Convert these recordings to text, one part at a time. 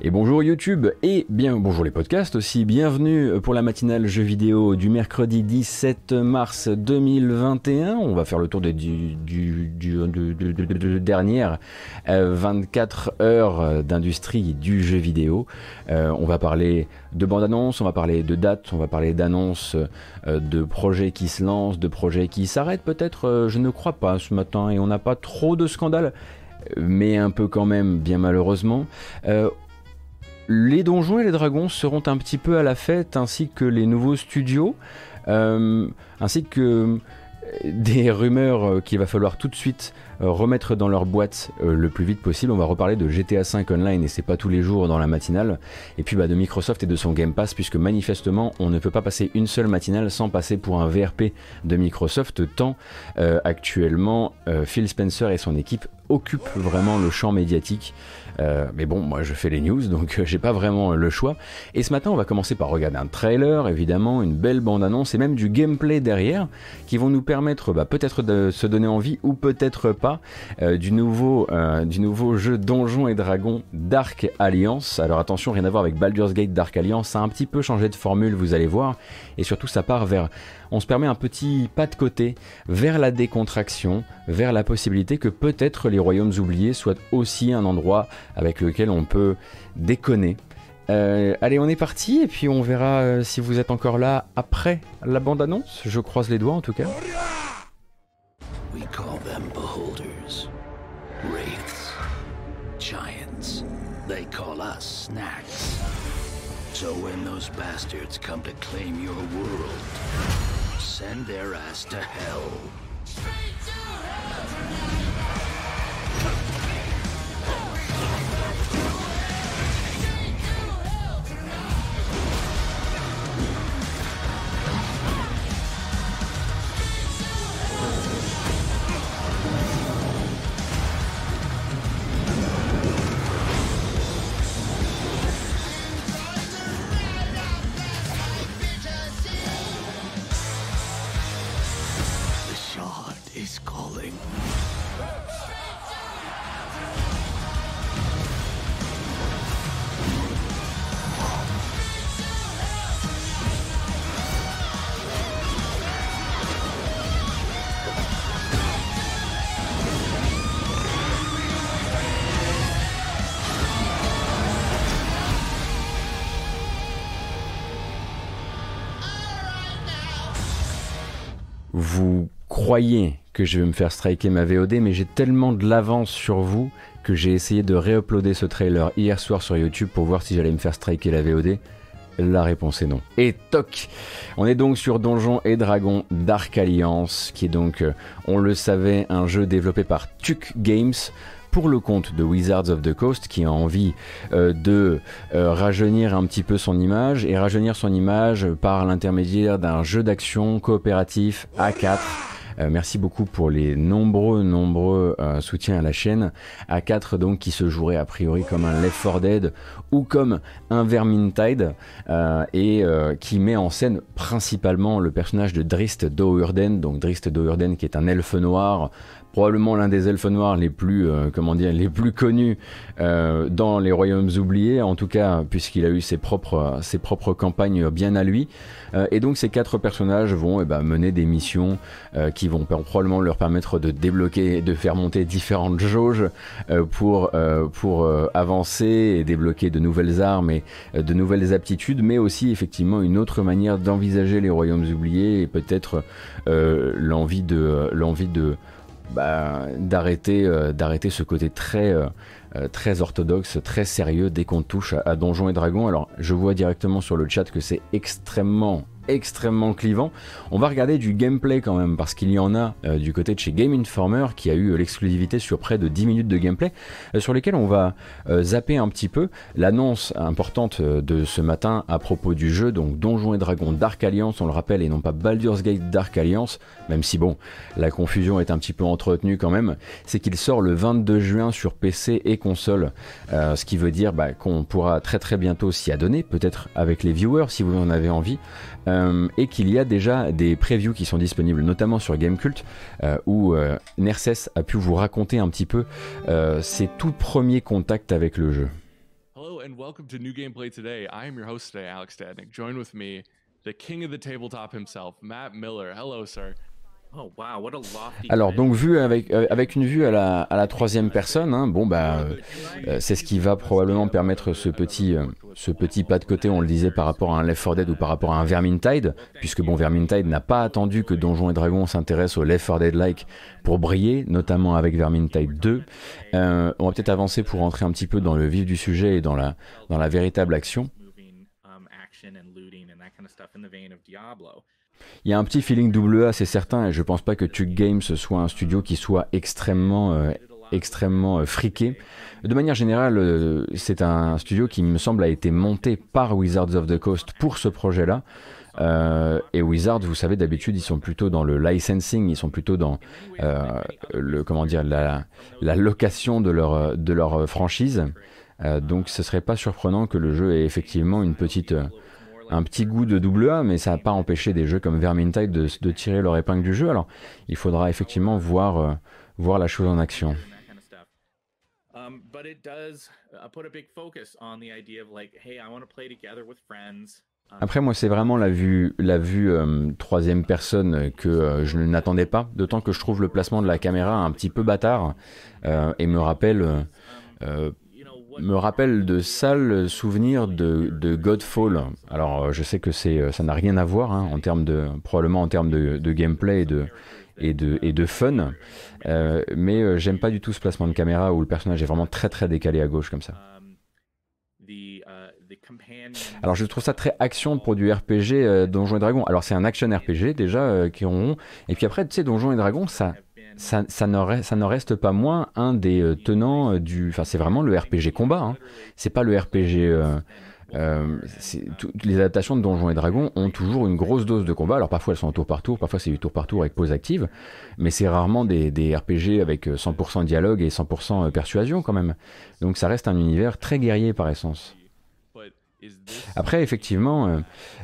Et bonjour YouTube et bien bonjour les podcasts aussi. Bienvenue pour la matinale jeux vidéo du mercredi 17 mars 2021. On va faire le tour des dernières 24 heures d'industrie du jeu vidéo. Euh, on va parler de bande-annonce, on va parler de dates, on va parler d'annonces, euh, de projets qui se lancent, de projets qui s'arrêtent peut-être. Euh, je ne crois pas ce matin et on n'a pas trop de scandales mais un peu quand même, bien malheureusement. Euh, les donjons et les dragons seront un petit peu à la fête, ainsi que les nouveaux studios, euh, ainsi que des rumeurs qu'il va falloir tout de suite euh, remettre dans leur boîte euh, le plus vite possible. On va reparler de GTA 5 Online et c'est pas tous les jours dans la matinale. Et puis bah, de Microsoft et de son Game Pass puisque manifestement on ne peut pas passer une seule matinale sans passer pour un VRP de Microsoft tant euh, actuellement Phil Spencer et son équipe occupent vraiment le champ médiatique. Mais bon, moi je fais les news, donc j'ai pas vraiment le choix. Et ce matin, on va commencer par regarder un trailer, évidemment, une belle bande-annonce et même du gameplay derrière, qui vont nous permettre bah, peut-être de se donner envie ou peut-être pas euh, du, nouveau, euh, du nouveau jeu Donjons et Dragons Dark Alliance. Alors attention, rien à voir avec Baldur's Gate Dark Alliance, ça a un petit peu changé de formule, vous allez voir, et surtout ça part vers... On se permet un petit pas de côté vers la décontraction, vers la possibilité que peut-être les royaumes oubliés soient aussi un endroit avec lequel on peut déconner, euh, allez, on est parti et puis on verra si vous êtes encore là après la bande-annonce. Je croise les doigts en tout cas. They call us snacks. So when those bastards come to claim your world, send their ass to hell. Croyez que je vais me faire striker ma VOD, mais j'ai tellement de l'avance sur vous que j'ai essayé de réuploader ce trailer hier soir sur YouTube pour voir si j'allais me faire striker la VOD. La réponse est non. Et toc On est donc sur Donjons et Dragons Dark Alliance, qui est donc, euh, on le savait, un jeu développé par Tuck Games pour le compte de Wizards of the Coast qui a envie euh, de euh, rajeunir un petit peu son image et rajeunir son image par l'intermédiaire d'un jeu d'action coopératif A4 euh, merci beaucoup pour les nombreux, nombreux euh, soutiens à la chaîne. A4 donc qui se jouerait a priori comme un Left 4 Dead ou comme un Vermintide euh, et qui met en scène principalement le personnage de Drist Do'Urden, donc Drist Do'Urden qui est un elfe noir probablement l'un des elfes noirs les plus, euh, comment dire, les plus connus euh, dans les royaumes oubliés, en tout cas puisqu'il a eu ses propres, ses propres campagnes bien à lui. Euh, et donc ces quatre personnages vont eh ben, mener des missions qui vont probablement leur permettre de débloquer, de faire monter différentes jauges pour, pour avancer et débloquer de nouvelles armes et de nouvelles aptitudes, mais aussi effectivement une autre manière d'envisager les royaumes oubliés et peut-être l'envie de l'envie de bah, d'arrêter euh, d'arrêter ce côté très euh, euh, très orthodoxe, très sérieux dès qu'on touche à, à Donjons et Dragons. Alors je vois directement sur le chat que c'est extrêmement extrêmement clivant. On va regarder du gameplay quand même, parce qu'il y en a euh, du côté de chez Game Informer qui a eu euh, l'exclusivité sur près de 10 minutes de gameplay, euh, sur lesquels on va zapper un petit peu l'annonce importante de ce matin à propos du jeu, donc Donjons et Dragons Dark Alliance, on le rappelle, et non pas Baldur's Gate Dark Alliance, même si bon, la confusion est un petit peu entretenue quand même, c'est qu'il sort le 22 juin sur PC et console, ce qui veut dire bah, qu'on pourra très très bientôt s'y adonner, peut-être avec les viewers si vous en avez envie. Euh, et qu'il y a déjà des previews qui sont disponibles, notamment sur Gamecult, euh, où euh, Nerses a pu vous raconter un petit peu ses tout premiers contacts avec le jeu. Hello and welcome to New Gameplay Today. I am your host today, Alex Stadnick. Join with me, the king of the tabletop himself, Matt Miller. Hello, sir. Oh, wow, what a lofty Alors donc vu avec, euh, avec une vue à la, à la troisième personne, hein, bon bah euh, euh, c'est ce qui va probablement permettre ce petit, euh, ce petit pas de côté, on le disait par rapport à un Left 4 Dead ou par rapport à un Vermintide, puisque bon Vermintide n'a pas attendu que Donjons et Dragons s'intéresse au Left 4 Dead-like pour briller, notamment avec Vermintide 2. Euh, on va peut-être avancer pour rentrer un petit peu dans le vif du sujet et dans la, dans la véritable action. Il y a un petit feeling double A, c'est certain, et je pense pas que Tug Games soit un studio qui soit extrêmement, euh, extrêmement euh, friqué. De manière générale, euh, c'est un studio qui me semble a été monté par Wizards of the Coast pour ce projet-là. Et Wizards, vous savez, d'habitude, ils sont plutôt dans le licensing, ils sont plutôt dans le comment la, location de leur franchise. Donc, ce serait pas surprenant que le jeu ait effectivement une petite un petit goût de double A, mais ça n'a pas empêché des jeux comme Vermintide de, de tirer leur épingle du jeu. Alors, il faudra effectivement voir, euh, voir la chose en action. Um, but it does uh, put a big focus on the idea of like, hey, I want to play together with friends. Um, Après, moi, c'est vraiment la vue, la vue euh, troisième personne que euh, je n'attendais pas, d'autant que je trouve le placement de la caméra un petit peu bâtard euh, et me rappelle, me rappelle de sales souvenirs de, Godfall. Alors, euh, je sais que c'est, euh, ça n'a rien à voir hein, en termes de, probablement en termes de, gameplay et de, et de, et de fun, euh, mais j'aime pas du tout ce placement de caméra où le personnage est vraiment très très décalé à gauche comme ça. Alors je trouve ça très action pour du RPG Donjons et Dragons. Alors c'est un action RPG déjà qui ont et puis après tu sais Donjons et Dragons ça ça, ça, ne reste, pas moins un des euh, tenants euh, du enfin c'est vraiment le RPG combat hein. C'est pas le RPG euh, toutes les adaptations de Donjons et Dragons ont toujours une grosse dose de combat. Alors parfois elles sont en tour par tour, parfois c'est du tour par tour avec pause active, mais c'est rarement des, des RPG avec euh, 100% dialogue et 100% persuasion quand même. Donc ça reste un univers très guerrier par essence. Après, effectivement, euh,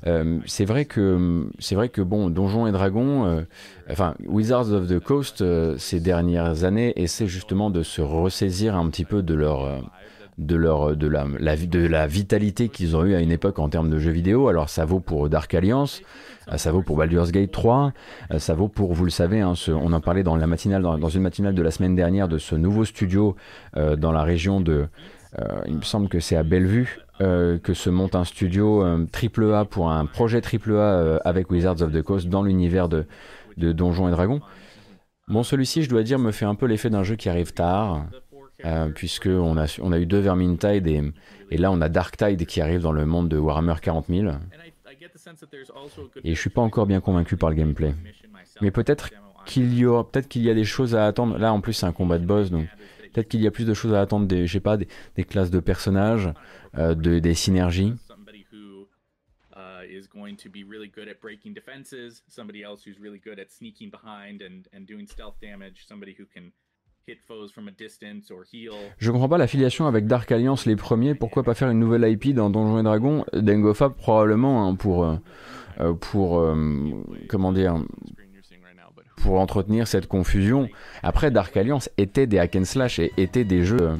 euh, c'est vrai que c'est vrai que bon, Donjons et Dragons, euh, enfin Wizards of the Coast, euh, ces dernières années essaient justement de se ressaisir un petit peu de leur euh, de leur de la, de la vitalité qu'ils ont eu à une époque en termes de jeux vidéo. Alors ça vaut pour Dark Alliance, ça vaut pour Baldur's Gate 3, euh, ça vaut pour vous le savez, hein, ce- on en parlait dans la matinale dans, dans une matinale de la semaine dernière de ce nouveau studio dans la région de il me semble que c'est à Bellevue euh, que se monte un studio triple A pour un projet triple A euh, avec Wizards of the Coast dans l'univers de, Donjons et Dragons. Bon, celui-ci, je dois dire, me fait un peu l'effet d'un jeu qui arrive tard, euh, puisque on a, eu deux Vermintide et, et là on a Darktide qui arrive dans le monde de Warhammer 40 000. And I, I get the sense that there's also a good Et je suis pas encore bien convaincu par le gameplay. Mais peut-être qu'il y peut-être qu'il y a des choses à attendre. Là, en plus, c'est un combat de boss, donc peut-être qu'il y a plus de choses à attendre des, je sais pas, des, des classes de personnages, euh, de, des synergies. somebody who is going to be really good at breaking defenses, somebody else who's really good at sneaking behind and, and doing stealth damage, somebody who can hit foes from a distance or heal. Je comprends pas l'affiliation avec Dark Alliance les premiers. Pourquoi pas faire une nouvelle IP dans Donjons et Dragons? Dengofa probablement hein, pour euh, euh, pour euh, comment dire pour entretenir cette confusion. Après Dark Alliance était des hack and slash et étaient des jeux. euh,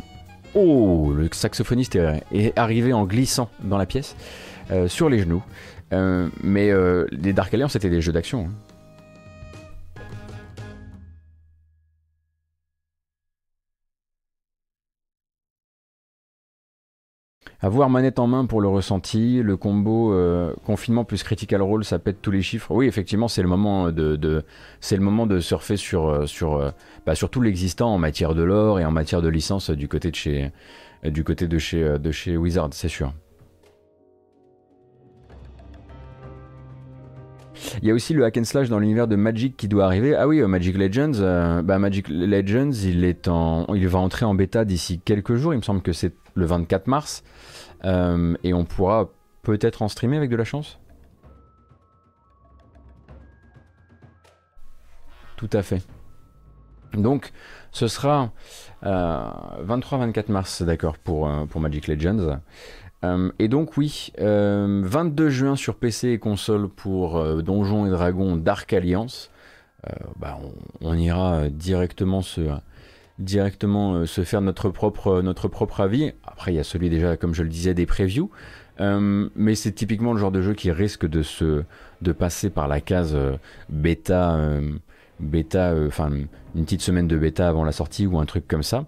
Oh, le saxophoniste est, arrivé en glissant dans la pièce euh, sur les genoux. Euh, mais les Dark Alliance étaient des jeux d'action. hein. Avoir manette en main pour le ressenti, le combo euh, confinement plus critical role, ça pète tous les chiffres. Oui, effectivement, c'est le moment de, le moment de surfer sur euh, sur euh, bah, sur tout l'existant en matière de lore et en matière de licence du côté de chez du côté de chez de chez Wizard, c'est sûr. Il y a aussi le hack and slash dans l'univers de Magic qui doit arriver. Ah oui, Magic Legends, bah, Magic Legends, il est en, il va entrer en bêta d'ici quelques jours. Il me semble que c'est le 24 mars, Euh, et on pourra peut-être en streamer avec de la chance? Tout à fait. Donc, ce sera 23-24 mars, d'accord, pour, euh, pour Magic Legends. Euh, et donc oui, euh, 22 juin sur PC et console pour euh, Donjons et Dragons Dark Alliance. Euh, bah, on, on ira euh, directement se, directement se faire notre propre, notre propre avis. Après, il y a celui déjà, comme je le disais, des previews. mais c'est typiquement le genre de jeu qui risque de, se, passer par la case bêta, bêta, enfin une petite semaine de bêta avant la sortie ou un truc comme ça.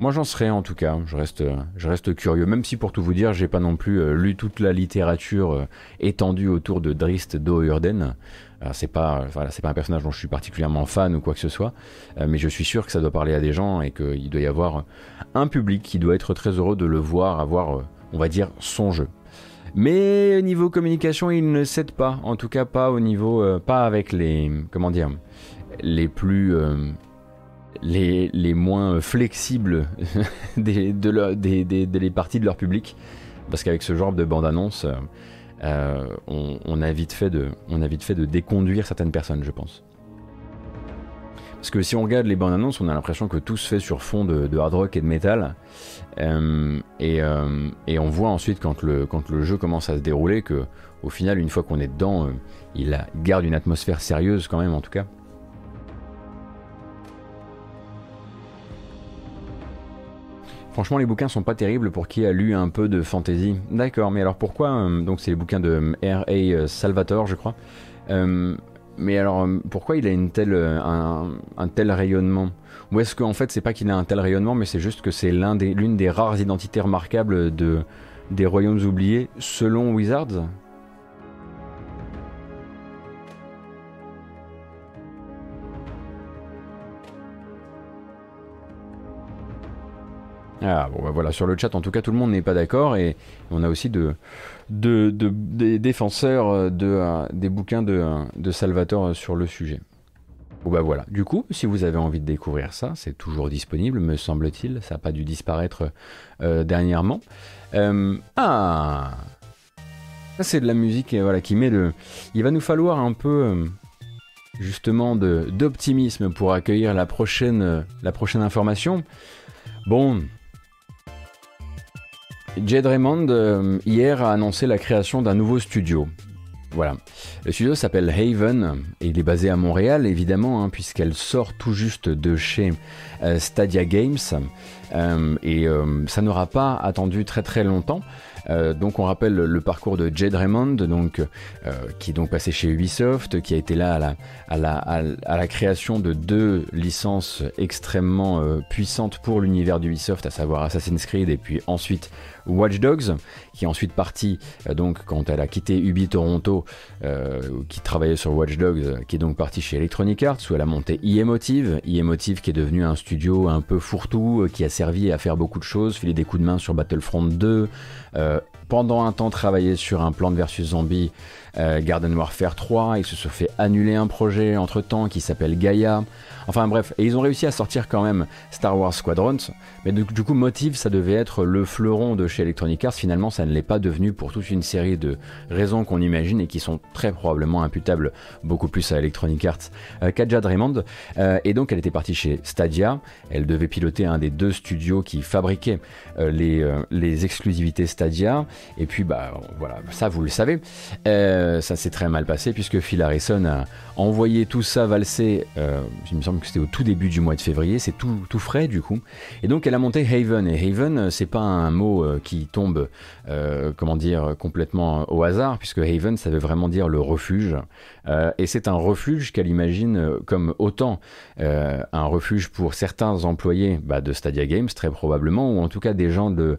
Moi j'en serais en tout cas, je reste, je reste curieux, même si pour tout vous dire, j'ai pas non plus euh, lu toute la littérature euh, étendue autour de Drist Dourden. C'est pas, voilà, c'est pas un personnage dont je suis particulièrement fan ou quoi que ce soit, euh, mais je suis sûr que ça doit parler à des gens et qu'il doit y avoir un public qui doit être très heureux de le voir avoir, on va dire, son jeu. Mais niveau communication, il ne cède pas, en tout cas pas au niveau, pas avec les, comment dire, les plus les, les moins flexibles des, de des, des, parties de leur public. Parce qu'avec ce genre de bande-annonce, euh, on, a vite fait de, on a vite fait de déconduire certaines personnes, je pense. Parce que si on regarde les bandes annonces, on a l'impression que tout se fait sur fond de, hard rock et de métal. Euh, et, euh, et, on voit ensuite quand le, quand le jeu commence à se dérouler que, au final, une fois qu'on est dedans, il garde une atmosphère sérieuse quand même, en tout cas. Franchement, les bouquins sont pas terribles pour qui a lu un peu de fantasy. D'accord, mais alors pourquoi euh, Donc, c'est les bouquins de R.A. Euh, Salvatore, je crois. Euh, mais alors, pourquoi il a un, tel rayonnement? Ou est-ce qu'en fait, c'est pas qu'il a un tel rayonnement, mais c'est juste que c'est l'une des, rares identités remarquables de, des royaumes oubliés selon Wizards? Ah, bon, bah voilà, sur le chat, en tout cas, tout le monde n'est pas d'accord et on a aussi de, de, des défenseurs euh, euh, des bouquins de, euh, Salvatore sur le sujet. Bon, bah voilà. Du coup, si vous avez envie de découvrir ça, c'est toujours disponible, me semble-t-il. Ça n'a pas dû disparaître dernièrement. ah Ça, c'est de la musique voilà, qui met le. Il va nous falloir un peu. justement d'optimisme pour accueillir la prochaine information. Bon, Jed Raymond, euh, hier, a annoncé la création d'un nouveau studio. Voilà. Le studio s'appelle Haven et il est basé à Montréal, évidemment, hein, puisqu'elle sort tout juste de chez euh, Stadia Games. Euh, et ça n'aura pas attendu très très longtemps. Euh, donc on rappelle le, parcours de Jed Raymond, donc, euh, qui est donc passé chez Ubisoft, qui a été là à la création de deux licences extrêmement euh, puissantes pour l'univers d'Ubisoft, à savoir Assassin's Creed et puis ensuite Watch Dogs, qui est ensuite parti, donc quand elle a quitté Ubi Toronto, qui travaillait sur Watch Dogs, qui est donc parti chez Electronic Arts, où elle a monté e-Emotive, e-Emotive qui est devenu un studio un peu fourre-tout, qui a servi à faire beaucoup de choses, filer des coups de main sur Battlefront 2, euh, pendant un temps travaillé sur un plan de versus zombie euh, Garden Warfare 3, ils se sont fait annuler un projet entre temps qui s'appelle Gaia. Enfin bref, et ils ont réussi à sortir quand même Star Wars Squadrons, mais du, coup Motive ça devait être le fleuron de chez Electronic Arts, finalement ça ne l'est pas devenu pour toute une série de raisons qu'on imagine et qui sont très probablement imputables beaucoup plus à Electronic Arts euh, qu'à Raymond. Euh, et donc elle était partie chez Stadia, elle devait piloter un des deux studios qui fabriquaient euh, les, les exclusivités Stadia, et puis bah voilà, ça vous le savez, ça s'est très mal passé puisque Phil Harrison a envoyé tout ça valser, il me semble que c'était au tout début du mois de février, c'est tout, tout frais du coup. Et donc elle a monté Haven, et Haven, euh, c'est pas un mot euh, qui tombe, euh, comment dire, complètement au hasard, puisque Haven, ça veut vraiment dire le refuge. et c'est un refuge qu'elle imagine comme autant un refuge pour certains employés bah, de Stadia Games, très probablement, ou en tout cas des gens de,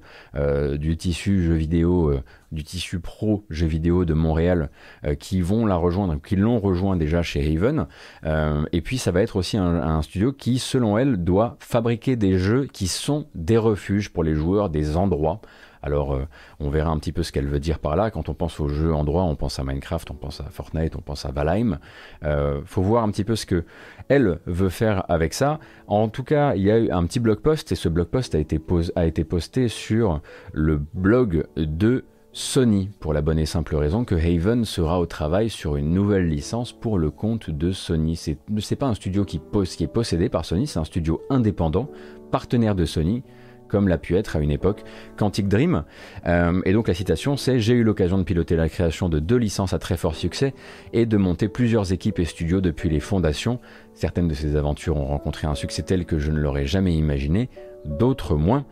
du tissu jeux vidéo du tissu pro jeux vidéo de Montréal euh, qui vont la rejoindre, qui l'ont rejoint déjà chez Haven. Euh, et puis ça va être aussi un, studio qui, selon elle, doit fabriquer des jeux qui sont des refuges pour les joueurs, des endroits. Alors, euh, on verra un petit peu ce qu'elle veut dire par là. Quand on pense aux jeux endroits, on pense à Minecraft, on pense à Fortnite, on pense à Valheim. Euh, faut voir un petit peu ce que elle veut faire avec ça. En tout cas, il y a eu un petit blog post et ce blog post a été posté sur le blog de Sony, pour la bonne et simple raison que Haven sera au travail sur une nouvelle licence pour le compte de Sony. C'est, n'est pas un studio qui, qui est possédé par Sony, c'est un studio indépendant, partenaire de Sony, comme l'a pu être à une époque Quantic Dream. Euh, et donc la citation c'est J'ai eu l'occasion de piloter la création de deux licences à très fort succès et de monter plusieurs équipes et studios depuis les fondations. Certaines de ces aventures ont rencontré un succès tel que je ne l'aurais jamais imaginé, d'autres moins.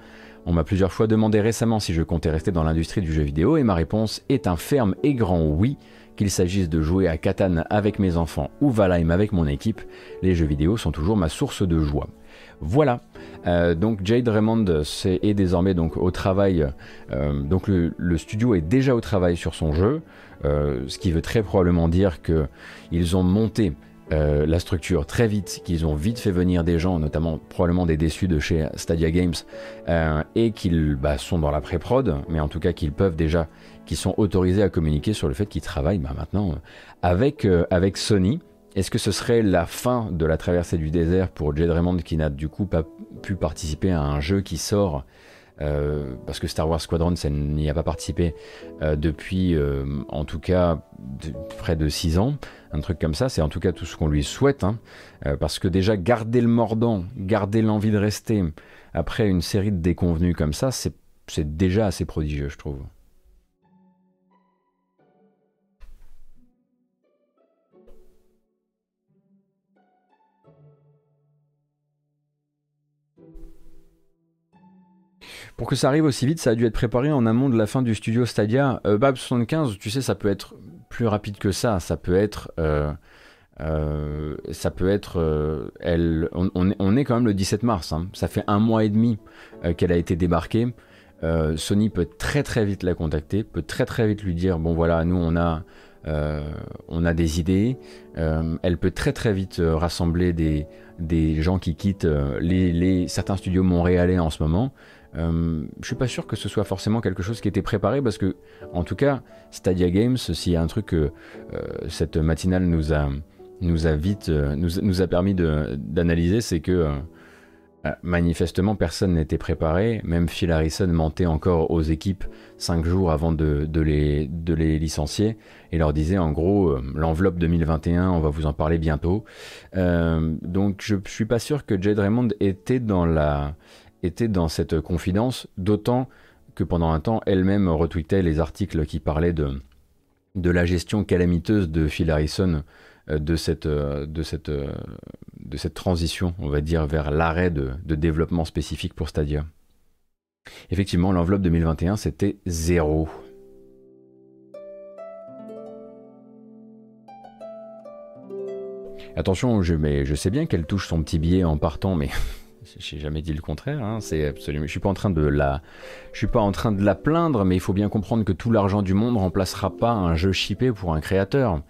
On m'a plusieurs fois demandé récemment si je comptais rester dans l'industrie du jeu vidéo et ma réponse est un ferme et grand oui. Qu'il s'agisse de jouer à Catan avec mes enfants ou Valheim avec mon équipe, les jeux vidéo sont toujours ma source de joie. Voilà. Euh, donc Jade Raymond est, désormais donc au travail. Euh, donc le, studio est déjà au travail sur son jeu, euh, ce qui veut très probablement dire que ils ont monté la structure très vite, qu'ils ont vite fait venir des gens, notamment probablement des déçus de chez Stadia Games, et qu'ils bah, sont dans la pré-prod, mais en tout cas qu'ils peuvent déjà qui sont autorisés à communiquer sur le fait qu'ils travaillent bah, maintenant euh, avec, euh, avec Sony. Est-ce que ce serait la fin de la traversée du désert pour Jade Raymond qui n'a du coup pas pu participer à un jeu qui sort euh, parce que Star Wars Squadron, ça n'y a pas participé depuis, en tout cas, près de 6 ans. Un truc comme ça, c'est en tout cas tout ce qu'on lui souhaite. Hein. parce que déjà, garder le mordant, garder l'envie de rester après une série de déconvenus comme ça, c'est déjà assez prodigieux, je trouve. Pour que ça arrive aussi vite, ça a dû être préparé en amont de la fin du studio Stadia. Euh, Bab 75, tu sais, ça peut être plus rapide que ça. Ça peut être. Euh, euh, ça peut être. elle, on, est, quand même le 17 mars. Hein. Ça fait un mois et demi qu'elle a été débarquée. Sony peut très très vite la contacter, peut très très vite lui dire bon voilà, nous on a. on a des idées, elle peut très très vite rassembler des, des gens qui quittent les, les, certains studios montréalais en ce moment. Euh, je suis pas sûr que ce soit forcément quelque chose qui était préparé parce que, en tout cas, Stadia Games, s'il y a un truc que euh, cette matinale nous a, nous a vite, euh, nous, a permis d'analyser, c'est que manifestement personne n'était préparé. Même Phil Harrison mentait encore aux équipes cinq jours avant de, les, de les licencier et leur disait en gros l'enveloppe 2021, on va vous en parler bientôt. donc je, je suis pas sûr que Jade Raymond était dans la était dans cette confidence, d'autant que pendant un temps, elle-même retweetait les articles qui parlaient de, de la gestion calamiteuse de Phil Harrison euh, de cette, euh, de, cette, euh, de cette transition, on va dire, vers l'arrêt de, de développement spécifique pour Stadia. Effectivement, l'enveloppe 2021, c'était zéro. Attention, je, mais je sais bien qu'elle touche son petit billet en partant, mais J'ai jamais dit le contraire. Hein. C'est absolument. Je suis pas en train de la. Je suis pas en train de la plaindre, mais il faut bien comprendre que tout l'argent du monde remplacera pas un jeu chippé pour un créateur.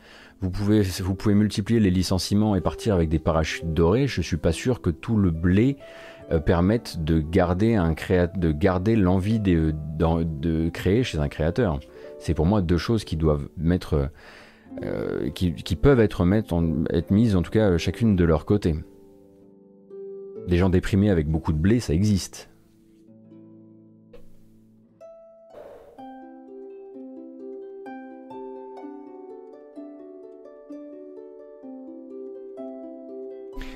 Vous pouvez, vous pouvez multiplier les licenciements et partir avec des parachutes dorés. Je suis pas sûr que tout le blé euh, permette de garder un créa... de garder l'envie de, créer chez un créateur. C'est pour moi deux choses qui doivent mettre, euh, qui, qui, peuvent être, mettre être mises en tout cas chacune de leur côté. Des gens déprimés avec beaucoup de blé, ça existe.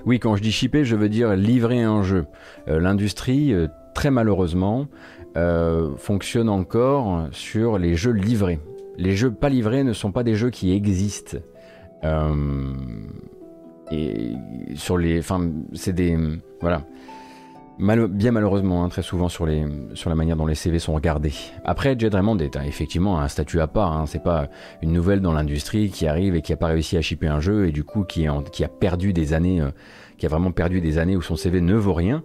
Oui, quand je dis shipper, je veux dire livrer un jeu. Euh, l'industrie, euh, très malheureusement, euh, fonctionne encore sur les jeux livrés. Les jeux pas livrés ne sont pas des jeux qui existent. Et sur les, enfin, c'est des, voilà. bien malheureusement, hein, très souvent sur, les, sur la manière dont les CV sont regardés. Après, Jed Raymond est effectivement un statut à part. Hein. C'est pas une nouvelle dans l'industrie qui arrive et qui a pas réussi à shipper un jeu et du coup qui, a perdu des années, euh, qui a vraiment perdu des années où son CV ne vaut rien.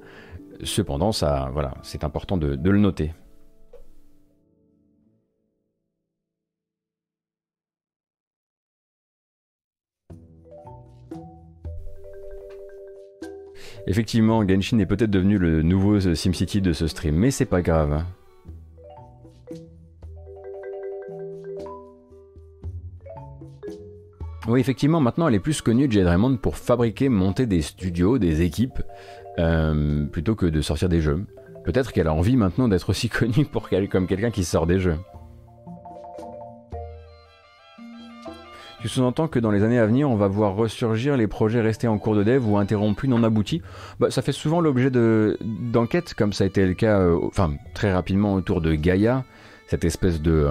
Cependant, ça, voilà, c'est important de le noter. Effectivement, Genshin est peut-être devenu le nouveau SimCity de ce stream, mais c'est pas grave. Oui, effectivement, maintenant elle est plus connue, Jade Raymond, pour fabriquer, monter des studios, des équipes, euh, plutôt que de sortir des jeux. Peut-être qu'elle a envie maintenant d'être aussi connue pour comme quelqu'un qui sort des jeux. Qui sous-entend que dans les années à venir, on va voir ressurgir les projets restés en cours de dev ou interrompus, non aboutis. Bah, ça fait souvent l'objet d'enquêtes, comme ça a été le cas, euh, enfin très rapidement autour de Gaia, cette espèce de,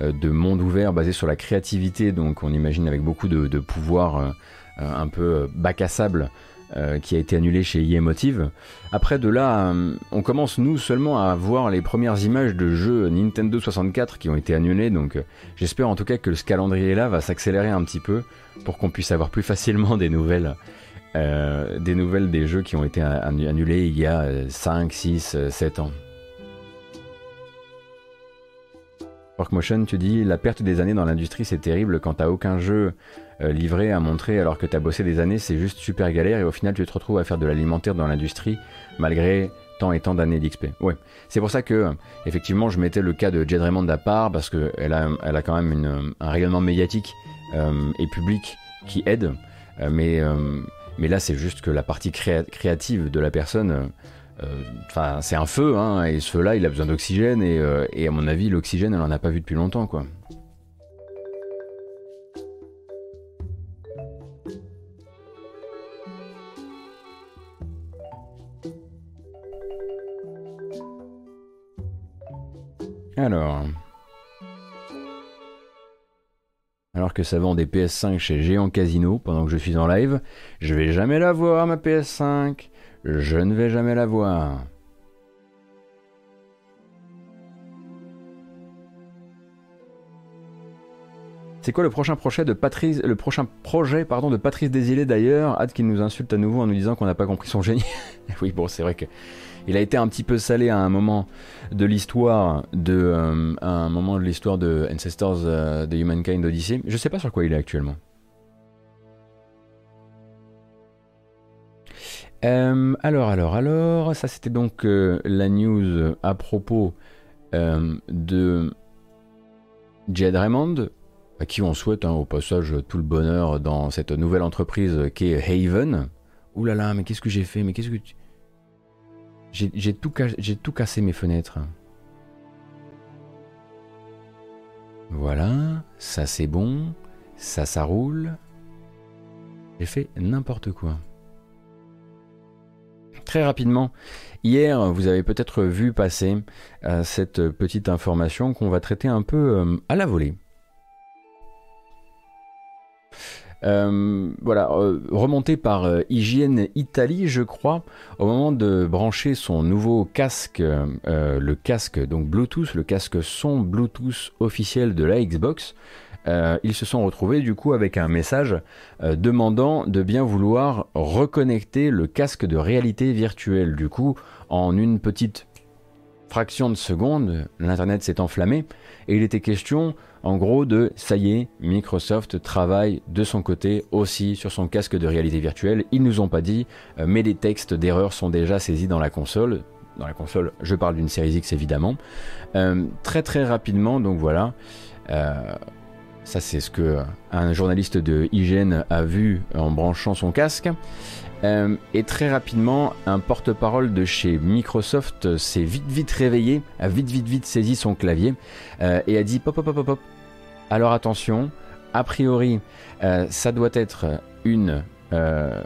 euh, de monde ouvert basé sur la créativité, donc on imagine avec beaucoup de, pouvoir euh, un peu bac à sable euh, qui a été annulé chez Emotive. Après de là, euh, on commence nous seulement à voir les premières images de jeux Nintendo 64 qui ont été annulés, donc euh, j'espère en tout cas que ce calendrier-là va s'accélérer un petit peu pour qu'on puisse avoir plus facilement des nouvelles. des nouvelles des jeux qui ont été annulés il y a 5, 6, 7 ans. Motion, tu dis la perte des années dans l'industrie c'est terrible quand t'as aucun jeu livré à montrer alors que t'as bossé des années, c'est juste super galère et au final tu te retrouves à faire de l'alimentaire dans l'industrie malgré tant et tant d'années d'XP. Ouais, c'est pour ça que effectivement je mettais le cas de Jed Raymond à part parce qu'elle a, elle a quand même un rayonnement médiatique euh, et public qui aide, euh, mais, mais là c'est juste que la partie créative de la personne Enfin, c'est un feu, hein, et ce feu-là, il a besoin d'oxygène, et, et, à mon avis, l'oxygène, elle en a pas vu depuis longtemps, quoi. Alors. Alors que ça vend des PS5 chez Géant Casino pendant que je suis en live, je vais jamais la voir ma PS5. Je ne vais jamais la voir. C'est quoi le prochain projet de Patrice, le prochain projet pardon de Patrice Désilé d'ailleurs? Hâte qu'il nous insulte à nouveau en nous disant qu'on n'a pas compris son génie. oui bon c'est vrai que il a été un petit peu salé à un moment de l'histoire de euh, un moment de l'histoire de Ancestors euh, de Humankind Odyssey. Je sais pas sur quoi il est actuellement. Euh, alors, alors, alors, ça c'était donc la news à propos de Jed Raymond, à qui on souhaite hein, au passage tout le bonheur dans cette nouvelle entreprise qui est Haven. Ouh là là, mais qu'est-ce que j'ai fait? Mais qu'est-ce que tu... J'ai tout, cassé mes fenêtres. Voilà, ça c'est bon, ça ça roule. J'ai fait n'importe quoi. Très rapidement, hier vous avez peut-être vu passer euh, cette petite information qu'on va traiter un peu euh, à la volée. Euh, voilà, euh, remonté par euh, Hygiène Italie, je crois, au moment de brancher son nouveau casque, le casque donc Bluetooth, le casque son Bluetooth officiel de la Xbox. ils se sont retrouvés du coup avec un message demandant de bien vouloir reconnecter le casque de réalité virtuelle. Du coup, en une petite fraction de seconde, l'internet s'est enflammé et il était question en gros de ça y est, Microsoft travaille de son côté aussi sur son casque de réalité virtuelle. Ils nous ont pas dit, euh, mais les textes d'erreur sont déjà saisis dans la console. Dans la console, je parle d'une série X évidemment. Euh, très très rapidement, donc voilà. Euh, ça c'est ce que un journaliste de hygiène a vu en branchant son casque. et très rapidement, un porte-parole de chez Microsoft s'est vite vite réveillé, a vite vite vite saisi son clavier et a dit pop pop pop pop alors attention, a priori, euh, ça doit être une euh,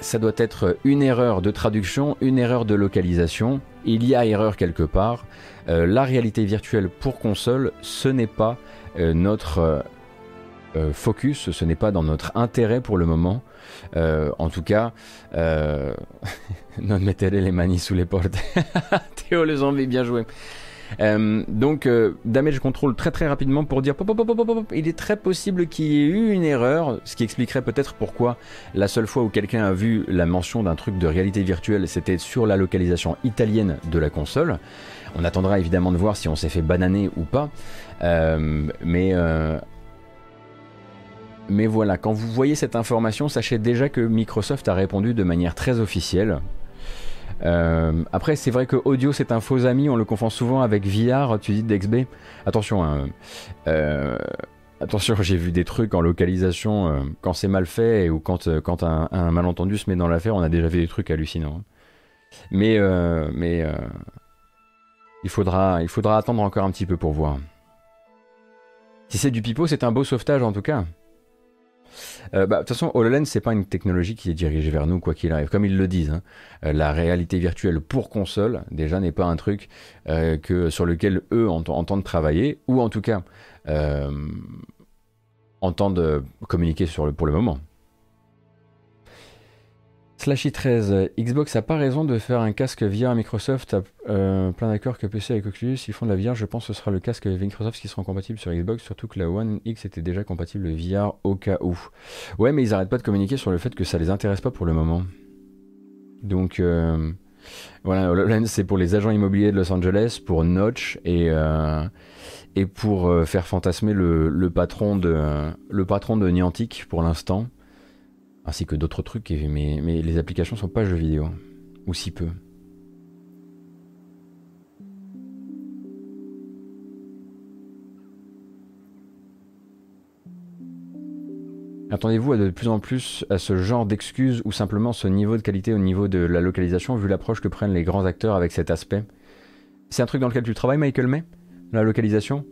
ça doit être une erreur de traduction, une erreur de localisation. Il y a erreur quelque part. Euh, la réalité virtuelle pour console, ce n'est pas notre focus, ce n'est pas dans notre intérêt pour le moment. en tout cas, non mettez les manis sous les portes. Théo le zombie, bien joué. Euh, donc euh, damage control très très rapidement pour dire pop, pop, pop, il est très possible qu'il y ait eu une erreur, ce qui expliquerait peut-être pourquoi la seule fois où quelqu'un a vu la mention d'un truc de réalité virtuelle, c'était sur la localisation italienne de la console. On attendra évidemment de voir si on s'est fait bananer ou pas, euh, mais mais voilà, quand vous voyez cette information, sachez déjà que Microsoft a répondu de manière très officielle. Euh, après, c'est vrai que audio c'est un faux ami, on le confond souvent avec VR, tu dis d'XB. Attention, hein, euh, attention, j'ai vu des trucs en localisation euh, quand c'est mal fait ou quand, quand un, malentendu se met dans l'affaire, on a déjà vu des trucs hallucinants. Mais, mais il, faudra, il faudra attendre encore un petit peu pour voir. Si c'est du pipeau, c'est un beau sauvetage en tout cas. Euh, bah, de toute façon, HoloLens, c'est pas une technologie qui est dirigée vers nous, quoi qu'il arrive. Comme ils le disent, hein. euh, la réalité virtuelle pour console, déjà, n'est pas un truc euh, que, sur lequel eux entendent travailler, ou en tout cas, entendent communiquer pour le moment. Slashy13, Xbox a pas raison de faire un casque VR Microsoft, euh, plein d'accord que PC avec Oculus, ils font de la VR, je pense que ce sera le casque Microsoft qui sera compatible sur Xbox, surtout que la One X était déjà compatible VR au cas. Ouais, mais ils arrêtent pas de communiquer sur le fait que ça les intéresse pas pour le moment. Donc euh, voilà, HoloLens c'est pour les agents immobiliers de Los Angeles, pour Notch et, euh, pour faire fantasmer le, le, patron de, le patron de Niantic pour l'instant ainsi que d'autres trucs, mais, les applications sont pas jeux vidéo, ou si peu. Attendez-vous de plus en plus à ce genre d'excuses ou simplement ce niveau de qualité au niveau de la localisation vu l'approche que prennent les grands acteurs avec cet aspect? C'est un truc dans lequel tu travailles Michael May La localisation?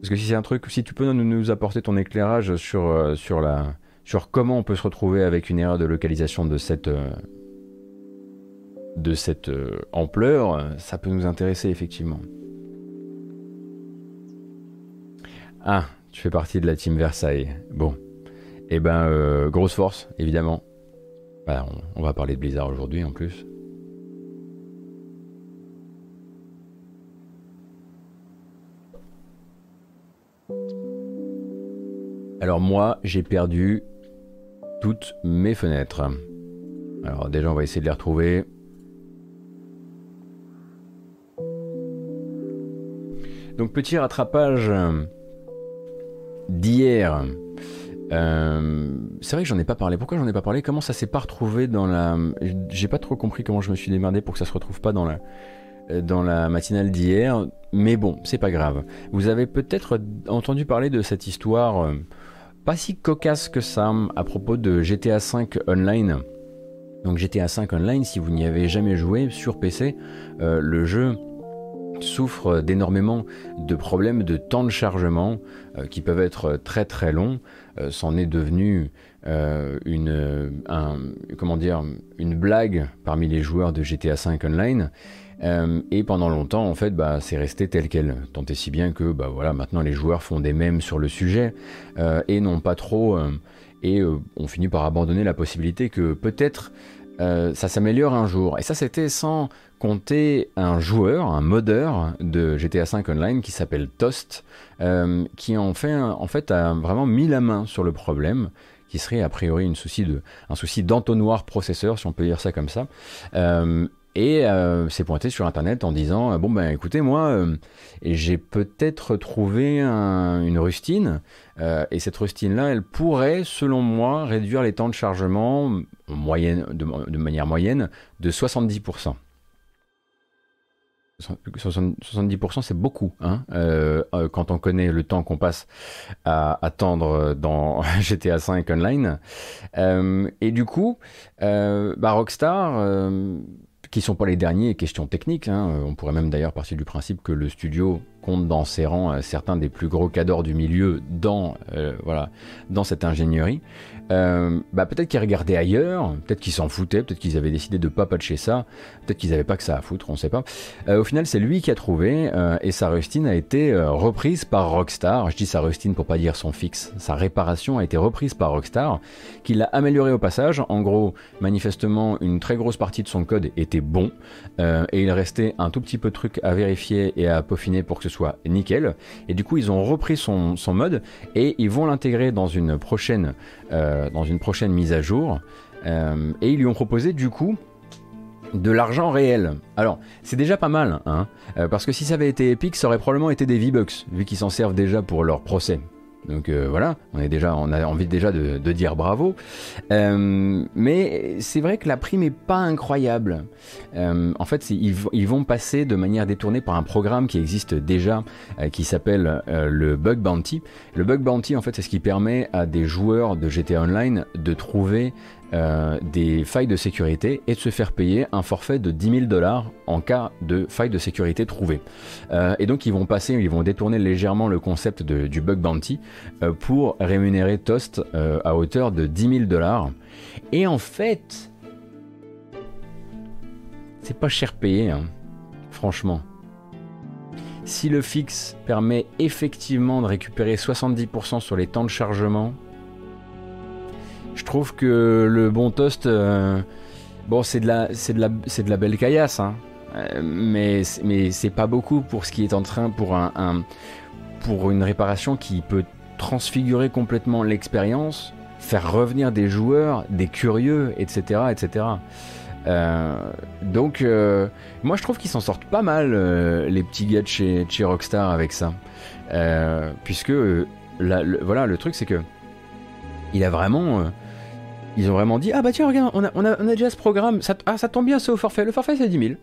Parce que si c'est un truc, si tu peux nous apporter ton éclairage sur, euh, sur la, sur comment on peut se retrouver avec une erreur de localisation de cette, euh, de cette euh, ampleur, ça peut nous intéresser effectivement. Ah, tu fais partie de la team Versailles. Bon. Eh ben, euh, grosse force, évidemment. Bah, on, va parler de Blizzard aujourd'hui en plus. Alors moi, j'ai perdu toutes mes fenêtres. Alors déjà, on va essayer de les retrouver. Donc petit rattrapage d'hier. Euh, c'est vrai que j'en ai pas parlé. Pourquoi j'en ai pas parlé? Comment ça s'est pas retrouvé dans la... J'ai pas trop compris comment je me suis démerdé pour que ça se retrouve pas dans la, dans la matinale d'hier. Mais bon, c'est pas grave. Vous avez peut-être entendu parler de cette histoire euh, pas si cocasse que ça à propos de GTA V Online. Donc GTA V Online, si vous n'y avez jamais joué sur PC, euh, le jeu souffre d'énormément de problèmes de temps de chargement euh, qui peuvent être très très longs. Euh, c'en est devenu une, une blague parmi les joueurs de GTA V Online. Euh, et pendant longtemps, en fait, bah, c'est resté tel quel. Tant et si bien que, bah, voilà, maintenant les joueurs font des mèmes sur le sujet euh, et non pas trop. Euh, et on finit par abandonner la possibilité que peut-être ça s'améliore un jour. Et ça, c'était sans compter un joueur, un modeur de GTA V Online qui s'appelle Toast, qui en fait, en fait a vraiment mis la main sur le problème qui serait a priori un souci d'entonnoir processeur, si on peut dire ça comme ça, et euh, s'est pointé sur internet en disant euh, bon ben écoutez moi euh, j'ai peut-être trouvé une rustine et cette rustine là elle pourrait selon moi réduire les temps de chargement moyenne, de, manière moyenne de 70%. 70% c'est beaucoup hein, quand on connaît le temps qu'on passe à attendre dans GTA 5 Online. et du coup, bah Rockstar qui sont pas les derniers questions techniques. Hein. Euh, on pourrait même d'ailleurs partir du principe que le studio compte dans ses rangs euh, certains des plus gros cadors du milieu dans, euh, voilà, dans cette ingénierie. Euh, bah peut-être qu'ils regardaient ailleurs, peut-être qu'ils s'en foutaient, peut-être qu'ils avaient décidé de pas patcher ça, peut-être qu'ils n'avaient pas que ça à foutre, on sait pas. Euh, au final, c'est lui qui a trouvé euh, et sa rustine a été reprise par Rockstar. Je dis sa rustine pour pas dire son fixe. Sa réparation a été reprise par Rockstar, qui l'a amélioré au passage. En gros, manifestement, une très grosse partie de son code était bon et il restait un tout petit peu de trucs à vérifier et à peaufiner pour que ce soit nickel. Et du coup, ils ont repris son, son mode et ils vont l'intégrer dans une prochaine euh, dans une prochaine mise à jour. Euh, et ils lui ont proposé du coup de l'argent réel. Alors, c'est déjà pas mal, hein, euh, parce que si ça avait été Epic, ça aurait probablement été des V-Bucks, vu qu'ils s'en servent déjà pour leur procès. Donc euh, voilà, on a envie déjà de, dire bravo. Euh, mais c'est vrai que la prime est pas incroyable. Euh, en fait, ils, ils, vont passer de manière détournée par un programme qui existe déjà, qui s'appelle le Bug Bounty. Le Bug Bounty, en fait, c'est ce qui permet à des joueurs de GTA Online de trouver euh, des failles de sécurité et de se faire payer un forfait de 10 000 dollars en cas de faille de sécurité trouvée. Euh, et donc ils vont passer, ils vont détourner légèrement le concept du bug bounty euh, pour rémunérer Toast à hauteur de 10 000 dollars. Et en fait, c'est pas cher payé, hein, franchement. Si le fixe permet effectivement de récupérer 70% sur les temps de chargement, je trouve que le bon toast, euh, bon, c'est de la, c'est de la, c'est de la belle caillasse, hein. euh, mais, mais c'est pas beaucoup pour ce qui est en train, pour un, pour une réparation qui peut transfigurer complètement l'expérience, faire revenir des joueurs, des curieux, etc., etc. Euh, donc, moi je trouve qu'ils s'en sortent pas mal, les petits gars de chez, chez Rockstar avec ça. puisque, le, voilà, le truc c'est que il a vraiment ils ont vraiment dit Ah bah tiens, regarde, on a, on a, déjà ce programme, ça, ah, ça tombe bien, c'est au forfait. Le forfait, c'est 10 000.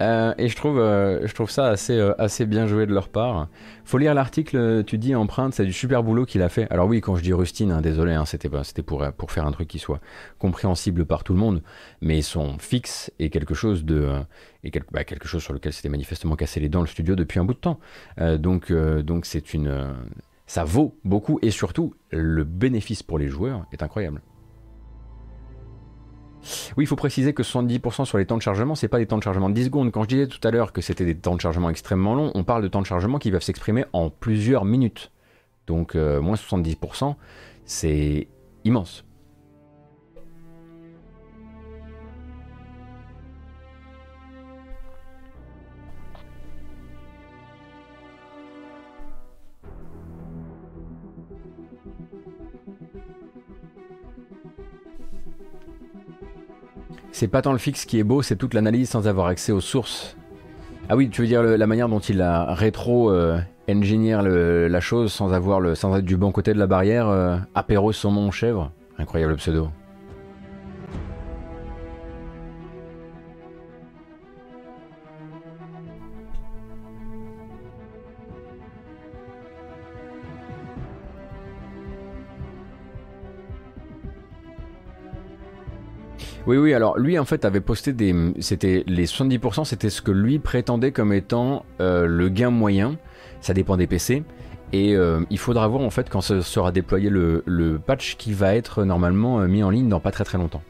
Euh, et je trouve, euh, je trouve ça assez, euh, assez bien joué de leur part. Faut lire l'article, tu dis empreinte, c'est du super boulot qu'il a fait. Alors oui, quand je dis rustine, hein, désolé, hein, c'était c'était pour, pour faire un truc qui soit compréhensible par tout le monde, mais son fixe est quelque chose de et bah, quelque chose sur lequel c'était manifestement cassé les dents le studio depuis un bout de temps. donc donc c'est une ça vaut beaucoup et surtout le bénéfice pour les joueurs est incroyable. Oui, il faut préciser que 70% sur les temps de chargement, c'est pas des temps de chargement de 10 secondes. Quand je disais tout à l'heure que c'était des temps de chargement extrêmement longs, on parle de temps de chargement qui peuvent s'exprimer en plusieurs minutes. Donc euh, moins 70%, c'est immense. C'est pas tant le fixe qui est beau, c'est toute l'analyse sans avoir accès aux sources. Ah oui, tu veux dire la manière dont il a rétro-engineer la chose sans avoir le, sans être du bon côté de la barrière, euh, apéro saumon chèvre Incroyable pseudo. Oui, oui, alors lui en fait avait posté des. C'était les 70%, c'était ce que lui prétendait comme étant euh, le gain moyen. Ça dépend des PC. Et euh, il faudra voir en fait quand ce sera déployé le, patch qui va être normalement euh, mis en ligne dans pas très très longtemps.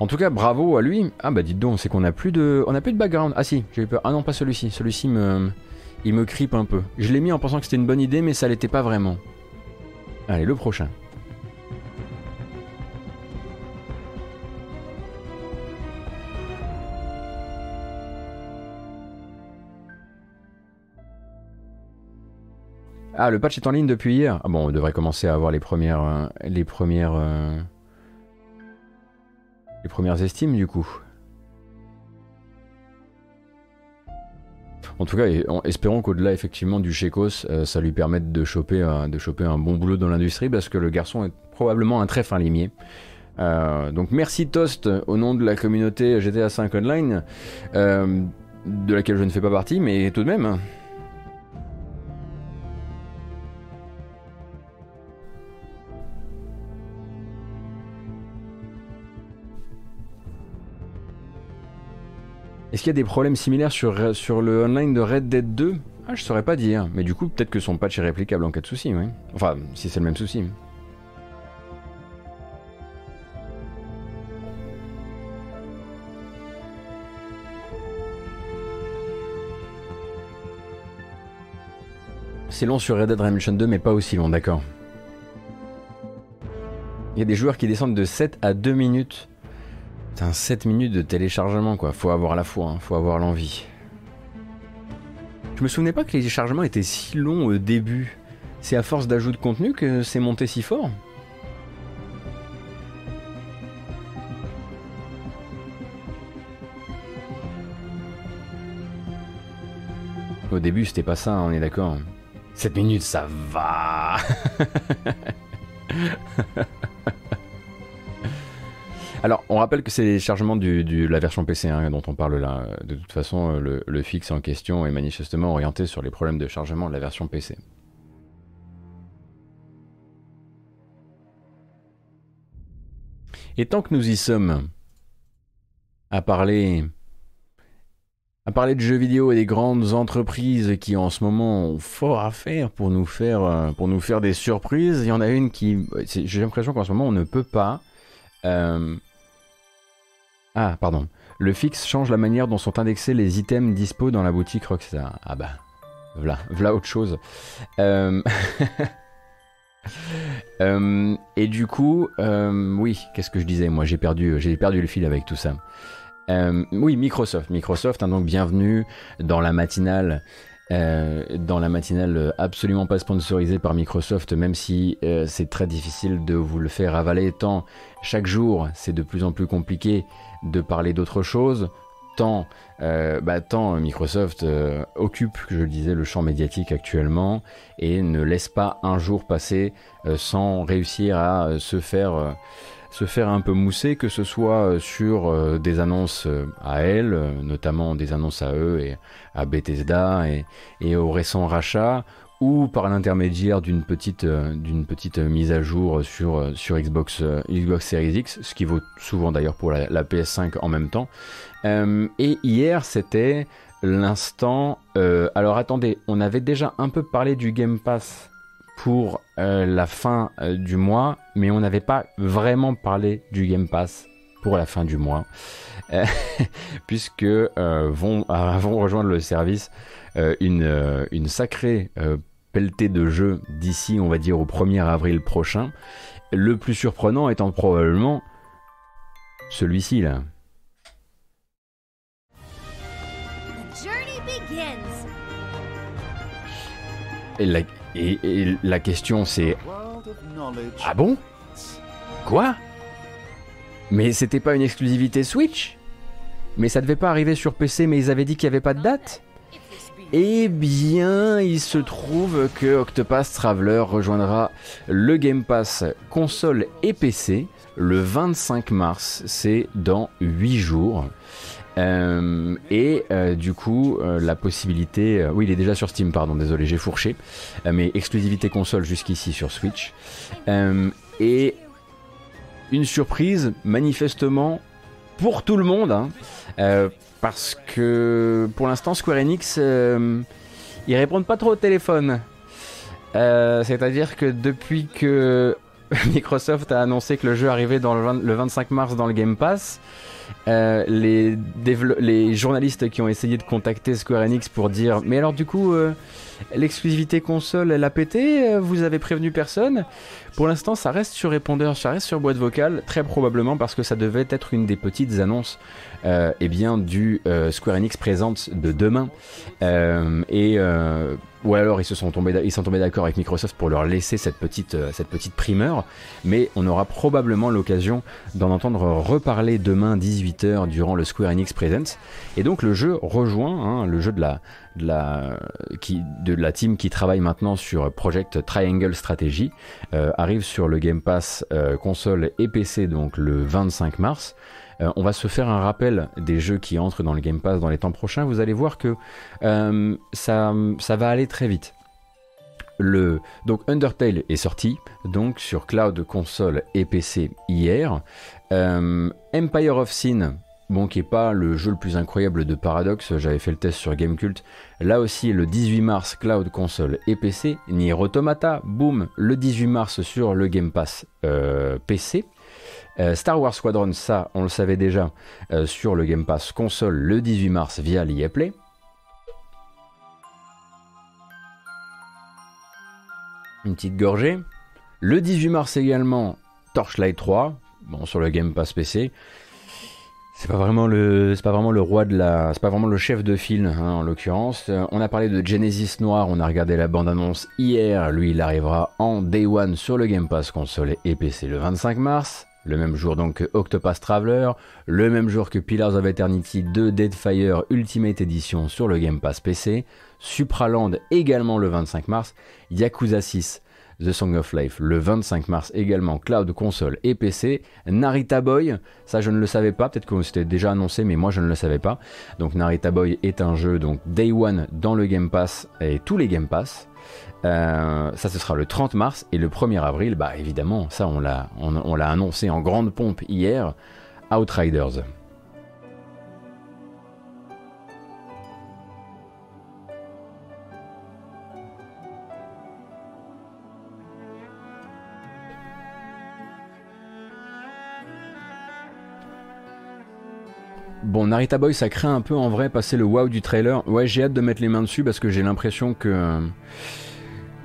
En tout cas, bravo à lui. Ah bah dites donc, c'est qu'on a plus de, on a plus de background. Ah si, j'ai eu peur. Ah non, pas celui-ci. Celui-ci me, il me cripe un peu. Je l'ai mis en pensant que c'était une bonne idée, mais ça l'était pas vraiment. Allez, le prochain. Ah, le patch est en ligne depuis hier. Ah bon, on devrait commencer à avoir les premières, euh, les premières. Euh, premières estimes du coup. En tout cas, espérons qu'au-delà effectivement du Chekos, euh, ça lui permette de choper, de choper un bon boulot dans l'industrie parce que le garçon est probablement un très fin limier. Euh, donc merci Toast au nom de la communauté GTA 5 Online, euh, de laquelle je ne fais pas partie, mais tout de même. Est-ce qu'il y a des problèmes similaires sur, le online de Red Dead 2 Ah, je saurais pas dire. Mais du coup, peut-être que son patch est réplicable en cas de souci, oui. Enfin, si c'est le même souci. C'est long sur Red Dead Redemption 2, mais pas aussi long, d'accord. Il y a des joueurs qui descendent de 7 à 2 minutes 7 minutes de téléchargement quoi, faut avoir la foi, hein. faut avoir l'envie. Je me souvenais pas que les chargements étaient si longs au début. C'est à force d'ajout de contenu que c'est monté si fort Au début, c'était pas ça, on est d'accord. 7 minutes, ça va Alors, on rappelle que c'est les chargements de du, la version PC hein, dont on parle là. De toute façon, le, le fixe en question est manifestement orienté sur les problèmes de chargement de la version PC. Et tant que nous y sommes, à parler, à parler de jeux vidéo et des grandes entreprises qui en ce moment ont fort à faire pour nous faire, euh, pour nous faire des surprises, il y en a une qui, j'ai l'impression qu'en ce moment on ne peut pas. Euh, ah, pardon. Le fixe change la manière dont sont indexés les items dispo dans la boutique Rockstar. Ah bah, voilà, voilà autre chose. Euh... Euh, et du coup, euh, oui, qu'est-ce que je disais? Moi, j'ai perdu, j'ai perdu le fil avec tout ça. Oui, Microsoft. Microsoft, hein, donc bienvenue dans la matinale. dans la matinale absolument pas sponsorisée par Microsoft, même si c'est très difficile de vous le faire avaler, tant chaque jour c'est de plus en plus compliqué de parler d'autre chose, tant euh, bah, tant Microsoft euh, occupe, je le disais, le champ médiatique actuellement et ne laisse pas un jour passer euh, sans réussir à se faire se faire un peu mousser, que ce soit sur des annonces à elle, notamment des annonces à eux et à Bethesda et, et au récent rachat, ou par l'intermédiaire d'une petite, euh, d'une petite mise à jour sur, euh, sur Xbox, euh, Xbox Series X, ce qui vaut souvent d'ailleurs pour la, PS5 en même temps. et hier, c'était l'instant... alors attendez, on avait déjà un peu parlé du Game Pass pour la fin du mois, mais on n'avait pas vraiment parlé du Game Pass pour la fin du mois, puisque vont, vont rejoindre le service une, une sacrée pelleté de jeux d'ici, on va dire, au 1er avril prochain. Le plus surprenant étant probablement celui-ci là. Et la, et, la question c'est Ah bon? Quoi? Mais c'était pas une exclusivité Switch? Mais ça devait pas arriver sur PC mais ils avaient dit qu'il n'y avait pas de date? Eh bien, il se trouve que Octopath Traveler rejoindra le Game Pass console et PC le 25 mars, c'est dans 8 jours. Euh, et euh, du coup, euh, la possibilité. oui, il est déjà sur Steam, pardon, désolé, j'ai fourché. mais exclusivité console jusqu'ici sur Switch. et une surprise, manifestement, pour tout le monde. Hein, parce que pour l'instant, Square Enix, euh, ils répondent pas trop au téléphone. Euh, c'est-à-dire que depuis que Microsoft a annoncé que le jeu arrivait le, 25 mars dans le Game Pass, euh, les, journalistes qui ont essayé de contacter Square Enix pour dire Mais alors, du coup, l'exclusivité console, elle a pété Vous avez prévenu personne? Pour l'instant, ça reste sur répondeur, ça reste sur boîte vocale, très probablement parce que ça devait être une des petites annonces euh, eh bien, du euh, Square Enix présente de demain. Euh, et ou alors ils se sont tombés, d'accord avec Microsoft pour leur laisser cette petite primeur, mais on aura probablement l'occasion d'en entendre reparler demain 18h durant le Square Enix Presents. Et donc le jeu rejoint hein, le jeu de la, de la, qui, de la team qui travaille maintenant sur Project Triangle Strategy, arrive sur le Game Pass console et PC donc le 25 mars. Euh, on va se faire un rappel des jeux qui entrent dans le Game Pass dans les temps prochains. Vous allez voir que euh, ça, ça va aller très vite. Le, donc Undertale est sorti donc sur cloud, console et PC hier. Euh, Empire of Sin, bon qui est pas le jeu le plus incroyable de Paradox, j'avais fait le test sur Gamecult. Là aussi le 18 mars cloud, console et PC. Nier Automata, boom, le 18 mars sur le Game Pass PC. Euh, Star Wars Squadron, ça, on le savait déjà euh, sur le Game Pass console le 18 mars via l'EA Play. Une petite gorgée. Le 18 mars également, Torchlight 3, bon, sur le Game Pass PC. C'est pas vraiment le, roi de la, c'est pas vraiment le chef de file hein, en l'occurrence. Euh, on a parlé de Genesis Noir, on a regardé la bande annonce hier. Lui, il arrivera en Day One sur le Game Pass console et PC le 25 mars le même jour donc que Octopath Traveler, le même jour que Pillars of Eternity 2 Deadfire Ultimate Edition sur le Game Pass PC, Supraland également le 25 mars, Yakuza 6 The Song of Life. Le 25 mars également, cloud, console et PC. Narita Boy, ça je ne le savais pas, peut-être que c'était déjà annoncé, mais moi je ne le savais pas. Donc Narita Boy est un jeu donc Day One dans le Game Pass et tous les Game Pass. Euh, ça, ce sera le 30 mars et le 1er avril, bah évidemment, ça on l'a on l'a annoncé en grande pompe hier, Outriders. Bon, Narita Boy, ça craint un peu en vrai passer le wow du trailer. Ouais, j'ai hâte de mettre les mains dessus parce que j'ai l'impression que.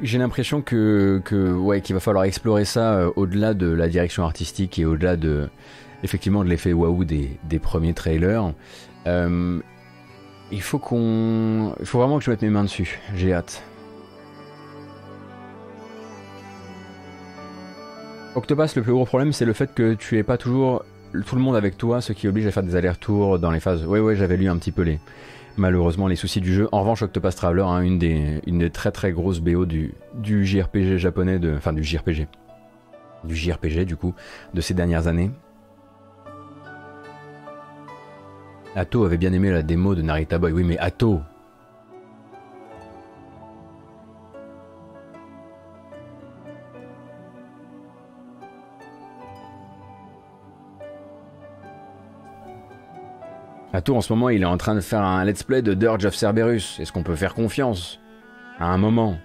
J'ai l'impression que, que ouais, qu'il va falloir explorer ça euh, au-delà de la direction artistique et au-delà de effectivement de l'effet waouh des, des, premiers trailers. Euh, il faut qu'on, il faut vraiment que je mette mes mains dessus. J'ai hâte. Octopus, le plus gros problème, c'est le fait que tu es pas toujours tout le monde avec toi, ce qui oblige à faire des allers-retours dans les phases. Oui, oui, j'avais lu un petit peu les, malheureusement les soucis du jeu. En revanche, Octopath Traveler, hein, une, des, une des très très grosses BO du, du JRPG japonais, de, enfin du JRPG, du JRPG du coup, de ces dernières années. Atto avait bien aimé la démo de Narita Boy. Oui, mais Atto, Ato en ce moment, il est en train de faire un let's play de Dirge of Cerberus. Est-ce qu'on peut faire confiance À un moment?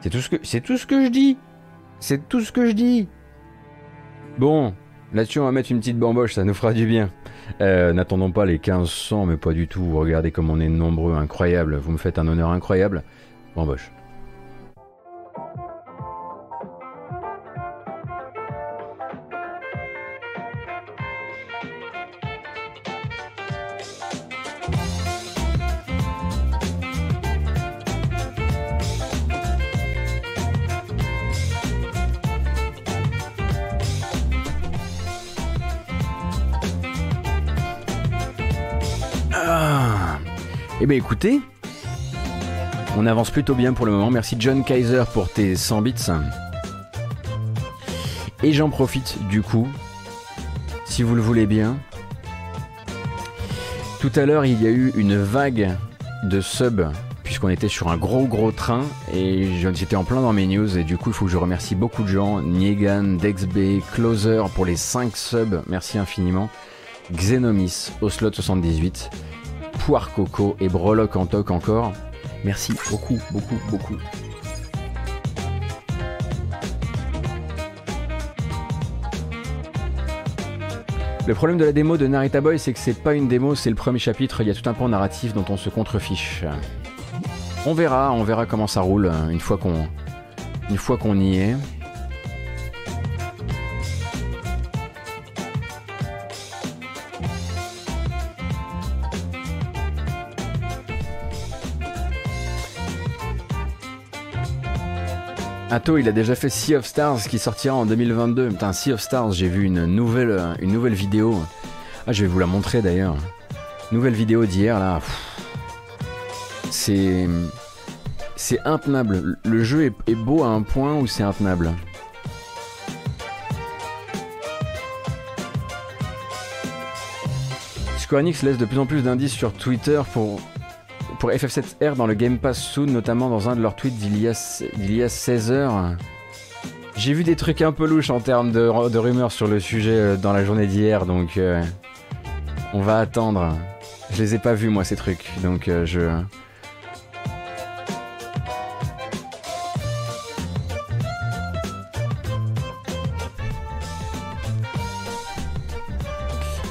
C'est tout ce que tout ce que je dis. C'est tout ce que je dis. Bon, là-dessus on va mettre une petite bamboche, ça nous fera du bien. Euh, n'attendons pas les 1500, mais pas du tout. Regardez comme on est nombreux, incroyable. Vous me faites un honneur incroyable. Bamboche. Écoutez, on avance plutôt bien pour le moment. Merci John Kaiser pour tes 100 bits. Et j'en profite du coup, si vous le voulez bien. Tout à l'heure, il y a eu une vague de subs puisqu'on était sur un gros gros train et j'étais en plein dans mes news et du coup il faut que je remercie beaucoup de gens, Niegan, DexB, Closer pour les 5 subs, merci infiniment, Xenomis, Oslot78, Poire Coco et Breloque en toc encore. Merci beaucoup, beaucoup, beaucoup. Le problème de la démo de Narita Boy, c'est que c'est pas une démo, c'est le premier chapitre, il y a tout un point narratif dont on se contrefiche. On verra, on verra comment ça roule une fois qu'on une fois qu'on y est. Atto, il a déjà fait Sea of Stars qui sortira en 2022. Putain, Sea of Stars, j'ai vu une nouvelle, vidéo. Ah, je vais vous la montrer d'ailleurs. Nouvelle vidéo d'hier là. C'est. C'est intenable. Le jeu est, est beau à un point où c'est intenable. Square Enix laisse de plus en plus d'indices sur Twitter pour pour FF7R dans le Game Pass Soon, notamment dans un de leurs tweets d'il y, a, 16 heures. J'ai vu des trucs un peu louches en termes de, rumeurs sur le sujet euh, dans la journée d'hier, donc euh, on va attendre. Je les ai pas vus moi ces trucs, donc euh, je...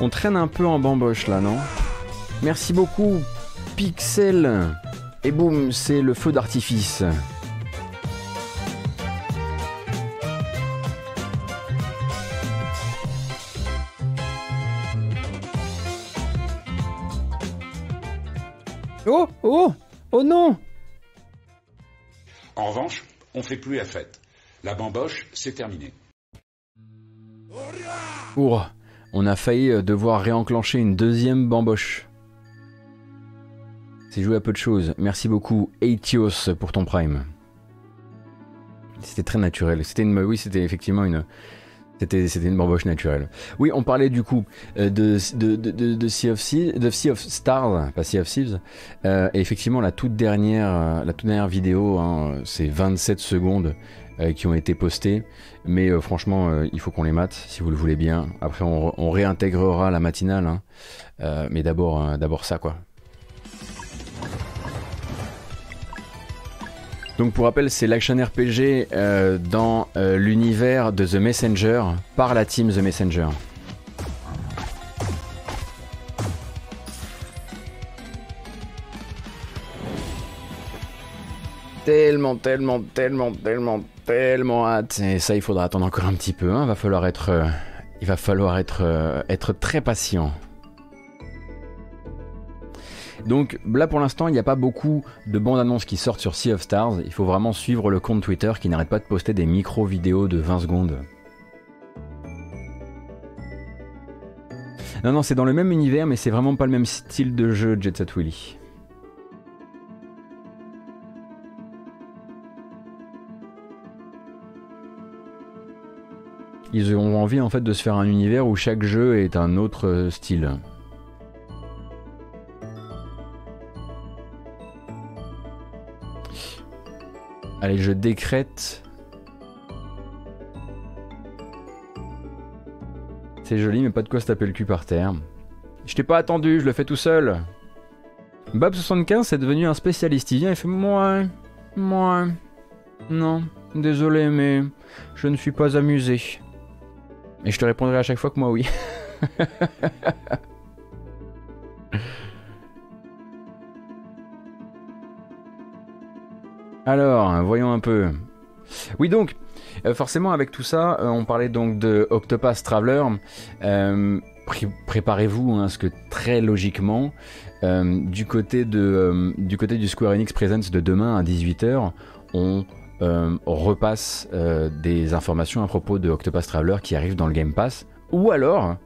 On traîne un peu en bamboche là, non? Merci beaucoup Pixel. Et boum, c'est le feu d'artifice. Oh Oh Oh non En revanche, on fait plus la fête. La bamboche, c'est terminé. on a failli euh, devoir réenclencher une deuxième bamboche. C'est joué à peu de choses. Merci beaucoup, Aetios, pour ton prime. C'était très naturel. C'était une, oui, c'était effectivement une, c'était, une bamboche naturelle. Oui, on parlait du coup euh, de, de, de, sea, of de sea of Stars, pas Sea of Thieves. Euh, et effectivement, la toute dernière, euh, la toute dernière vidéo, hein, c'est 27 secondes qui ont été postées. Mais franchement, il faut qu'on les mate si vous le voulez bien. Après, on, on réintégrera la matinale. Hein. mais d'abord, d'abord ça, quoi. Donc pour rappel, c'est l'action RPG euh, dans euh, l'univers de The Messenger par la team The Messenger. Tellement, tellement, tellement, tellement, tellement hâte. Et ça, il faudra attendre encore un petit peu. Hein. Euh, il va falloir être très patient. Donc là pour l'instant il n'y a pas beaucoup de bandes annonces qui sortent sur Sea of Stars. Il faut vraiment suivre le compte Twitter qui n'arrête pas de poster des micro-vidéos de 20 secondes. Non non c'est dans le même univers mais c'est vraiment pas le même style de jeu Jet Set Willy. Ils ont envie en fait de se faire un univers où chaque jeu est un autre style. Allez, je décrète. C'est joli, mais pas de quoi se taper le cul par terre. Je t'ai pas attendu, je le fais tout seul. Bab75 c'est devenu un spécialiste. Il vient et fait Moi. Moi. Non. Désolé, mais je ne suis pas amusé. Et je te répondrai à chaque fois que moi oui. Alors, voyons un peu. Oui donc, euh, forcément avec tout ça, euh, on parlait donc de Octopath Traveler. Euh, préparez-vous hein, à ce que très logiquement, du, côté de, du côté du Square Enix Presents de demain à 18h, on repasse des informations à propos de Octopath Traveler qui arrivent dans le Game Pass. Ou alors,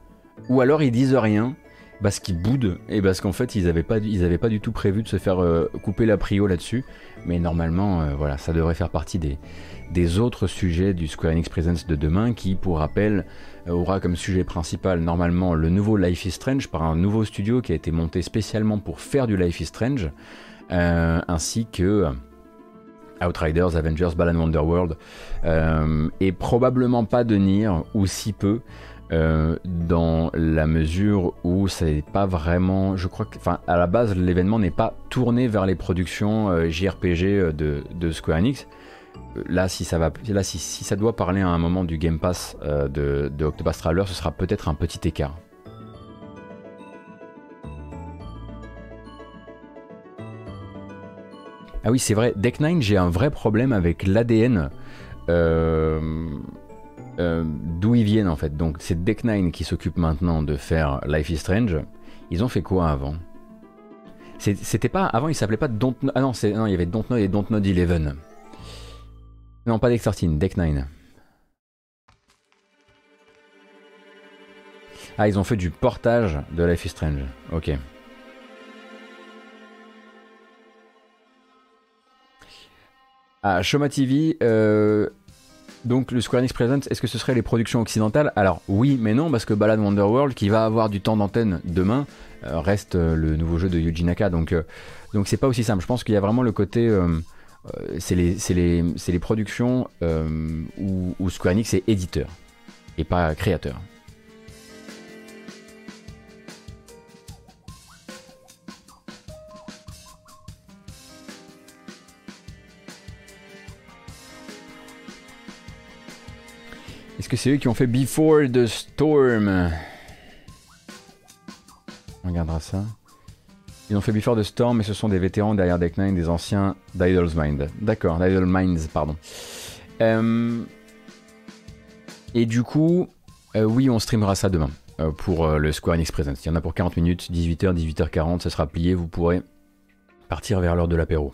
ou alors ils disent rien parce qu'ils boudent et parce qu'en fait ils n'avaient pas, pas du tout prévu de se faire couper la prio là-dessus. Mais normalement, euh, voilà, ça devrait faire partie des, autres sujets du Square Enix Presents de demain, qui, pour rappel, euh, aura comme sujet principal normalement le nouveau Life is Strange par un nouveau studio qui a été monté spécialement pour faire du Life is Strange, euh, ainsi que Outriders, Avengers, Balan Wonderworld, et probablement pas de Nier, ou si peu, euh, dans la mesure où c'est pas vraiment, je crois que, enfin, à la base, l'événement n'est pas tourné vers les productions euh, JRPG euh, de, Square Enix. Là, si ça va, là, si, si, ça doit parler à un moment du Game Pass de, de Octopath Traveler, ce sera peut-être un petit écart. Ah oui, c'est vrai. Deck 9, j'ai un vrai problème avec l'ADN. Euh, euh, d'où ils viennent en fait. Donc c'est Deck9 qui s'occupe maintenant de faire Life is Strange. Ils ont fait quoi avant? C'était pas avant, il s'appelait pas Dontnod. Ah non, non, il y avait Dontnod et Dontnod 11. Non, pas Deck 13, Deck9. Ah, ils ont fait du portage de Life is Strange. Ok. Ah, Shoma TV, euh, donc le Square Enix Presents, est-ce que ce serait les productions occidentales? Alors oui, mais non, parce que Ballad Wonderworld, qui va avoir du temps d'antenne demain, euh, reste euh, le nouveau jeu de Yuji Naka. Donc euh, donc c'est pas aussi simple. Je pense qu'il y a vraiment le côté, c'est les, productions où, où Square Enix est éditeur et pas créateur. Est-ce que c'est eux qui ont fait Before the Storm? On regardera ça. Ils ont fait Before the Storm, mais ce sont des vétérans derrière Deck 9, des anciens d'Idol's Mind. D'accord, d'Idol Minds, pardon. Euh, et du coup, euh, oui, on streamera ça demain euh, pour le Square Enix Presents. Il y en a pour 40 minutes, 18h, 18h40, ça sera plié, vous pourrez partir vers l'heure de l'apéro.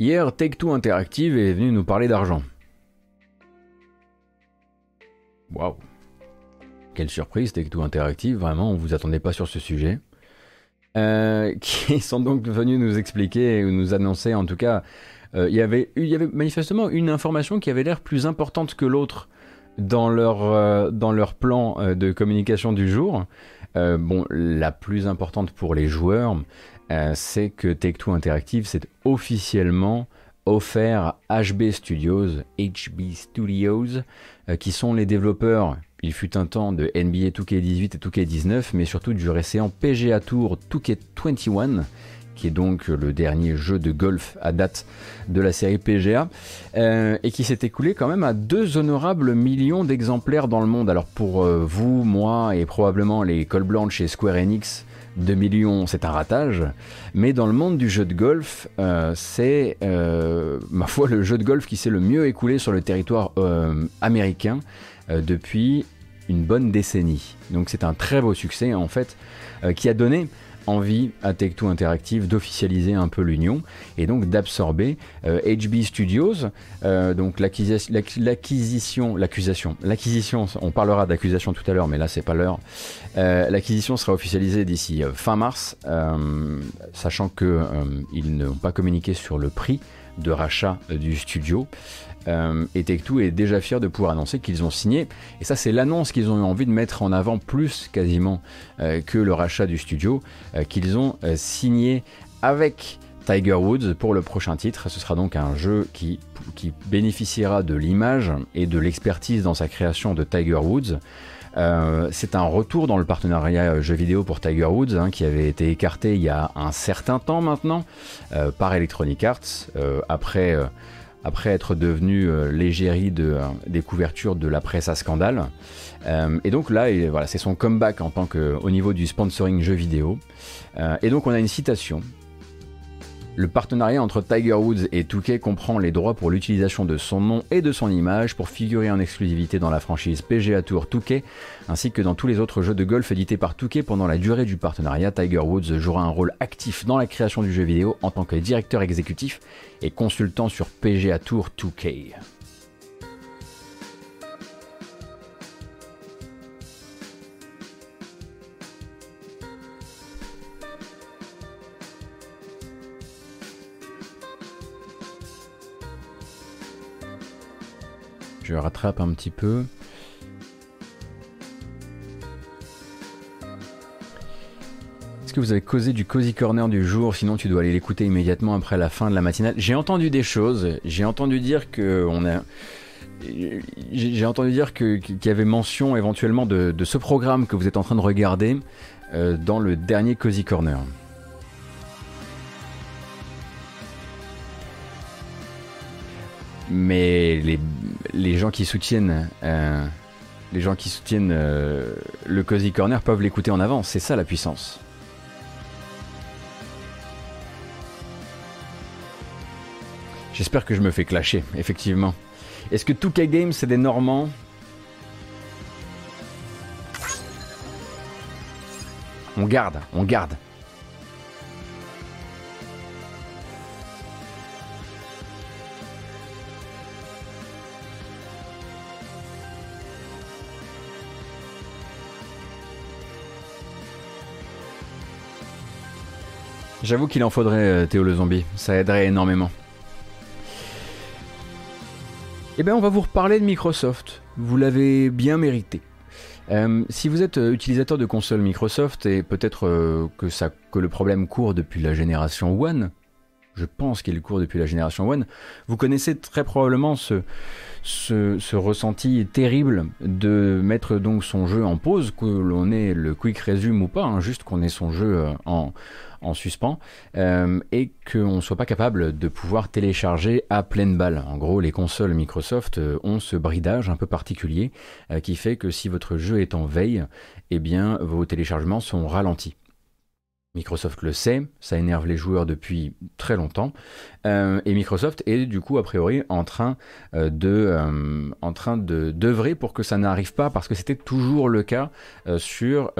Hier, Take-Two Interactive est venu nous parler d'argent. Waouh. quelle surprise, Tech2 Interactive, vraiment, on vous attendait pas sur ce sujet. Euh, qui sont donc venus nous expliquer ou nous annoncer, en tout cas, euh, il y avait, il y avait manifestement une information qui avait l'air plus importante que l'autre dans leur, euh, dans leur plan de communication du jour. bon, la plus importante pour les joueurs, c'est que Tech2 Interactive s'est officiellement offert HB Studios, HB Studios, qui sont les développeurs il fut un temps de NBA 2K18 et 2K19, mais surtout du récent PGA Tour 2K21, qui est donc le dernier jeu de golf à date de la série PGA, euh, et qui s'est écoulé quand même à 2 honorables millions d'exemplaires dans le monde. Alors pour euh, vous, moi et probablement les Col Blanche chez Square Enix, 2 millions, c'est un ratage. Mais dans le monde du jeu de golf, euh, c'est, ma foi, le jeu de golf qui s'est le mieux écoulé sur le territoire américain. Euh, depuis une bonne décennie. Donc c'est un très beau succès en fait euh, qui a donné envie à Tech2 Interactive d'officialiser un peu l'union et donc d'absorber HB euh, Studios. donc l'acquisition, l'accusation, l'acquisition, on parlera d'accusation tout à l'heure, mais là c'est pas l'heure. l'acquisition sera officialisée d'ici fin mars, sachant que ils n'ont pas communiqué sur le prix de rachat du studio. Euh, et Tech2 est déjà fier de pouvoir annoncer qu'ils ont signé. Et ça, c'est l'annonce qu'ils ont eu envie de mettre en avant plus quasiment euh, que le rachat du studio, euh, qu'ils ont signé avec Tiger Woods pour le prochain titre. Ce sera donc un jeu qui, qui bénéficiera de l'image et de l'expertise dans sa création de Tiger Woods. c'est un retour dans le partenariat jeu vidéo pour Tiger Woods, hein, qui avait été écarté il y a un certain temps maintenant par Electronic Arts, après après être devenu euh, l'égérie euh, des couvertures de la presse à scandale. Euh, et donc là, voilà, c'est son comeback en tant que, au niveau du sponsoring jeu vidéo. et donc on a une citation le partenariat entre Tiger Woods et Touquet comprend les droits pour l'utilisation de son nom et de son image pour figurer en exclusivité dans la franchise PGA Tour Touquet, ainsi que dans tous les autres jeux de golf édités par Touquet pendant la durée du partenariat. Tiger Woods jouera un rôle actif dans la création du jeu vidéo en tant que directeur exécutif et consultant sur PGA Tour Touquet. Je rattrape un petit peu. Est-ce que vous avez causé du Cozy Corner du jour? Sinon, tu dois aller l'écouter immédiatement après la fin de la matinale. J'ai entendu des choses. J'ai entendu dire que on. J'ai entendu dire qu'il y avait mention éventuellement de, ce programme que vous êtes en train de regarder euh, dans le dernier Cozy Corner. Mais les, les gens qui soutiennent euh, les gens qui soutiennent euh, le Cozy Corner peuvent l'écouter en avance, c'est ça la puissance. J'espère que je me fais clasher, effectivement. Est-ce que 2K Games c'est des Normands? On garde, on garde. J'avoue qu'il en faudrait, euh, Théo le zombie. Ça aiderait énormément. Eh bien, on va vous reparler de Microsoft. Vous l'avez bien mérité. Euh, si vous êtes euh, utilisateur de console Microsoft et peut-être que, que le problème court depuis la génération One, je pense qu'il court depuis la génération One, vous connaissez très probablement ce, ce, ressenti terrible de mettre donc son jeu en pause, que l'on ait le quick resume ou pas, hein, juste qu'on ait son jeu en, en suspens euh, et qu'on ne soit pas capable de pouvoir télécharger à pleine balle. En gros, les consoles Microsoft euh, ont ce bridage un peu particulier euh, qui fait que si votre jeu est en veille, eh vos téléchargements sont ralentis. Microsoft le sait, ça énerve les joueurs depuis très longtemps, euh, et Microsoft est du coup a priori en train euh, de euh, en train de d'œuvrer pour que ça n'arrive pas parce que c'était toujours le cas sur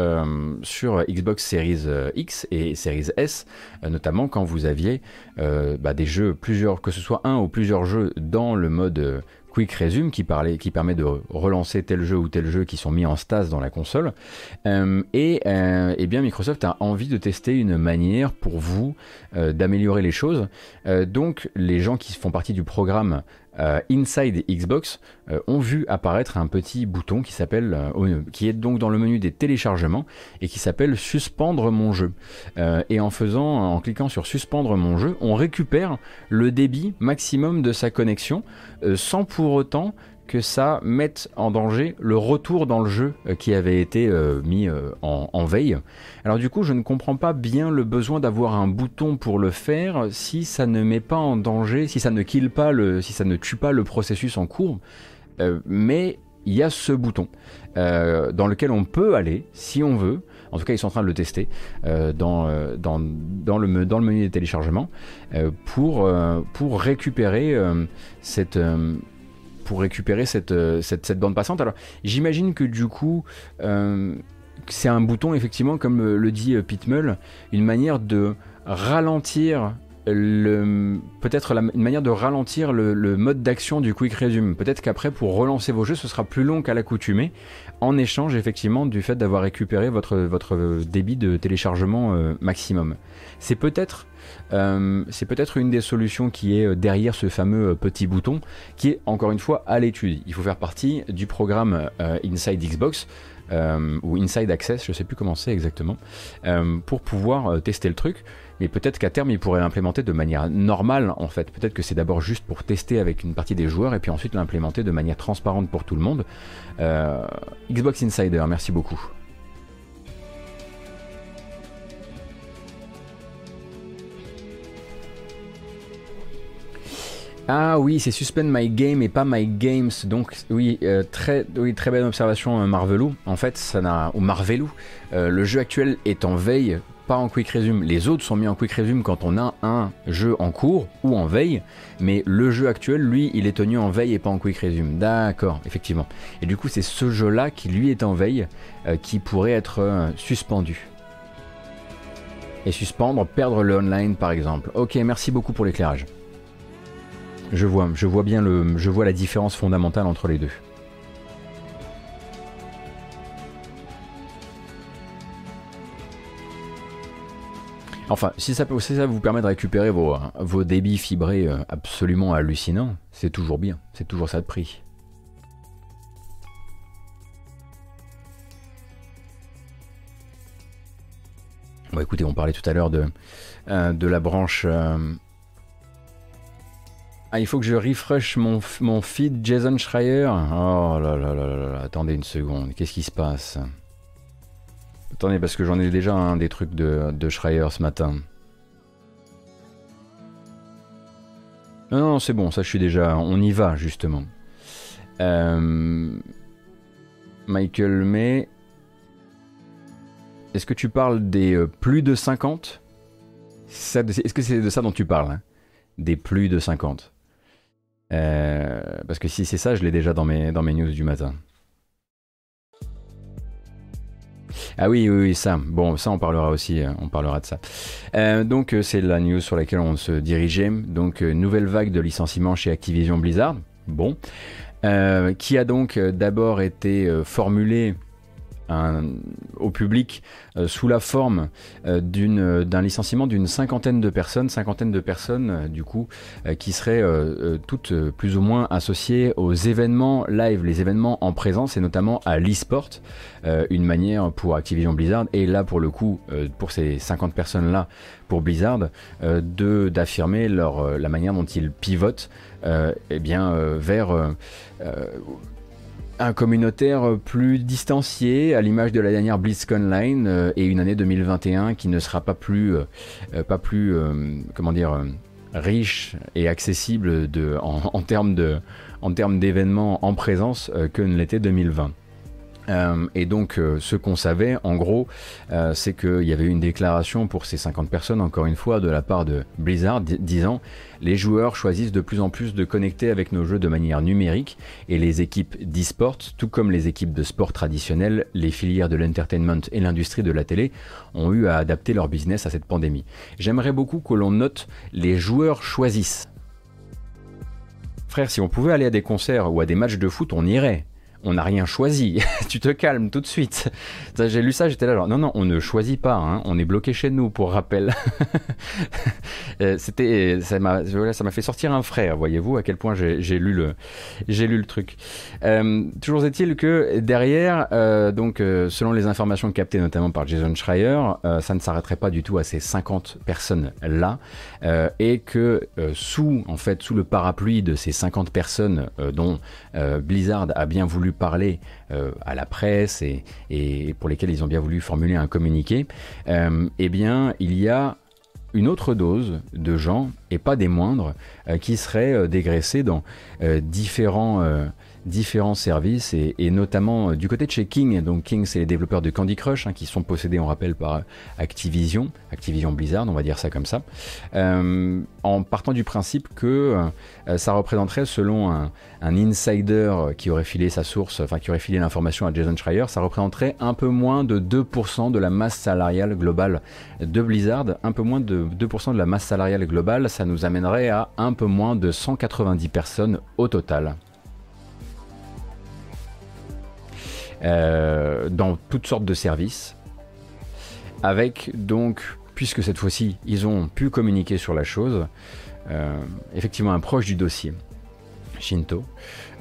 sur Xbox Series X et Series S, notamment quand vous aviez bah, des jeux plusieurs que ce soit un ou plusieurs jeux dans le mode Quick Resume qui, permet de relancer tel jeu ou tel jeu qui sont mis en stase dans la console. et, et, bien Microsoft a envie de tester une manière pour vous d'améliorer les choses. donc les gens qui font partie du programme euh, Inside Xbox euh, ont vu apparaître un petit bouton qui s'appelle, euh, qui est donc dans le menu des téléchargements et qui s'appelle suspendre mon jeu. et en faisant, en cliquant sur suspendre mon jeu, on récupère le débit maximum de sa connexion sans pour autant que ça mette en danger le retour dans le jeu euh, qui avait été euh, mis euh, en, veille. Alors du coup, je ne comprends pas bien le besoin d'avoir un bouton pour le faire si ça ne met pas en danger, si ça ne kill pas le, si ça ne tue pas le processus en cours. mais il y a ce bouton dans lequel on peut aller si on veut. En tout cas, ils sont en train de le tester dans, le, menu des téléchargements pour récupérer cette pour récupérer euh, cette, cette, bande passante. Alors j'imagine que du coup, euh, c'est un bouton effectivement, comme euh, le dit Pitmull, une manière de ralentir peut-être une manière de ralentir le, mode d'action du quick resume. Peut-être qu'après, pour relancer vos jeux, ce sera plus long qu'à l'accoutumée, en échange effectivement du fait d'avoir récupéré votre, votre débit de téléchargement maximum. C'est peut-être euh, c'est peut-être une des solutions qui est euh, derrière ce fameux euh, petit bouton, qui est encore une fois à l'étude. Il faut faire partie du programme Inside Xbox. ou Inside Access, je ne sais plus comment c'est exactement, pour pouvoir tester le truc. Mais peut-être qu'à terme, il pourrait l'implémenter de manière normale, en fait. Peut-être que c'est d'abord juste pour tester avec une partie des joueurs et puis ensuite l'implémenter de manière transparente pour tout le monde. Xbox Insider, merci beaucoup. Ah oui, c'est Suspend My Game et pas My Games. Donc oui, euh, très, oui, très belle observation euh, Marvelou. En fait, ça n'a ou Marvelou. Euh, le jeu actuel est en veille, pas en quick resume. Les autres sont mis en quick resume quand on a un jeu en cours ou en veille, mais le jeu actuel, lui, il est tenu en veille et pas en quick resume. D'accord, effectivement. Et du coup, c'est ce jeu-là qui lui est en veille qui pourrait être suspendu. Et suspendre, perdre le online par exemple. Ok, merci beaucoup pour l'éclairage. Je vois, je vois bien le, je vois la différence fondamentale entre les deux. Enfin, si ça, vous permet de récupérer vos, vos débits fibrés euh, absolument hallucinants, c'est toujours bien, c'est toujours ça de prix. Bon, écoutez, on parlait tout à l'heure de, euh, de la branche euh, ah, il faut que je refresh mon, mon feed Jason Schreier. Oh là là là là attendez une seconde, qu'est-ce qui se passe? Attendez, parce que j'en ai déjà un des trucs de, de Schreier ce matin. Non, non, c'est bon, ça je suis déjà. On y va justement. Euh, Michael May. Est-ce que tu parles des euh, plus de 50 Est-ce que c'est de ça dont tu parles hein? Des plus de 50 euh, parce que si c'est ça, je l'ai déjà dans mes, dans mes news du matin. Ah oui, oui, oui, ça. Bon, ça, on parlera aussi, euh, on parlera de ça. Euh, donc, c'est la news sur laquelle on se dirigeait. Donc, nouvelle vague de licenciements chez Activision Blizzard. Bon. qui a donc d'abord été formulée au public euh, sous la forme euh, d'un licenciement d'une cinquantaine de personnes, cinquantaine de personnes euh, du coup qui seraient toutes plus ou moins associées aux événements live, les événements en présence et notamment à l'e-sport, une manière pour Activision Blizzard et là pour le coup pour ces 50 personnes là pour Blizzard de d'affirmer leur la manière dont ils pivotent eh bien vers un communautaire plus distancié, à l'image de la dernière BlizzConline euh, et une année 2021 qui ne sera pas plus, euh, euh, pas plus comment dire, riche et accessible de, en, en termes d'événements en présence que ne l'était 2020. Euh, et donc, euh, ce qu'on savait, en gros, euh, c'est qu'il y avait une déclaration pour ces 50 personnes, encore une fois, de la part de Blizzard, disant les joueurs choisissent de plus en plus de connecter avec nos jeux de manière numérique, et les équipes d'e-sport, tout comme les équipes de sport traditionnelles, les filières de l'entertainment et l'industrie de la télé, ont eu à adapter leur business à cette pandémie. J'aimerais beaucoup que l'on note les joueurs choisissent frère, si on pouvait aller à des concerts ou à des matchs de foot, on irait on n'a rien choisi. tu te calmes tout de suite. J'ai lu ça, j'étais là non non, on ne choisit pas. Hein. On est bloqué chez nous pour rappel. Euh, c'était ça m'a ça m'a fait sortir un frère. Voyez-vous à quel point j'ai lu le j'ai lu le truc. Euh, toujours est-il que derrière, euh, donc selon les informations captées notamment par Jason Schreier, ça ne s'arrêterait pas du tout à ces 50 personnes là et que sous en fait sous le parapluie de ces 50 personnes dont Blizzard a bien voulu parler euh, à la presse et, pour lesquels ils ont bien voulu formuler un communiqué, euh, eh bien, il y a une autre dose de gens, et pas des moindres, euh, qui seraient dégraissés dans différents différents services et, notamment euh, du côté de chez King. Donc King, c'est les développeurs de Candy Crush hein, qui sont possédés, on rappelle, par euh, Activision, Activision Blizzard, on va dire ça comme ça, euh, en partant du principe que ça représenterait, selon un, insider qui aurait filé sa source, enfin qui aurait filé l'information à Jason Schreier, ça représenterait un peu moins de 2% de la masse salariale globale de Blizzard, un peu moins de 2% de la masse salariale globale, ça nous amènerait à un peu moins de 190 personnes au total. Euh, dans toutes sortes de services, avec donc, puisque cette fois-ci ils ont pu communiquer sur la chose, euh, effectivement un proche du dossier, Shinto,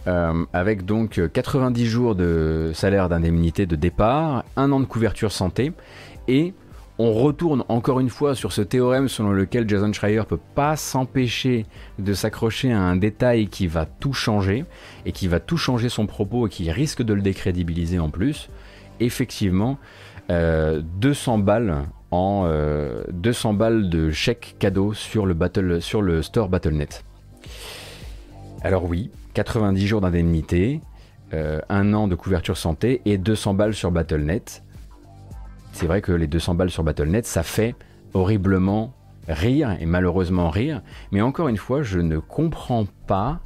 euh, avec donc 90 jours de salaire d'indemnité de départ, un an de couverture santé et on retourne encore une fois sur ce théorème selon lequel Jason Schreier peut pas s'empêcher de s'accrocher à un détail qui va tout changer et qui va tout changer son propos et qui risque de le décrédibiliser en plus. Effectivement, 200 euh, balles en 200 euh, balles de chèque cadeau sur le battle sur le store Battle.net. Alors oui, 90 jours d'indemnité, euh, un an de couverture santé et 200 balles sur Battle.net c'est vrai que les 200 balles sur Battle.net, ça fait horriblement rire et malheureusement rire. Mais encore une fois, je ne comprends pas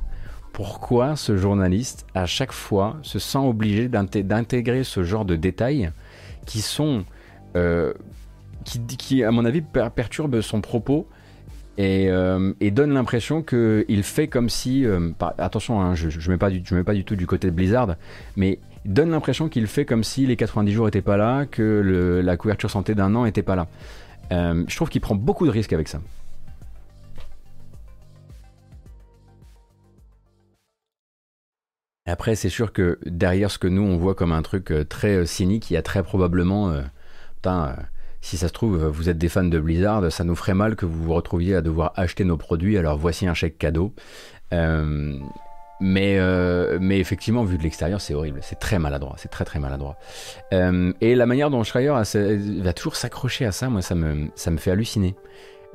pourquoi ce journaliste, à chaque fois, se sent obligé d'intégrer ce genre de détails qui sont. Euh, qui, à mon avis, perturbent son propos et, euh, donne l'impression qu'il fait comme si. Euh, attention, hein, je ne mets, pas du, mets pas du tout du côté de Blizzard, mais donne l'impression qu'il fait comme si les 90 jours n'étaient pas là, que la couverture santé d'un an n'était pas là. Euh, je trouve qu'il prend beaucoup de risques avec ça. Après, c'est sûr que derrière ce que nous on voit comme un truc euh, très euh, cynique, il y a très probablement, putain, si ça se trouve, vous êtes des fans de Blizzard, ça nous ferait mal que vous vous retrouviez à devoir acheter nos produits, alors voici un chèque cadeau. Mais, euh, mais effectivement, vu de l'extérieur, c'est horrible. C'est très maladroit. C'est très très maladroit. Euh, et la manière dont Schreier va toujours s'accrocher à ça, moi, ça me, ça me fait halluciner.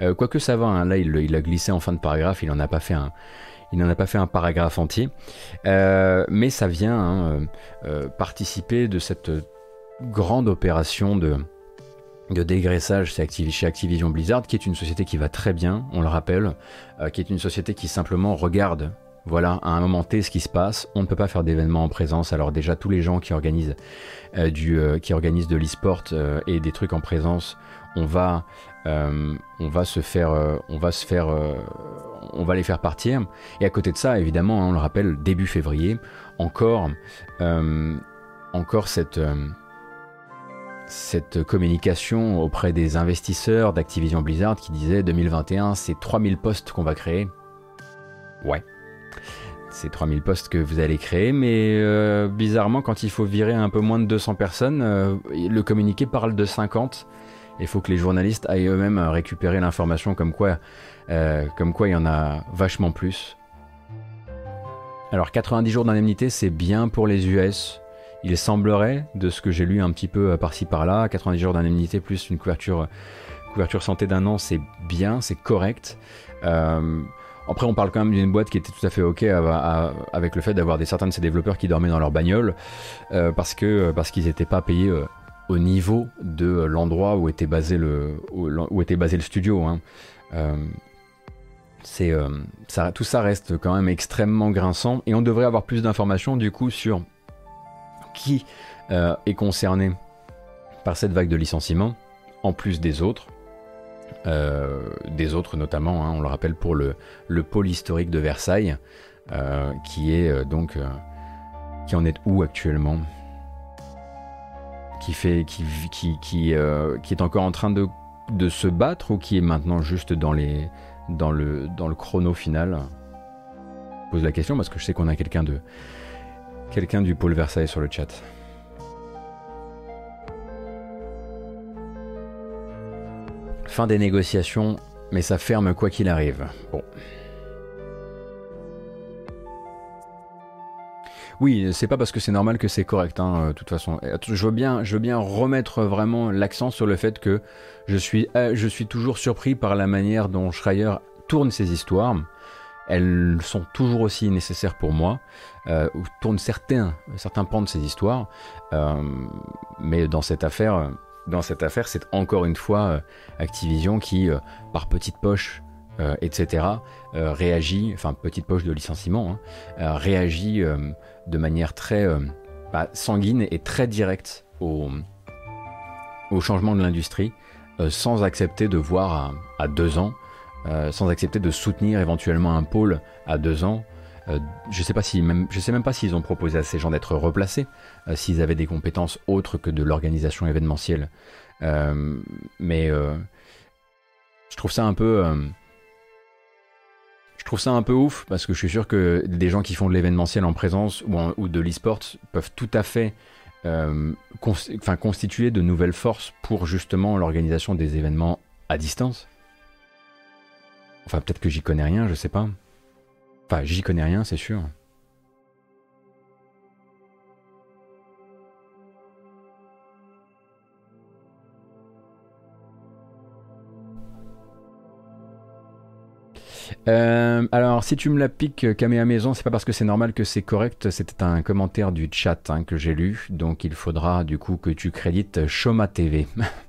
Euh, quoique ça va, hein, là, il, a glissé en fin de paragraphe. Il n'en a pas fait un. Il n'en a pas fait un paragraphe entier, mais ça vient hein, participer de cette grande opération de, de dégraissage chez Activision Blizzard, qui est une société qui va très bien, on le rappelle, qui est une société qui simplement regarde voilà, à un moment T, ce qui se passe. On ne peut pas faire d'événements en présence. Alors déjà, tous les gens qui organisent euh, euh, de l'e-sport euh, et des trucs en présence, on va, les faire partir. Et à côté de ça, évidemment, hein, on le rappelle, début février, encore, encore cette cette communication auprès des investisseurs d'Activision Blizzard qui disait 2021, c'est 3000 postes qu'on va créer. Ouais ces 3000 postes que vous allez créer, mais euh, bizarrement, quand il faut virer un peu moins de 200 personnes, euh, le communiqué parle de 50. Il faut que les journalistes aillent eux-mêmes récupérer l'information comme quoi, euh, comme quoi il y en a vachement plus. Alors 90 jours d'indemnité, c'est bien pour les US. Il semblerait, de ce que j'ai lu un petit peu par-ci par-là, 90 jours d'indemnité plus une couverture, couverture santé d'un an, c'est bien, c'est correct. Après, on parle quand même d'une boîte qui était tout à fait ok avec le fait d'avoir certains de ses développeurs qui dormaient dans leur bagnole euh, parce que parce qu'ils n'étaient pas payés euh, au niveau de l'endroit où était basé le studio. Hein. Euh, c'est tout ça reste quand même extrêmement grinçant et on devrait avoir plus d'informations du coup sur qui est concerné par cette vague de licenciements en plus des autres. Euh, des autres notamment, hein, on le rappelle pour le, pôle historique de Versailles, qui est donc qui en est où actuellement? Qui fait qui qui qui, qui est encore en train de, de se battre ou qui est maintenant juste dans les dans le dans le chrono final? Je pose la question parce que je sais qu'on a quelqu'un de quelqu'un du pôle Versailles sur le chat. Fin des négociations, mais ça ferme quoi qu'il arrive. Bon. Oui, c'est pas parce que c'est normal que c'est correct, hein, de toute façon. Je veux bien, je veux bien remettre vraiment l'accent sur le fait que je suis, euh, je suis toujours surpris par la manière dont Schreier tourne ses histoires. Elles sont toujours aussi nécessaires pour moi, euh, tourne certains, certains pans de ces histoires, euh, mais dans cette affaire, dans cette affaire, c'est encore une fois euh, Activision qui, euh, par petite poche, etc., réagit, enfin petite poche de licenciement, hein, réagit de manière très sanguine et très directe au, changement de l'industrie, sans accepter de voir à deux ans euh, sans accepter de soutenir éventuellement un pôle à deux ans. Euh, je sais pas si même, je sais même pas s'ils ont proposé à ces gens d'être replacés, euh, s'ils avaient des compétences autres que de l'organisation événementielle. mais je trouve ça un peu, je trouve ça un peu ouf parce que je suis sûr que des gens qui font de l'événementiel en présence ou, de l'e-sport peuvent tout à fait enfin, constituer de nouvelles forces pour justement l'organisation des événements à distance. Enfin, peut-être que j'y connais rien, je sais pas. Enfin, j'y connais rien, c'est sûr. Euh, alors, si tu me la piques, Camé à maison, c'est pas parce que c'est normal que c'est correct. C'était un commentaire du chat hein, que j'ai lu, donc il faudra du coup que tu crédites Shoma TV.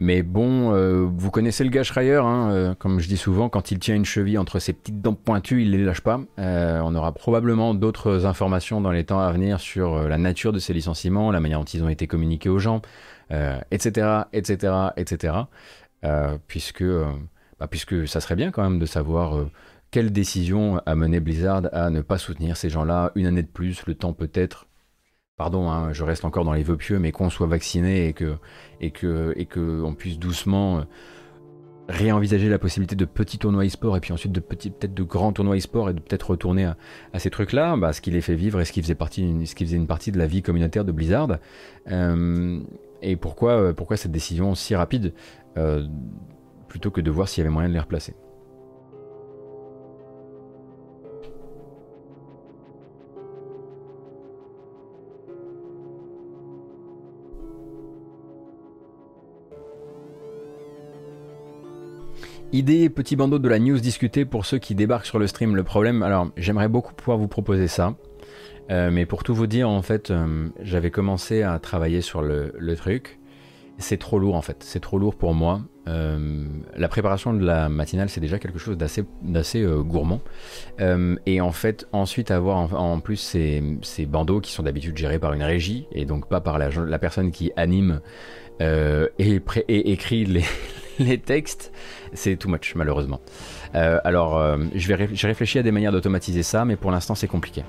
Mais bon, euh, vous connaissez le gars Schreier, hein, euh, comme je dis souvent, quand il tient une cheville entre ses petites dents pointues, il ne les lâche pas. Euh, on aura probablement d'autres informations dans les temps à venir sur la nature de ces licenciements, la manière dont ils ont été communiqués aux gens, etc., etc., etc. puisque, bah, puisque ça serait bien quand même de savoir quelle décision a mené Blizzard à ne pas soutenir ces gens-là une année de plus, le temps peut-être pardon, hein, je reste encore dans les vœux pieux, mais qu'on soit vacciné et que on puisse doucement euh, réenvisager la possibilité de petits tournois e-sport et puis ensuite de petits peut-être de grands tournois e-sport et de peut-être retourner à, ces trucs-là, bah, ce qui les fait vivre et ce qui faisait une partie de la vie communautaire de Blizzard. Euh, et pourquoi euh, pourquoi cette décision si rapide plutôt que de voir s'il y avait moyen de les replacer? Idée, petit bandeau de la news discutée pour ceux qui débarquent sur le stream. Le problème, alors j'aimerais beaucoup pouvoir vous proposer ça. Euh, mais pour tout vous dire, en fait, euh, j'avais commencé à travailler sur le, truc. C'est trop lourd en fait, c'est trop lourd pour moi. Euh, la préparation de la matinale, c'est déjà quelque chose d'assez, gourmand. et en fait, ensuite avoir en, plus ces, bandeaux qui sont d'habitude gérés par une régie et donc pas par la, personne qui anime et écrit les, les textes, c'est too much malheureusement. Euh, alors, euh, je vais j'ai réfléchi à des manières d'automatiser ça, mais pour l'instant c'est compliqué.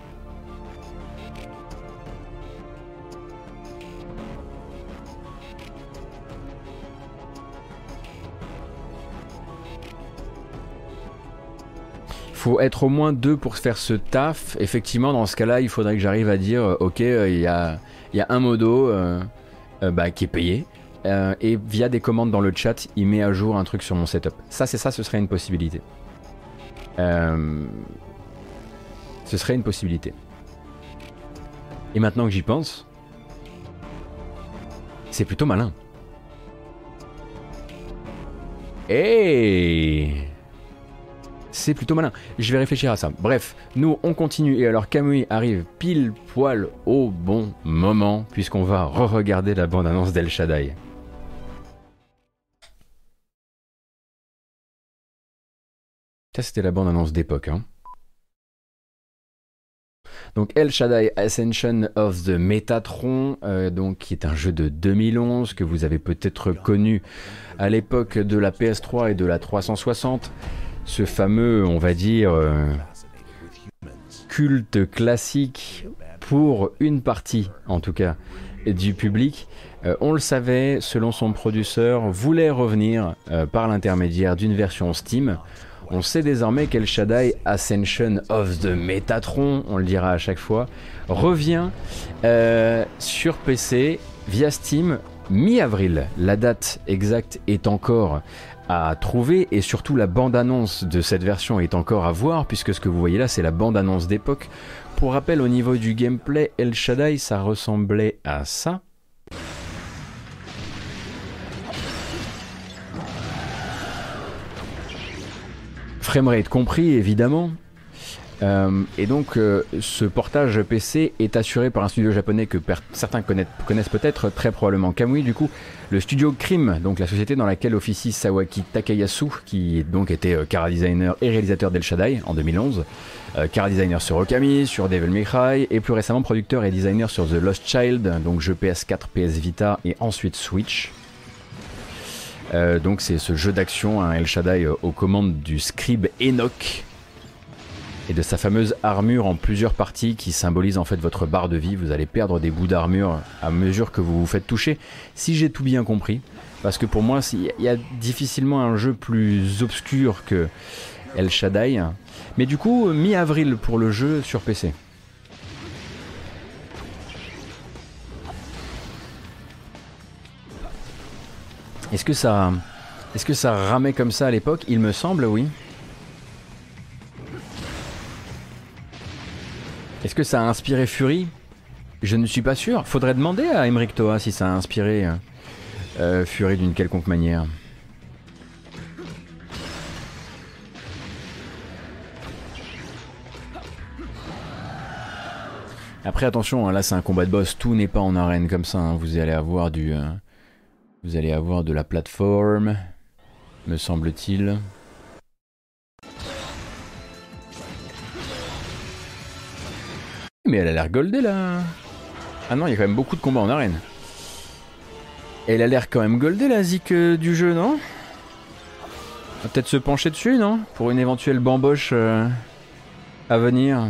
faut être au moins deux pour faire ce taf. Effectivement, dans ce cas-là, il faudrait que j'arrive à dire, euh, ok, il y, a, y, a, un modo bah, qui est payé. Euh, et via des commandes dans le chat, il met à jour un truc sur mon setup. Ça, c'est ça, ce serait une possibilité. Euh, ce serait une possibilité. Et maintenant que j'y pense, c'est plutôt malin. Et c'est plutôt malin. Je vais réfléchir à ça. Bref, nous on continue et alors Kamui arrive pile poil au bon moment puisqu'on va re-regarder la bande-annonce d'El Shaddai. C'était la bande-annonce d'époque. Hein. Donc El Shaddai Ascension of the Metatron, euh, donc qui est un jeu de 2011 que vous avez peut-être connu à l'époque de la PS3 et de la 360. Ce fameux, on va dire, euh, culte classique pour une partie, en tout cas, du public. Euh, on le savait, selon son producteur, voulait revenir par l'intermédiaire d'une version Steam. On sait désormais qu'El Shaddai Ascension of the Metatron, on le dira à chaque fois, revient euh, sur PC via Steam mi-avril. La date exacte est encore à trouver et surtout la bande-annonce de cette version est encore à voir puisque ce que vous voyez là c'est la bande-annonce d'époque. Pour rappel au niveau du gameplay, El Shaddai ça ressemblait à ça. Framerate compris évidemment. Euh, et donc euh, ce portage PC est assuré par un studio japonais que certains connaissent, peut-être, très probablement Kamui du coup, le studio Crim, donc la société dans laquelle officie Sawaki Takayasu, qui donc était euh, cara designer et réalisateur d'El Shaddai en 2011, cara designer sur Okami, sur Devil May Cry, et plus récemment producteur et designer sur The Lost Child, donc jeu PS4, PS Vita et ensuite Switch. Euh, donc c'est ce jeu d'action, un El Shaddai euh, aux commandes du scribe Enoch et de sa fameuse armure en plusieurs parties qui symbolise en fait votre barre de vie. Vous allez perdre des bouts d'armure à mesure que vous vous faites toucher, si j'ai tout bien compris. Parce que pour moi, il y a difficilement un jeu plus obscur que El Shaddai. Mais du coup, mi-avril pour le jeu sur PC. Est-ce que ça, est-ce que ça ramait comme ça à l'époque? Il me semble, oui. Est-ce que ça a inspiré Fury? Je ne suis pas sûr. Faudrait demander à Emmerich Toa si ça a inspiré euh, euh, Fury d'une quelconque manière. Après attention, hein, là c'est un combat de boss, tout n'est pas en arène comme ça, hein. vous allez avoir du... Euh, vous allez avoir de la plateforme, me semble-t-il. Mais elle a l'air goldée là. Ah non, il y a quand même beaucoup de combats en arène. Elle a l'air quand même goldée la zik euh, du jeu, non? On va peut-être se pencher dessus, non? Pour une éventuelle bamboche euh, à venir.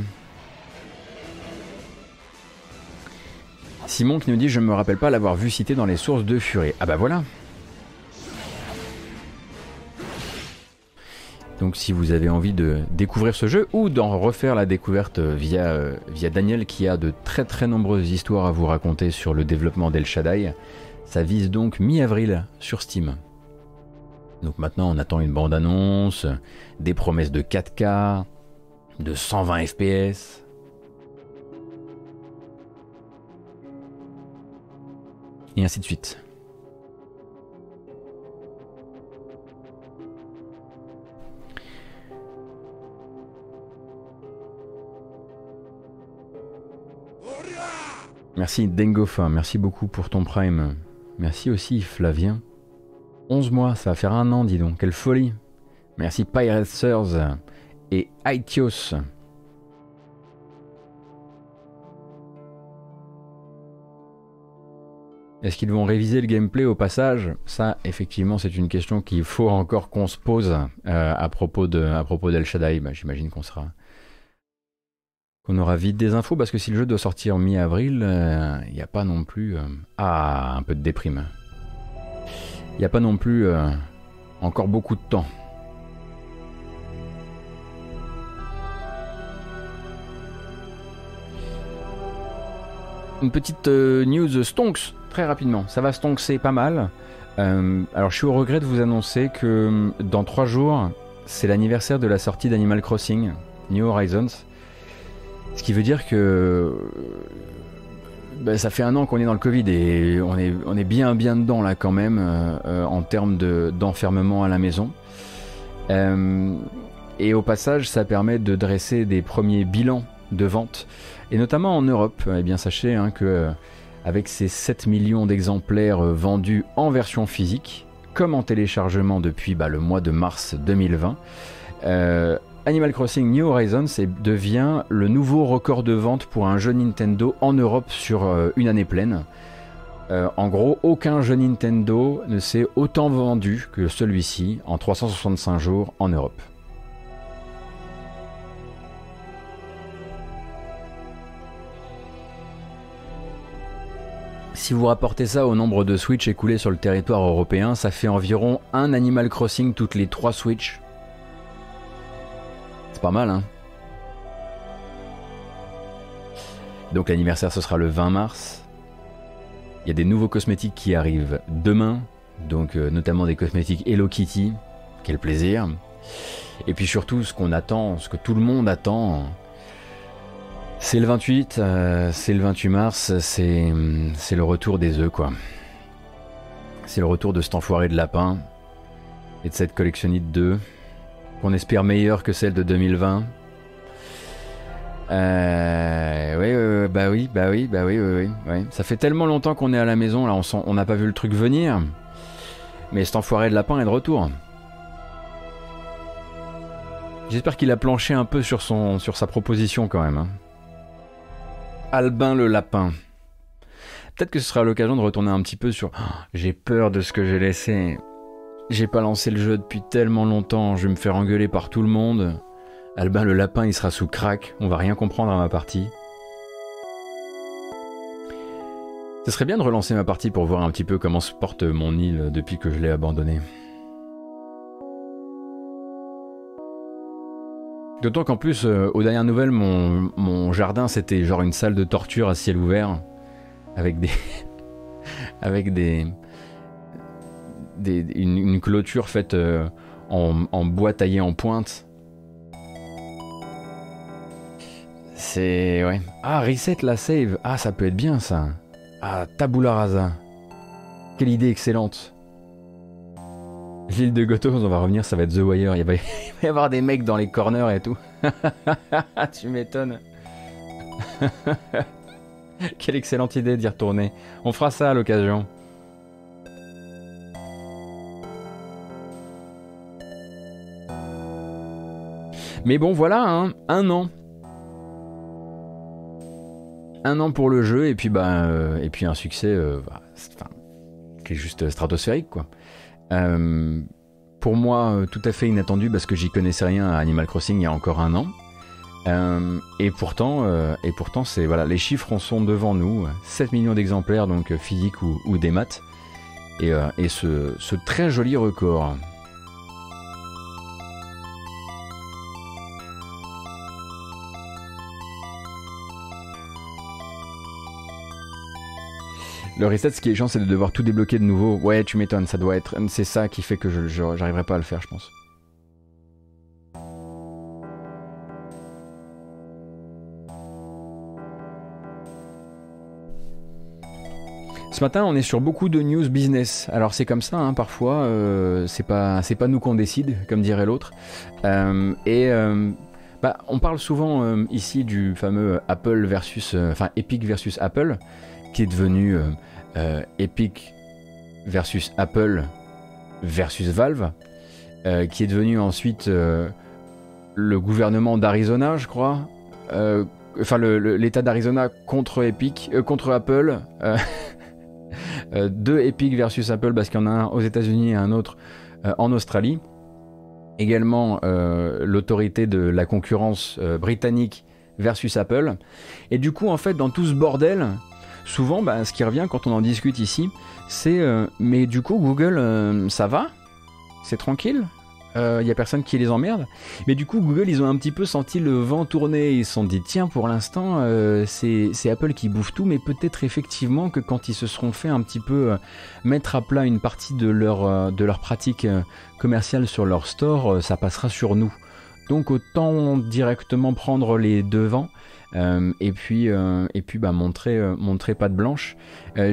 Simon qui nous dit Je ne me rappelle pas l'avoir vu cité dans les sources de Furet. Ah bah voilà Donc si vous avez envie de découvrir ce jeu ou d'en refaire la découverte via, euh, via Daniel qui a de très très nombreuses histoires à vous raconter sur le développement d'El Shaddai, ça vise donc mi-avril sur Steam. Donc maintenant on attend une bande-annonce, des promesses de 4K, de 120 FPS, et ainsi de suite. Merci Dengofa, merci beaucoup pour ton prime. Merci aussi Flavien. 11 mois, ça va faire un an, dis donc, quelle folie. Merci Pirate et Aitios. Est-ce qu'ils vont réviser le gameplay au passage? Ça, effectivement, c'est une question qu'il faut encore qu'on se pose euh, à propos de à propos d'El Shaddai. Bah, j'imagine qu'on sera qu'on aura vite des infos parce que si le jeu doit sortir mi-avril, euh, il n'y a pas non plus euh, ah un peu de déprime. Il n'y a pas non plus encore beaucoup de temps. Une petite news Stonks très rapidement. Ça va stonxer pas mal. Euh, alors je suis au regret de vous annoncer que euh, dans trois jours, c'est l'anniversaire de la sortie d'Animal Crossing New Horizons. Ce qui veut dire que euh, bah, ça fait un an qu'on est dans le Covid et on est, on est bien bien dedans là quand même en termes d'enfermement à la maison. et au passage, ça permet de dresser des premiers bilans de vente. Et notamment en Europe, eh bien sachez hein, que avec ses 7 millions d'exemplaires euh, vendus en version physique, comme en téléchargement depuis bah, le mois de mars 2020. Euh, Animal Crossing New Horizons devient le nouveau record de vente pour un jeu Nintendo en Europe sur euh, une année pleine. En gros, aucun jeu Nintendo ne s'est autant vendu que celui-ci en 365 jours en Europe. Si vous rapportez ça au nombre de Switch écoulés sur le territoire européen, ça fait environ un Animal Crossing toutes les 3 Switch. C'est pas mal, hein Donc l'anniversaire ce sera le 20 mars. Il y a des nouveaux cosmétiques qui arrivent demain, donc euh, notamment des cosmétiques Hello Kitty. Quel plaisir. Et puis surtout ce qu'on attend, ce que tout le monde attend, c'est le 28, euh, c'est le 28 mars, c'est, c'est le retour des œufs quoi. C'est le retour de cet enfoiré de lapin et de cette collectionnite d'œufs qu'on espère meilleure que celle de 2020. Euh, oui, bah oui, bah oui, bah oui, oui, oui, Ça fait tellement longtemps qu'on est à la maison, là, on n'a pas vu le truc venir. Mais cet enfoiré de lapin est de retour. J'espère qu'il a planché un peu sur, son, sur sa proposition quand même. Hein. Albin le lapin. Peut-être que ce sera l'occasion de retourner un petit peu sur. Oh, j'ai peur de ce que j'ai laissé. J'ai pas lancé le jeu depuis tellement longtemps, je vais me faire engueuler par tout le monde. Albin le lapin, il sera sous crack, on va rien comprendre à ma partie. Ce serait bien de relancer ma partie pour voir un petit peu comment se porte mon île depuis que je l'ai abandonnée. D'autant qu'en plus, euh, aux dernières nouvelles, mon, jardin c'était genre une salle de torture à ciel ouvert, avec des. avec des. une, clôture faite euh, en, bois taillé en pointe. C'est. Ouais. Ah, reset la save. Ah, ça peut être bien ça. Ah, tabula rasa. Quelle idée excellente. L'île de Gotos, on va revenir, ça va être The Wire. Il va, y avoir des mecs dans les corners et tout. tu m'étonnes. Quelle excellente idée d'y retourner. On fera ça à l'occasion. Mais bon, voilà, hein, un an. Un an pour le jeu et puis bah, euh, et puis un succès, euh, bah, qui est juste stratosphérique quoi. Euh, pour moi, euh, tout à fait inattendu parce que j'y connaissais rien à Animal Crossing il y a encore un an. Euh, et pourtant, et pourtant, c'est voilà, les chiffres en sont devant nous. 7 millions d'exemplaires, donc physiques ou, des maths, et, ce très joli record. Le reset, ce qui est chiant, c'est de devoir tout débloquer de nouveau. Ouais, tu m'étonnes, ça doit être. C'est ça qui fait que je j'arriverai pas à le faire, je pense. Ce matin, on est sur beaucoup de news business. Alors c'est comme ça, hein, parfois, euh, c'est pas c'est pas nous qu'on décide, comme dirait l'autre. Euh, et euh, bah, on parle souvent ici du fameux Apple versus, enfin Epic versus Apple, qui est devenu euh, Epic versus Apple versus Valve, euh, qui est devenu ensuite euh, le gouvernement d'Arizona, je crois. enfin, l'État d'Arizona contre Epic, contre Apple. deux Epic versus Apple parce qu'il y en a un aux États-Unis et un autre en Australie. Également l'autorité de la concurrence britannique versus Apple. Et du coup, en fait, dans tout ce bordel, souvent, bah, ce qui revient quand on en discute ici, c'est euh, mais du coup, Google, euh, ça va? C'est tranquille? Il euh, a personne qui les emmerde? Mais du coup, Google, ils ont un petit peu senti le vent tourner. Ils se sont dit, tiens, pour l'instant, c'est Apple qui bouffe tout, mais peut-être effectivement que quand ils se seront fait un petit peu mettre à plat une partie de leur, de leur pratique commerciale sur leur store, ça passera sur nous. Donc autant directement prendre les devants euh, et puis, et puis bah, montrer, montrer patte blanche.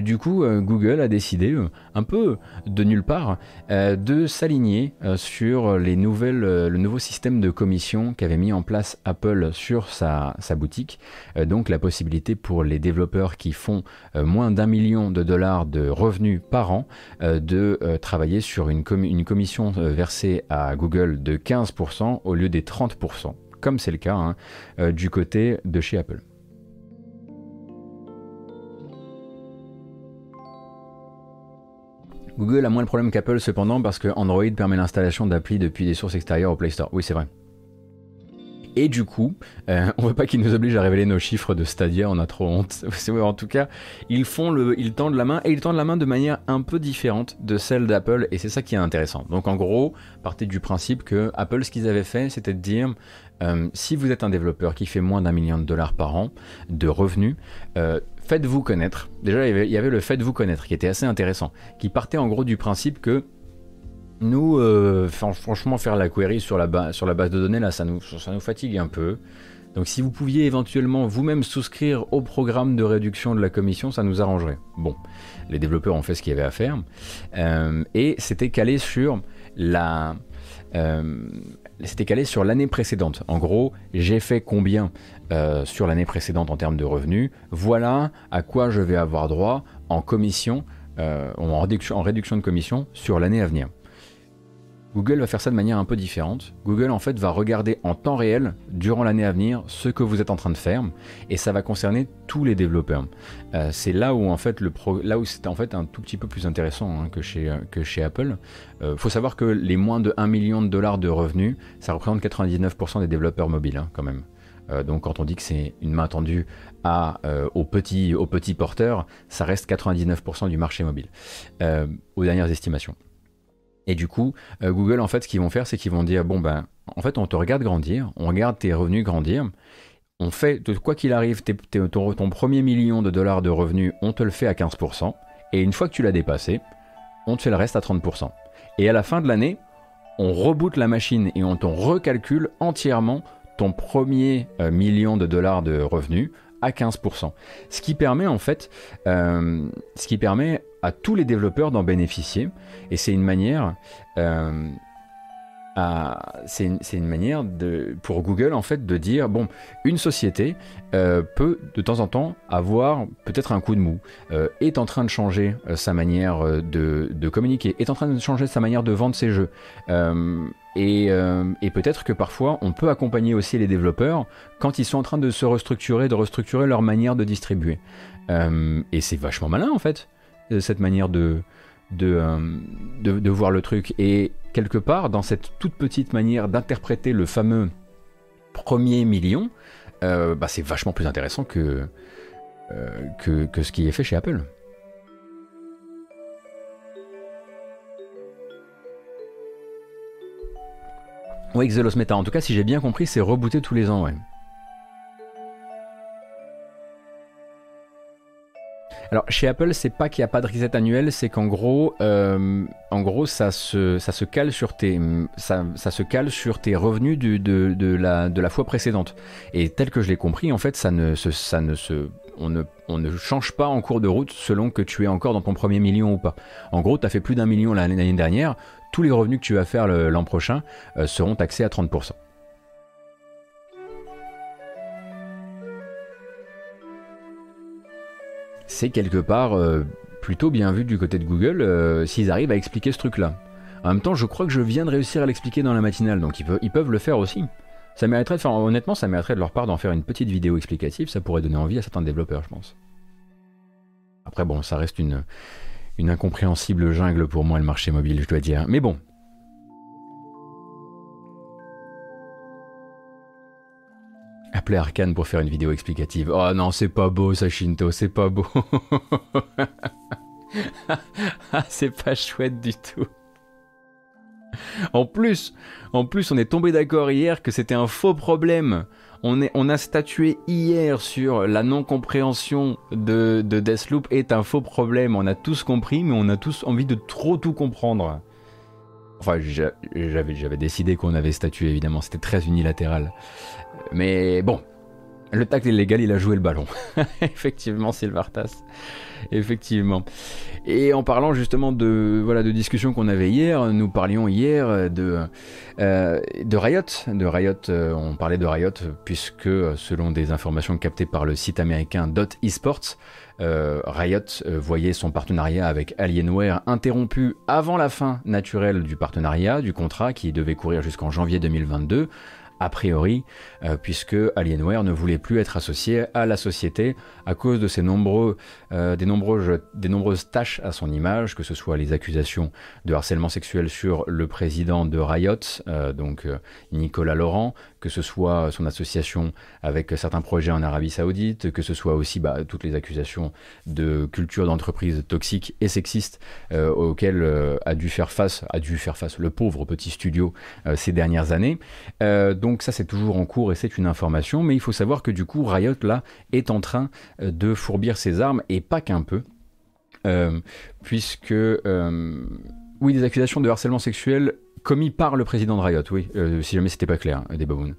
du coup, Google a décidé, un peu de nulle part, de s'aligner sur les nouvelles, le nouveau système de commission qu'avait mis en place Apple sur sa, boutique. donc la possibilité pour les développeurs qui font moins d'un million de dollars de revenus par an de travailler sur une commission versée à Google de 15% au lieu des 30%, comme c'est le cas hein, euh, du côté de chez Apple. Google a moins de problèmes qu'Apple cependant parce que Android permet l'installation d'applis depuis des sources extérieures au Play Store. Oui, c'est vrai. Et du coup, euh, on veut pas qu'ils nous obligent à révéler nos chiffres de Stadia, on a trop honte. en tout cas, ils font le, ils tendent la main et ils tendent la main de manière un peu différente de celle d'Apple et c'est ça qui est intéressant. Donc en gros, partez du principe que Apple, ce qu'ils avaient fait, c'était de dire euh, si vous êtes un développeur qui fait moins d'un million de dollars par an de revenus, euh, faites-vous connaître. Déjà, il y avait le faites-vous connaître qui était assez intéressant, qui partait en gros du principe que nous, euh, franchement, faire la query sur la, base de données, là, ça nous, fatigue un peu. Donc si vous pouviez éventuellement vous-même souscrire au programme de réduction de la commission, ça nous arrangerait. Bon, les développeurs ont fait ce qu'il y avait à faire. Et c'était calé sur la... c'était calé sur l'année précédente. En gros, j'ai fait combien sur l'année précédente en termes de revenus? Voilà à quoi je vais avoir droit en commission, réduction, en réduction de commission sur l'année à venir. Google va faire ça de manière un peu différente. Google en fait va regarder en temps réel, durant l'année à venir, ce que vous êtes en train de faire, et ça va concerner tous les développeurs. Euh, c'est là où en fait le là en fait un tout petit peu plus intéressant hein, que, chez, euh, que chez Apple. Il euh, faut savoir que les moins de 1 million de dollars de revenus, ça représente 99% des développeurs mobiles hein, quand même. donc quand on dit que c'est une main tendue à, aux, petits, aux petits porteurs, ça reste 99% du marché mobile, aux dernières estimations. Et du coup, euh, Google, en fait, ce qu'ils vont faire, c'est qu'ils vont dire, bon, ben, en fait, on te regarde grandir, on regarde tes revenus grandir, on fait, quoi qu'il arrive, ton, premier million de dollars de revenus, on te le fait à 15%, et une fois que tu l'as dépassé, on te fait le reste à 30%. Et à la fin de l'année, on reboot la machine et on t'en recalcule entièrement ton premier euh, million de dollars de revenus à 15%. Ce qui permet en fait, euh, ce qui permet à tous les développeurs d'en bénéficier. Et c'est une manière, euh, c'est une, manière de, pour Google en fait de dire bon, une société euh, peut de temps en temps avoir peut-être un coup de mou, est en train de changer sa manière de, de, communiquer, est en train de changer sa manière de vendre ses jeux. Euh, et, peut-être que parfois on peut accompagner aussi les développeurs quand ils sont en train de se restructurer, de restructurer leur manière de distribuer. Euh, et c'est vachement malin en fait, euh, cette manière de, de, voir le truc. Et quelque part, dans cette toute petite manière d'interpréter le fameux premier million, bah, c'est vachement plus intéressant que, que ce qui est fait chez Apple. Oui, Xelos Meta. En tout cas, si j'ai bien compris, c'est rebooté tous les ans, ouais. Alors chez Apple, c'est pas qu'il n'y a pas de reset annuel, c'est qu'en gros, euh, gros, ça se, ça se cale sur tes, ça, se cale sur tes revenus de, la, de fois précédente. Et tel que je l'ai compris, en fait, ça ne se, ça on ne change pas en cours de route selon que tu es encore dans ton premier million ou pas. En gros, tu as fait plus d'un million l'année dernière, tous les revenus que tu vas faire l'an prochain euh, seront taxés à 30%. C'est quelque part euh, plutôt bien vu du côté de Google euh, s'ils arrivent à expliquer ce truc-là. En même temps, je crois que je viens de réussir à l'expliquer dans la matinale, donc ils peuvent, le faire aussi. Ça mériterait honnêtement, ça mériterait de leur part d'en faire une petite vidéo explicative, ça pourrait donner envie à certains développeurs, je pense. Après, bon, ça reste une incompréhensible jungle pour moi le marché mobile, je dois dire. Mais bon. Appelez Arkane pour faire une vidéo explicative. Oh non, c'est pas beau ça, c'est pas beau. c'est pas chouette du tout. En plus, en plus, on est tombé d'accord hier que c'était un faux problème on, a statué hier sur la non-compréhension de, de Deathloop est un faux problème. On a tous compris, mais on a tous envie de trop tout comprendre. Enfin, j'avais, décidé qu'on avait statué, évidemment, c'était très unilatéral. Mais bon, Le tacle illégal, il a joué le ballon. Effectivement, Sylvartas. Effectivement. Et en parlant justement de, voilà, de discussions qu'on avait hier, nous parlions hier de, euh, de Riot. De Riot, euh, on parlait de Riot puisque, selon des informations captées par le site américain Dot Esports, euh, Riot voyait son partenariat avec Alienware interrompu avant la fin naturelle du partenariat, du contrat qui devait courir jusqu'en janvier 2022 a priori, euh, puisque Alienware ne voulait plus être associé à la société à cause de ses euh, des, nombreuses, tâches à son image, que ce soit les accusations de harcèlement sexuel sur le président de Riot, euh, donc Nicolas Laurent, que ce soit son association avec certains projets en Arabie Saoudite, que ce soit aussi bah, toutes les accusations de culture d'entreprise toxique et sexiste auxquelles a dû faire face, a dû faire face le pauvre petit studio ces dernières années. donc ça c'est toujours en cours et c'est une information, mais il faut savoir que du coup Riot là est en train euh, de fourbir ses armes et pas qu'un peu, euh, puisque euh, oui des accusations de harcèlement sexuel commis par le président de Riot, oui, si jamais c'était pas clair, des babounes.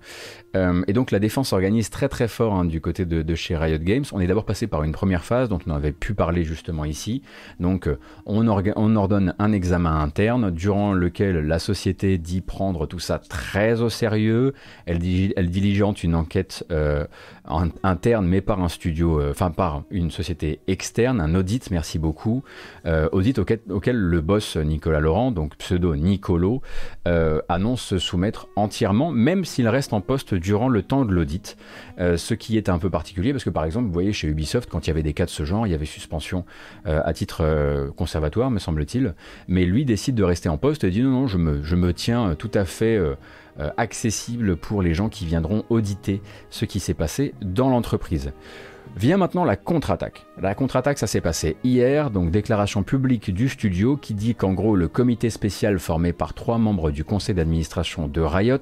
Euh, et donc la défense organise très très fort hein, du côté de, chez Riot Games. On est d'abord passé par une première phase dont on avait pu parler justement ici. Donc euh, on, on, ordonne un examen interne durant lequel la société dit prendre tout ça très au sérieux. Elle, diligente une enquête euh, interne mais par un studio, enfin par une société externe, un audit, merci beaucoup. audit auquel, le boss Nicolas Laurent, donc pseudo Nicolo, annonce se soumettre entièrement, même s'il reste en poste durant le temps de l'audit, euh, ce qui est un peu particulier parce que par exemple, vous voyez chez Ubisoft, quand il y avait des cas de ce genre, il y avait suspension euh, à titre euh, conservatoire, me semble-t-il, mais lui décide de rester en poste et dit non, non, je me tiens tout à fait accessible pour les gens qui viendront auditer ce qui s'est passé dans l'entreprise. Vient maintenant la contre-attaque. La contre-attaque, ça s'est passé hier, donc déclaration publique du studio qui dit qu'en gros le comité spécial formé par trois membres du conseil d'administration de Riot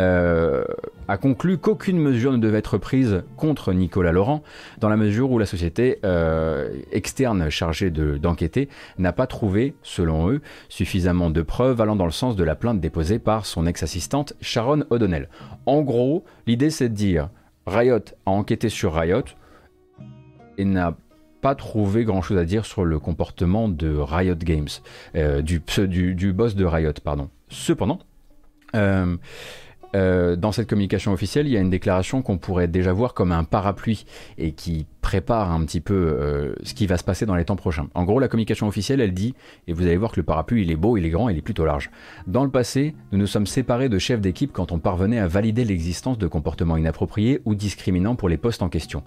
euh, a conclu qu'aucune mesure ne devait être prise contre Nicolas Laurent, dans la mesure où la société euh, externe chargée d'enquêter n'a pas trouvé, selon eux, suffisamment de preuves allant dans le sens de la plainte déposée par son ex-assistante Sharon O'Donnell. En gros, l'idée c'est de dire Riot a enquêté sur Riot, et n'a pas trouvé grand chose à dire sur le comportement de Riot Games, euh, du, boss de Riot, pardon. Cependant, euh, euh, dans cette communication officielle, il y a une déclaration qu'on pourrait déjà voir comme un parapluie et qui prépare un petit peu ce qui va se passer dans les temps prochains. En gros, la communication officielle, elle dit, et vous allez voir que le parapluie, il est beau, il est grand, il est plutôt large. Dans le passé, nous nous sommes séparés de chefs d'équipe quand on parvenait à valider l'existence de comportements inappropriés ou discriminants pour les postes en question.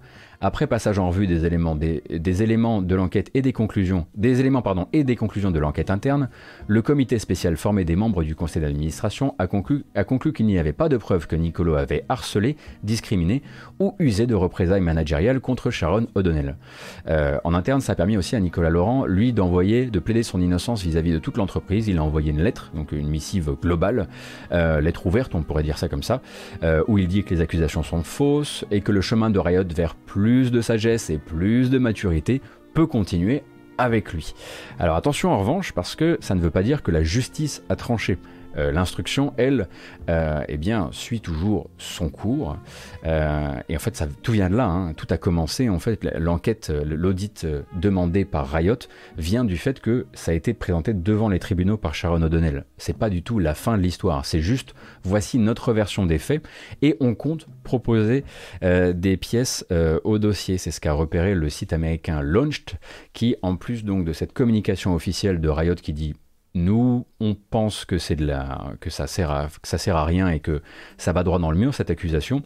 Après passage en revue des éléments, des, éléments de l'enquête et des conclusions, des éléments pardon, et des conclusions de l'enquête interne, le comité spécial formé des membres du conseil d'administration a conclu, a conclu qu'il n'y avait pas de preuve que Nicolo avait harcelé, discriminé ou usé de représailles managériales contre Sharon O'Donnell. Euh, en interne, ça a permis aussi à Nicolas Laurent, lui, d'envoyer, de plaider son innocence vis-à-vis de toute l'entreprise. Il a envoyé une lettre, donc une missive globale, euh, lettre ouverte, on pourrait dire ça comme ça, euh, où il dit que les accusations sont fausses et que le chemin de Riot vers plus de sagesse et plus de maturité peut continuer avec lui. Alors attention en revanche parce que ça ne veut pas dire que la justice a tranché. Euh, l'instruction, elle, euh, eh bien, suit toujours son cours. Euh, et en fait, tout vient de là. Hein. Tout a commencé. En fait, l'enquête, l'audit demandé par Riot vient du fait que ça a été présenté devant les tribunaux par Sharon O'Donnell. C'est pas du tout la fin de l'histoire. C'est juste, voici notre version des faits, et on compte proposer des pièces au dossier. C'est ce qu'a repéré le site américain Launched, qui, en plus donc de cette communication officielle de Riot qui dit nous, on pense que c'est de la, que ça sert à, ça sert à rien et que ça va droit dans le mur cette accusation.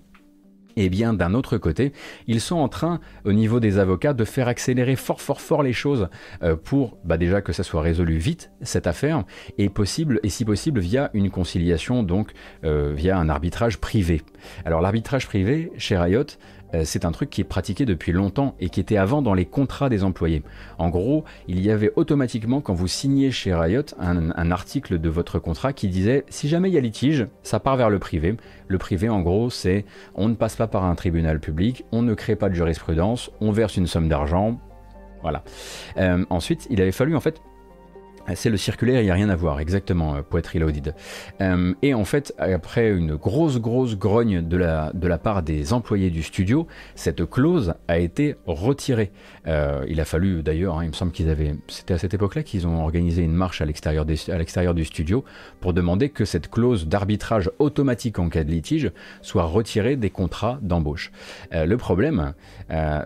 Eh bien d'un autre côté, ils sont en train, au niveau des avocats, de faire accélérer fort fort fort les choses euh, pour bah déjà que ça soit résolu vite cette affaire et possible et si possible via une conciliation donc euh, via un arbitrage privé. Alors l'arbitrage privé chez Riot, euh, c'est un truc qui est pratiqué depuis longtemps et qui était avant dans les contrats des employés. En gros, il y avait automatiquement, quand vous signez chez Riot, un, article de votre contrat qui disait si jamais il y a litige, ça part vers le privé. Le privé, en gros, c'est on ne passe pas par un tribunal public, on ne crée pas de jurisprudence, on verse une somme d'argent. Voilà. Euh, ensuite, il avait fallu en fait C'est le circulaire, il n'y a rien à voir, exactement, euh, Poète Reloaded. Euh, et en fait, après une grosse, grosse grogne de la, de la part des employés du studio, cette clause a été retirée. Euh, il a fallu d'ailleurs, hein, il me semble qu'ils avaient. C'était à cette époque-là qu'ils ont organisé une marche à l'extérieur du studio pour demander que cette clause d'arbitrage automatique en cas de litige soit retirée des contrats d'embauche. le problème,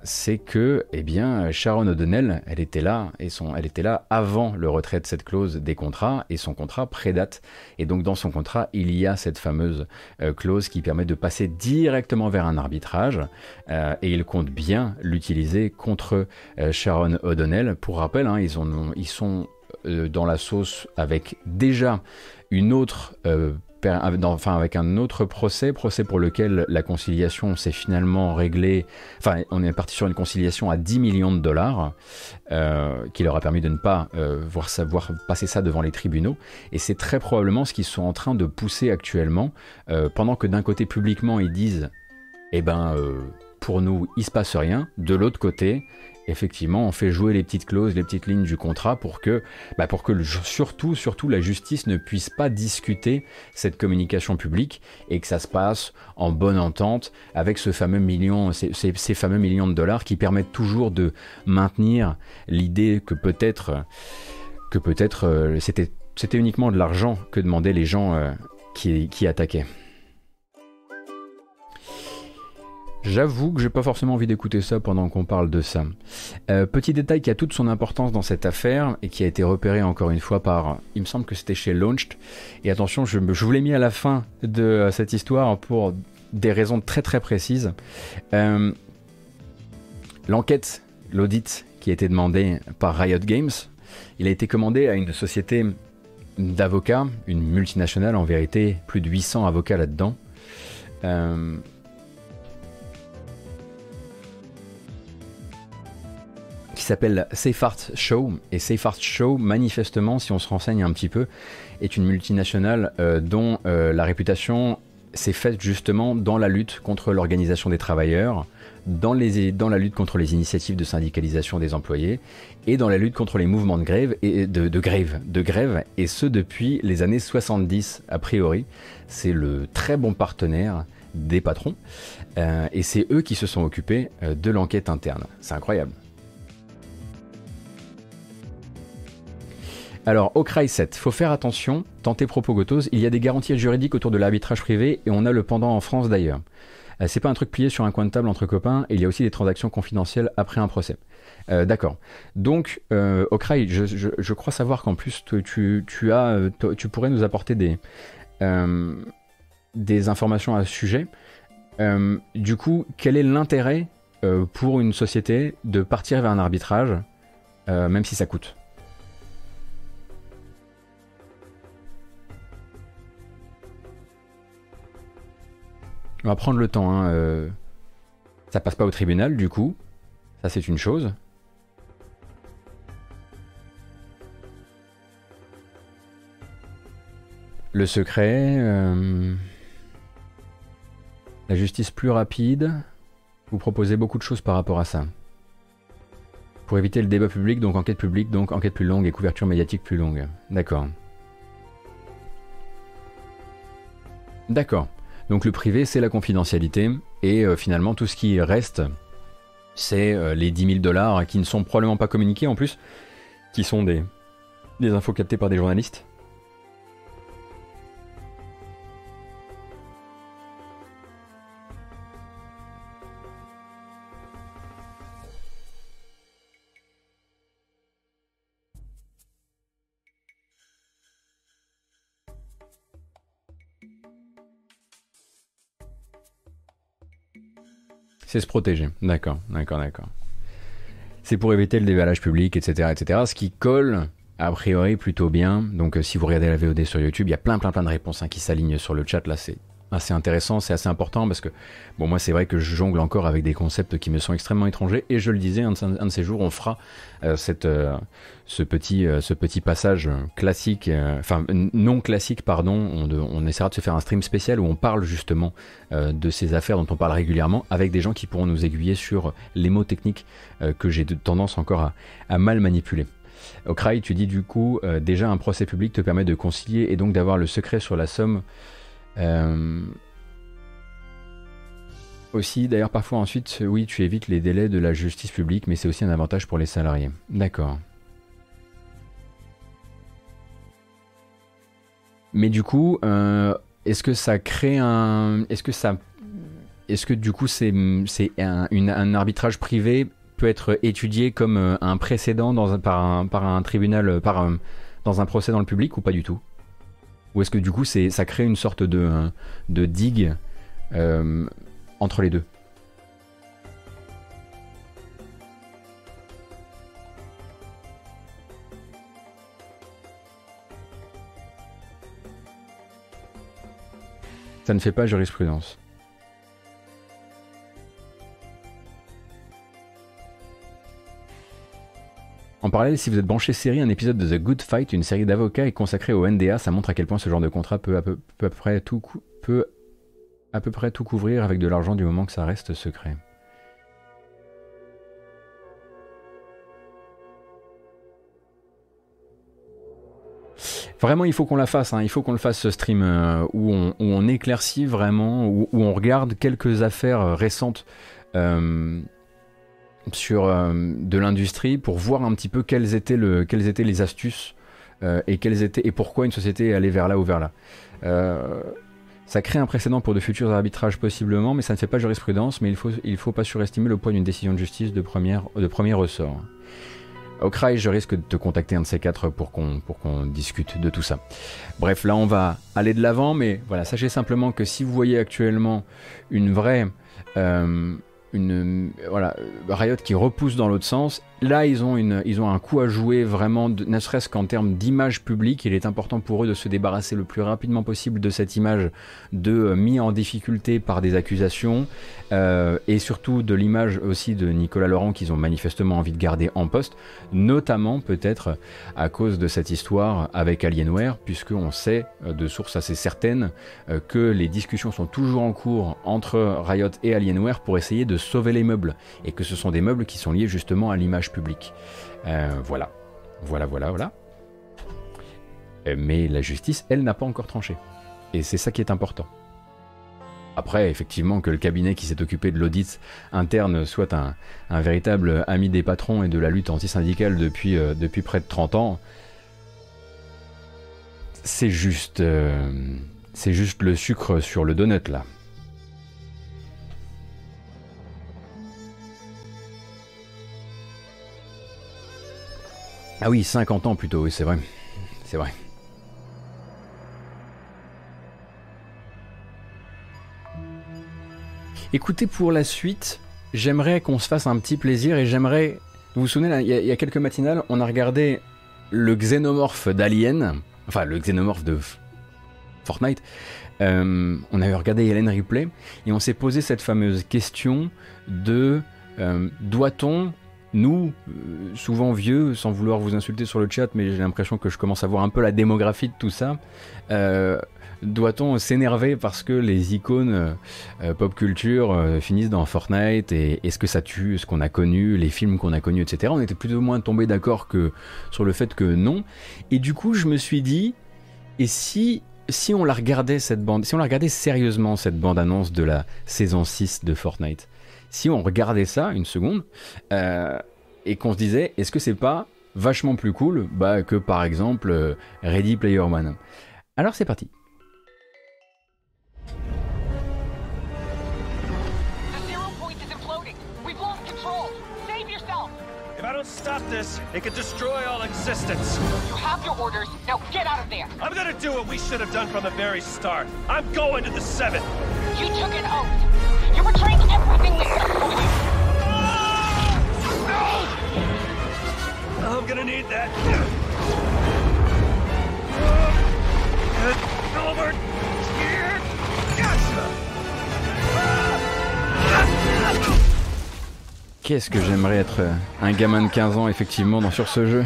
c'est que, eh bien, Sharon O'Donnell, elle était là, et son, elle était là avant le retrait de cette clause des contrats et son contrat prédate. Et donc dans son contrat, il y a cette fameuse euh, clause qui permet de passer directement vers un arbitrage euh, et il compte bien l'utiliser contre euh, Sharon O'Donnell. Pour rappel, hein, ils, ont, ils sont dans la sauce avec déjà une autre enfin avec un autre procès, procès pour lequel la conciliation s'est finalement réglée, enfin on est parti sur une conciliation à 10 millions de dollars, euh, qui leur a permis de ne pas euh, voir, passer ça devant les tribunaux, et c'est très probablement ce qu'ils sont en train de pousser actuellement, euh, pendant que d'un côté publiquement ils disent, eh ben pour nous il se passe rien, de l'autre côté effectivement, on fait jouer les petites clauses, les petites lignes du contrat pour que, bah, surtout, surtout la justice ne puisse pas discuter cette communication publique et que ça se passe en bonne entente avec ce fameux million, ces, fameux millions de dollars qui permettent toujours de maintenir l'idée que peut-être, que peut-être euh, c'était, uniquement de l'argent que demandaient les gens euh, qui attaquaient. J'avoue que j'ai pas forcément envie d'écouter ça pendant qu'on parle de ça. Euh, petit détail qui a toute son importance dans cette affaire et qui a été repéré encore une fois par, il me semble que c'était chez Launched. Et attention, je, vous l'ai mis à la fin de euh, cette histoire pour des raisons très très précises. Euh, l'enquête, l'audit qui a été demandé par Riot Games, il a été commandé à une société d'avocats, une multinationale en vérité, plus de 800 avocats là-dedans. Qui s'appelle Safe Art Show. Et Safe Art Show, manifestement, si on se renseigne un petit peu, est une multinationale euh, dont euh, la réputation s'est faite justement dans la lutte contre l'organisation des travailleurs, dans, les, dans la lutte contre les initiatives de syndicalisation des employés et dans la lutte contre les mouvements de grève et de, grève, de grève, et ce depuis les années 70 a priori. C'est le très bon partenaire des patrons euh, et c'est eux qui se sont occupés de l'enquête interne. C'est incroyable. Alors, au CRY 7, faut faire attention, tenter propos il y a des garanties juridiques autour de l'arbitrage privé et on a le pendant en France d'ailleurs. Euh, c'est pas un truc plié sur un coin de table entre copains, il y a aussi des transactions confidentielles après un procès. Euh, d'accord. Donc, euh, Okrai, je, crois savoir qu'en plus, tu, as, tu pourrais nous apporter des, des informations à ce sujet. du coup, quel est l'intérêt pour une société de partir vers un arbitrage, même si ça coûte? On va prendre le temps. Hein, euh, Ça passe pas au tribunal, du coup. Ça, c'est une chose. Le secret. Euh, la justice plus rapide. Vous proposez beaucoup de choses par rapport à ça. Pour éviter le débat public, donc enquête publique, donc enquête plus longue et couverture médiatique plus longue. D'accord. D'accord. Donc le privé, c'est la confidentialité, et euh, finalement tout ce qui reste, c'est euh, les 10 000 dollars qui ne sont probablement pas communiqués en plus, qui sont des, des infos captées par des journalistes. C'est se protéger. D'accord, d'accord, d'accord. C'est pour éviter le dévalage public, etc., etc. Ce qui colle a priori plutôt bien. Donc euh, si vous regardez la VOD sur YouTube, il y a plein, plein, plein de réponses hein, qui s'alignent sur le chat. Là, c'est assez intéressant, c'est assez important parce que, bon, moi, c'est vrai que je jongle encore avec des concepts qui me sont extrêmement étrangers et je le disais, un de, ces jours, on fera euh, cette, euh, ce, petit, euh, ce petit passage classique, enfin, non classique, pardon. On, on, essaiera de se faire un stream spécial où on parle justement de ces affaires dont on parle régulièrement avec des gens qui pourront nous aiguiller sur les mots techniques que j'ai tendance encore à, à mal manipuler. Okrai, tu dis du coup, euh, déjà un procès public te permet de concilier et donc d'avoir le secret sur la somme. Euh, aussi, d'ailleurs, parfois ensuite, oui, tu évites les délais de la justice publique, mais c'est aussi un avantage pour les salariés. D'accord. Mais du coup, euh, est-ce que ça crée un. Est-ce que ça. Est-ce que du coup, c'est un, un arbitrage privé peut être étudié comme euh, un précédent dans un, par, un, par un tribunal, par dans un procès dans le public ou pas du tout? Ou est-ce que du coup ça crée une sorte de, de digue euh, entre les deux? Ça ne fait pas jurisprudence. En parallèle, si vous êtes branché série, un épisode de The Good Fight, une série d'avocats, est consacré au NDA. Ça montre à quel point ce genre de contrat peut à peu, près, tout, couvrir avec de l'argent du moment que ça reste secret. Vraiment, il faut qu'on la fasse. Hein. Il faut qu'on le fasse ce stream euh, où, on, éclaircit vraiment, où, on regarde quelques affaires euh, récentes. Euh, sur euh, de l'industrie pour voir un petit peu quelles étaient, le, quelles étaient les astuces euh, et, quelles étaient, et pourquoi une société allait vers là ou vers là. Euh, ça crée un précédent pour de futurs arbitrages possiblement, mais ça ne fait pas jurisprudence, mais il ne faut, il faut pas surestimer le poids d'une décision de justice de, première, de premier ressort. Au CRAI, je risque de te contacter un de ces quatre pour qu'on pour discute de tout ça. Bref, là on va aller de l'avant, mais voilà, sachez simplement que si vous voyez actuellement une vraie une voilà Riot qui repousse dans l'autre sens. Là, ils ont une ils ont un coup à jouer vraiment, ne serait-ce qu'en termes d'image publique. Il est important pour eux de se débarrasser le plus rapidement possible de cette image de euh, mis en difficulté par des accusations euh, et surtout de l'image aussi de Nicolas Laurent qu'ils ont manifestement envie de garder en poste, notamment peut-être à cause de cette histoire avec Alienware, puisque on sait euh, de sources assez certaines que les discussions sont toujours en cours entre Riot et Alienware pour essayer de sauver les meubles, et que ce sont des meubles qui sont liés justement à l'image publique. Euh, voilà, voilà, voilà, voilà. Euh, mais la justice, elle, n'a pas encore tranché. Et c'est ça qui est important. Après, effectivement, que le cabinet qui s'est occupé de l'audit interne soit un, véritable ami des patrons et de la lutte antisyndicale depuis, euh, depuis près de 30 ans, c'est juste, c'est juste le sucre sur le donut là. Ah oui, 50 ans plutôt, oui, c'est vrai. C'est vrai. Écoutez, pour la suite, j'aimerais qu'on se fasse un petit plaisir et j'aimerais. Vous vous souvenez, il y, a quelques matinales, on a regardé le xénomorphe d'Alien, enfin le xénomorphe de Fortnite. Euh, on avait regardé Hélène Ripley et on s'est posé cette fameuse question de euh, doit-on nous, euh, souvent vieux, sans vouloir vous insulter sur le chat, mais j'ai l'impression que je commence à voir un peu la démographie de tout ça, euh, doit-on s'énerver parce que les icônes euh, pop culture finissent dans Fortnite et est-ce que ça tue ce qu'on a connu, les films qu'on a connus, etc. On était plus ou moins tombé d'accord que sur le fait que non. Et du coup, je me suis dit, et si si on la regardait cette bande, si on la regardait sérieusement cette bande annonce de la saison 6 de Fortnite, si on regardait ça une seconde euh, et qu'on se disait est-ce que c'est pas vachement plus cool bah, que par exemple euh, Ready Player One Alors c'est parti. This, it could destroy all existence. You have your orders. Now get out of there. I'm gonna do what we should have done from the very start. I'm going to the seven. You took an oath. You're betraying everything we've done for! No! I'm gonna need that. Over Qu'est-ce que j'aimerais être un gamin de 15 ans effectivement dans sur ce jeu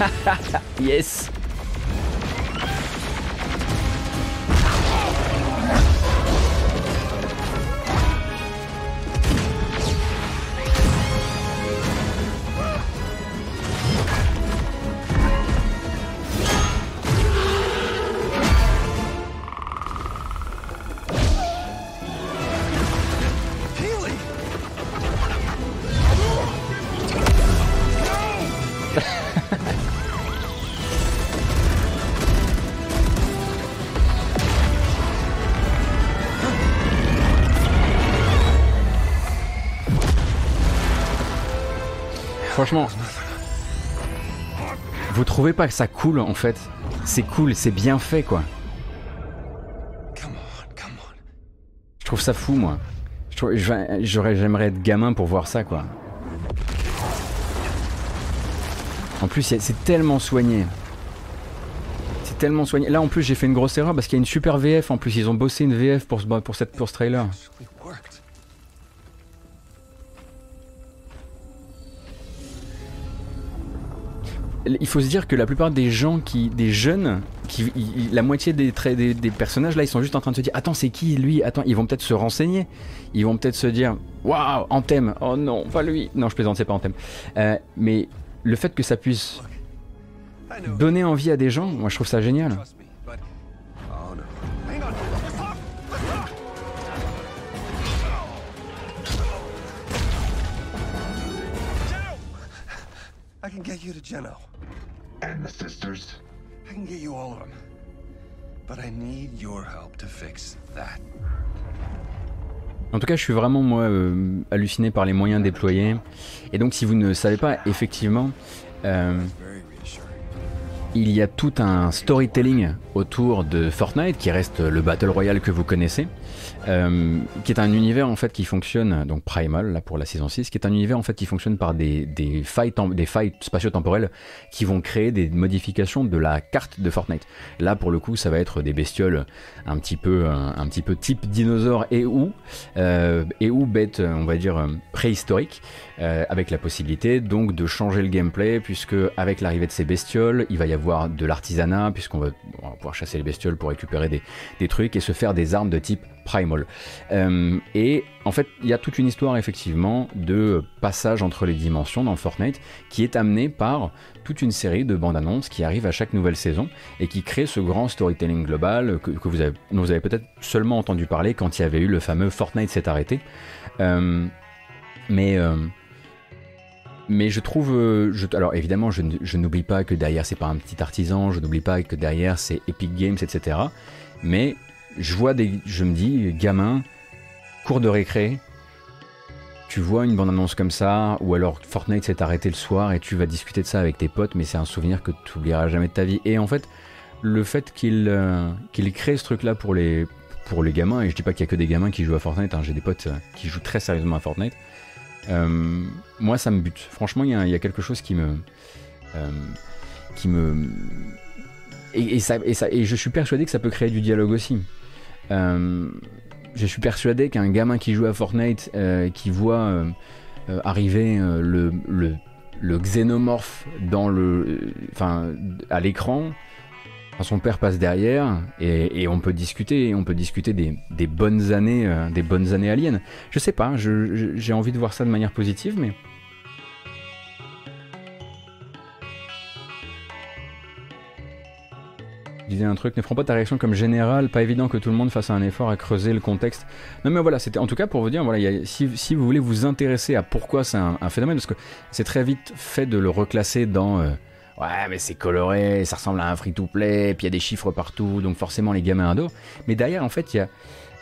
yes Franchement, vous trouvez pas que ça coule en fait? C'est cool, c'est bien fait quoi. Je trouve ça fou moi. J'aimerais être gamin pour voir ça quoi. En plus, c'est tellement soigné. C'est tellement soigné. Là en plus, j'ai fait une grosse erreur parce qu'il y a une super VF. En plus, ils ont bossé une VF pour ce, pour cette, pour ce trailer. Il faut se dire que la plupart des gens qui, des jeunes, qui, la moitié des, traits des, des personnages là, ils sont juste en train de se dire attends c'est qui lui? Attends, ils vont peut-être se renseigner. Ils vont peut-être se dire waouh Anthem. Oh non, pas lui. Non, je plaisante, c'est pas Anthem. Euh, mais le fait que ça puisse donner envie à des gens, moi je trouve ça génial. Can get you to Geno. And the sisters? I can get you all of them. But I need your help to fix that. En tout cas, je suis vraiment moi euh, halluciné par les moyens déployés. Et donc, si vous ne savez pas, effectivement, euh, il y a tout un storytelling autour de Fortnite qui reste le battle royale que vous connaissez, euh, qui est un univers en fait qui fonctionne donc primal là pour la saison 6, qui est un univers en fait qui fonctionne par des des failles spatio-temporelles qui vont créer des modifications de la carte de Fortnite. Là pour le coup, ça va être des bestioles un petit peu un, un petit peu type dinosaure et ou euh, et ou bête on va dire euh, préhistorique euh, avec la possibilité donc de changer le gameplay puisque avec l'arrivée de ces bestioles, il va y avoir de l'artisanat puisqu'on va, va pouvoir chasser les bestioles pour récupérer des, des trucs et se faire des armes de type primal. Euh, et en fait, il y a toute une histoire effectivement de passage entre les dimensions dans Fortnite qui est amenée par toute une série de bandes annonces qui arrivent à chaque nouvelle saison et qui crée ce grand storytelling global que, vous avez, dont vous avez peut-être seulement entendu parler quand il y avait eu le fameux Fortnite s'est arrêté. Euh, mais euh, mais je trouve, alors évidemment, je, je n'oublie pas que derrière c'est pas un petit artisan, je n'oublie pas que derrière c'est Epic Games, etc. Mais je vois des, je me dis, gamin, cours de récré, tu vois une bande-annonce comme ça, ou alors Fortnite s'est arrêté le soir et tu vas discuter de ça avec tes potes, mais c'est un souvenir que tu oublieras jamais de ta vie. Et en fait, le fait qu'il euh, crée ce truc-là pour les, pour les gamins, et je dis pas qu'il y a que des gamins qui jouent à Fortnite, hein, j'ai des potes euh, qui jouent très sérieusement à Fortnite, euh, moi ça me bute. Franchement, il y, a- quelque chose qui me. qui me. Et, et ça, et, ça, et je suis persuadé que ça peut créer du dialogue aussi. Euh, je suis persuadé qu'un gamin qui joue à Fortnite, euh, qui voit euh, arriver le, xénomorphe à l'écran, son père passe derrière, et, on peut discuter, on peut discuter des, bonnes années, des bonnes années aliens. Je sais pas, j'ai envie de voir ça de manière positive, mais Je disais un truc, ne prends pas ta réaction comme générale, pas évident que tout le monde fasse un effort à creuser le contexte. Non mais voilà, c'était en tout cas pour vous dire, voilà, si, vous voulez vous intéresser à pourquoi c'est un, un phénomène, parce que c'est très vite fait de le reclasser dans... euh, ouais mais c'est coloré, ça ressemble à un free-to-play, puis il y a des chiffres partout, donc forcément les gamins adorent. Mais derrière en fait il y a...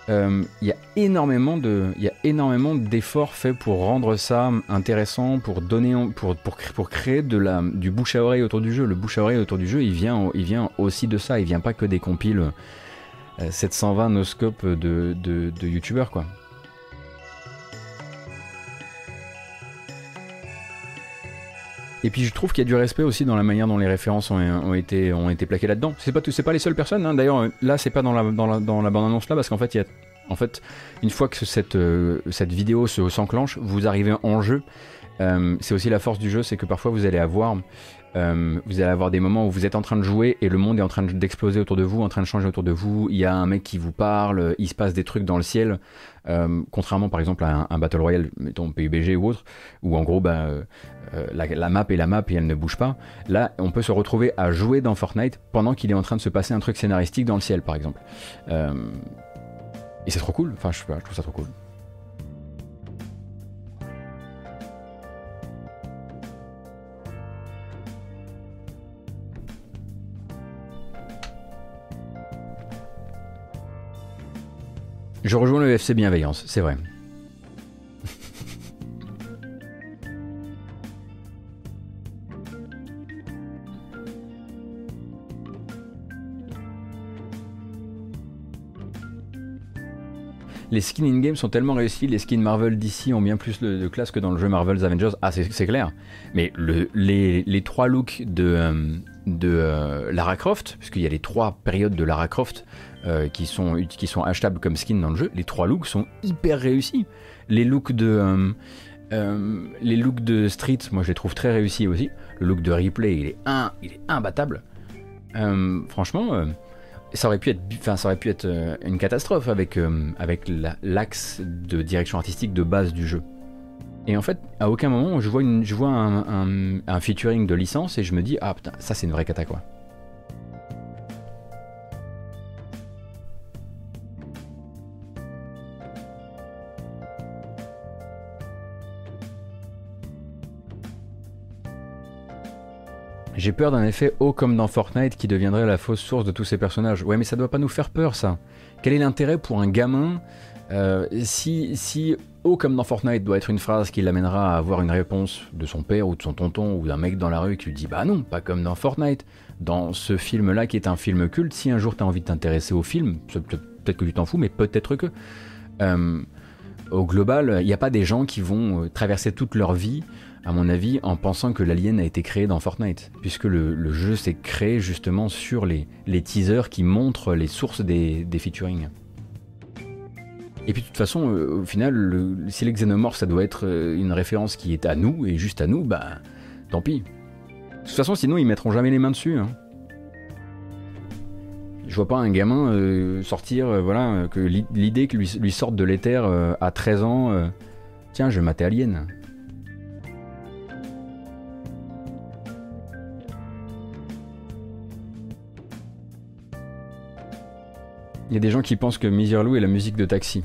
euh, il y a énormément de, il y a énormément d'efforts faits pour rendre ça intéressant, pour donner, pour, pour, pour créer de la, du bouche à oreille autour du jeu. Le bouche à oreille autour du jeu, il vient, il vient aussi de ça. Il vient pas que des compiles euh, 720 no scope de, de, de youtubeurs quoi. Et puis je trouve qu'il y a du respect aussi dans la manière dont les références ont, été, plaquées là-dedans. C'est pas, pas les seules personnes. hein. D'ailleurs, euh, là, c'est pas dans la, bande-annonce là, parce qu'en fait, il y a, en fait, une fois que cette, euh, vidéo se s'enclenche, vous arrivez en jeu. euh, c'est aussi la force du jeu, c'est que parfois vous allez avoir euh, vous allez avoir des moments où vous êtes en train de jouer et le monde est en train d'exploser autour de vous, en train de changer autour de vous. Il y a un mec qui vous parle, il se passe des trucs dans le ciel. Euh, contrairement par exemple à un, Battle Royale, mettons PUBG ou autre, où en gros bah, euh, la, map est la map et elle ne bouge pas. Là, on peut se retrouver à jouer dans Fortnite pendant qu'il est en train de se passer un truc scénaristique dans le ciel par exemple. et c'est trop cool, enfin je, je trouve ça trop cool. Je rejoins le FC Bienveillance, c'est vrai. les skins in-game sont tellement réussis, les skins Marvel d'ici ont bien plus de, classe que dans le jeu Marvel's Avengers. Ah, c'est clair. Mais les, trois looks de, euh, euh, Lara Croft, puisqu'il y a les trois périodes de Lara Croft euh, qui, sont, qui sont achetables comme skin dans le jeu, les trois looks sont hyper réussis. Les looks de, les looks de Street, moi je les trouve très réussis aussi. Le look de Replay, il est, un, il est imbattable. franchement ça aurait pu être, ça aurait pu être euh, une catastrophe avec, euh, avec l'axe de direction artistique de base du jeu. Et en fait, à aucun moment je vois, une, je vois un, un featuring de licence et je me dis ah putain, ça c'est une vraie cata quoi. J'ai peur d'un effet haut comme dans Fortnite qui deviendrait la fausse source de tous ces personnages. Ouais, mais ça doit pas nous faire peur, ça. Quel est l'intérêt pour un gamin euh, si, si haut comme dans Fortnite doit être une phrase qui l'amènera à avoir une réponse de son père ou de son tonton ou d'un mec dans la rue qui lui dit Bah non, pas comme dans Fortnite. Dans ce film-là qui est un film culte, si un jour tu as envie de t'intéresser au film, peut-être que tu t'en fous, mais peut-être que. Euh, au global, il n'y a pas des gens qui vont euh, traverser toute leur vie à mon avis, en pensant que l'alien a été créé dans Fortnite, puisque le, jeu s'est créé justement sur les, teasers qui montrent les sources des, des featuring. Et puis de toute façon, euh, au final, si les xénomorphes ça doit être euh, une référence qui est à nous et juste à nous, bah tant pis. De toute façon, sinon ils mettront jamais les mains dessus. Hein. Je vois pas un gamin euh, sortir, voilà, que l'idée que lui, lui sorte de l'éther à 13 ans, tiens, je vais mater Alien. Il y a des gens qui pensent que Lou est la musique de Taxi.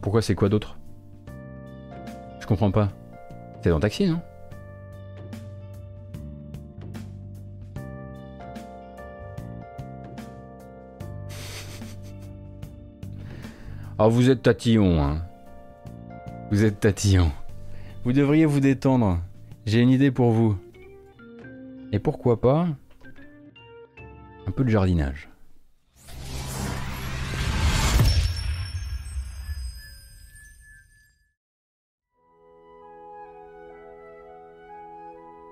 Pourquoi c'est quoi d'autre? Je comprends pas. C'est dans Taxi, non? Ah, vous êtes tatillon, hein. Vous êtes tatillon. Vous devriez vous détendre. J'ai une idée pour vous. Et pourquoi pas un peu de jardinage.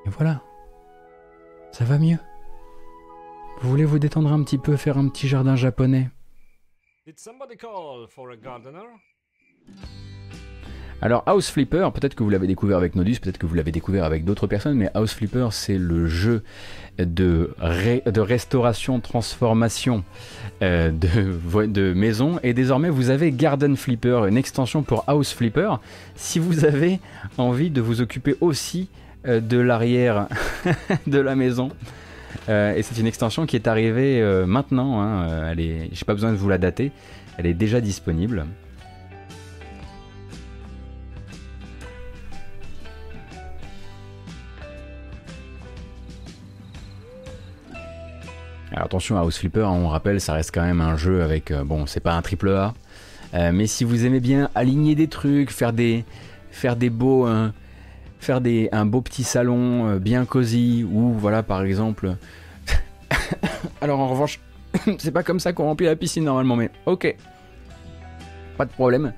Et voilà. Ça va mieux. Vous voulez vous détendre un petit peu, faire un petit jardin japonais? Alors House Flipper, peut-être que vous l'avez découvert avec Nodus, peut-être que vous l'avez découvert avec d'autres personnes, mais House Flipper c'est le jeu de, de restauration, transformation euh, de, de maison. Et désormais vous avez Garden Flipper, une extension pour House Flipper. Si vous avez envie de vous occuper aussi euh, de l'arrière de la maison. Euh, et c'est une extension qui est arrivée euh, maintenant. Hein, elle est, j'ai pas besoin de vous la dater. Elle est déjà disponible. Alors attention, House Flipper, hein, on rappelle, ça reste quand même un jeu avec, bon, c'est pas un triple A, mais si vous aimez bien aligner des trucs, faire des, faire des beaux, faire des, un beau petit salon euh, bien cosy ou voilà par exemple. Alors en revanche, c'est pas comme ça qu'on remplit la piscine normalement, mais ok, pas de problème.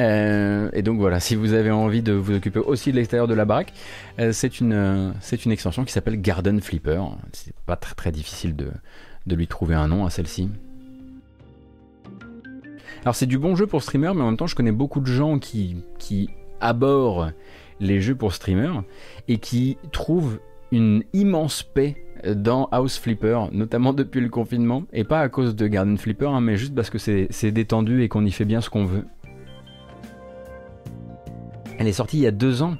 Euh, et donc voilà, si vous avez envie de vous occuper aussi de l'extérieur de la baraque, euh, c'est une, une extension qui s'appelle Garden Flipper. C'est pas très très difficile de, de lui trouver un nom à celle-ci. Alors c'est du bon jeu pour streamer, mais en même temps je connais beaucoup de gens qui, qui abordent les jeux pour streamers et qui trouve une immense paix dans House Flipper, notamment depuis le confinement, et pas à cause de Garden Flipper, hein, mais juste parce que c'est détendu et qu'on y fait bien ce qu'on veut. Elle est sortie il y a deux ans.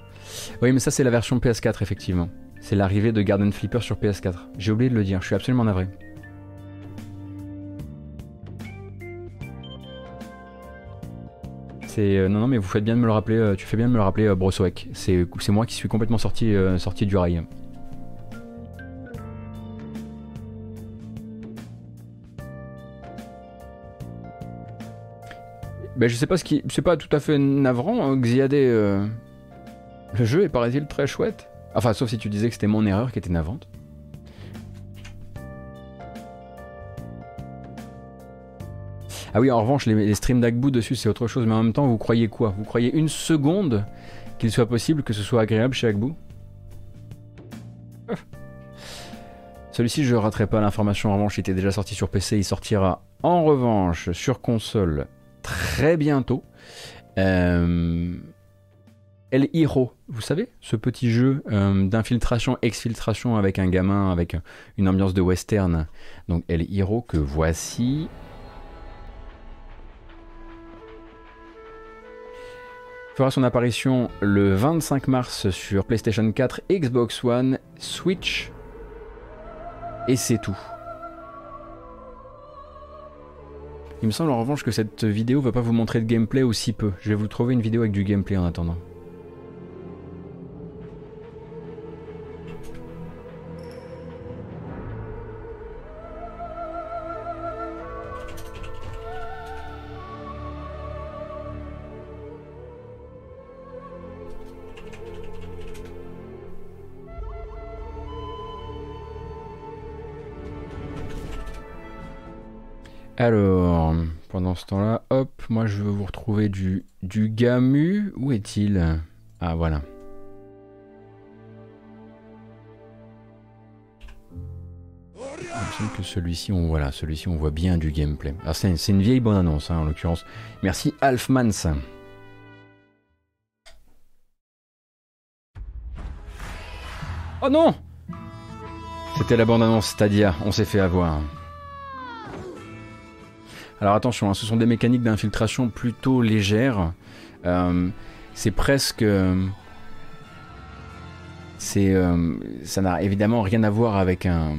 Oui, mais ça c'est la version PS4 effectivement. C'est l'arrivée de Garden Flipper sur PS4. J'ai oublié de le dire, je suis absolument navré. Euh, non non mais vous faites bien de me le rappeler. euh, tu fais bien de me le rappeler, euh. C'est moi qui suis complètement sorti sorti du rail. Ben, je sais pas ce qui. C'est pas tout à fait navrant, hein, Xiade. Le jeu est, paraît-il, très chouette. Enfin, sauf si tu disais que c'était mon erreur qui était navrante. Ah oui, en revanche, les, streams d'Agbu dessus, c'est autre chose. Mais en même temps, vous croyez quoi? Vous croyez une seconde qu'il soit possible que ce soit agréable chez Agbu Celui-ci, je raterai pas l'information. En revanche, il était déjà sorti sur PC. Il sortira en revanche sur console très bientôt. Euh, El Hero, vous savez, ce petit jeu euh, d'infiltration, exfiltration avec un gamin, avec une ambiance de western. Donc El Hero que voici. Fera son apparition le 25 mars sur PlayStation 4, Xbox One, Switch. Et c'est tout. Il me semble en revanche que cette vidéo va pas vous montrer de gameplay aussi peu. Je vais vous trouver une vidéo avec du gameplay en attendant. Alors, pendant ce temps-là, hop, moi je veux vous retrouver du, du Gamu. Où est-il? Ah, voilà. Que celui-ci, on, voilà, celui-ci, on voit bien du gameplay. Alors, c'est c'est une vieille bonne annonce, hein, en l'occurrence. Merci, Alfmans. Oh non C'était la bande-annonce Stadia, on s'est fait avoir. Alors attention, hein, ce sont des mécaniques d'infiltration plutôt légères. Euh, c'est presque... euh, c'est, euh, ça n'a évidemment rien à voir avec un,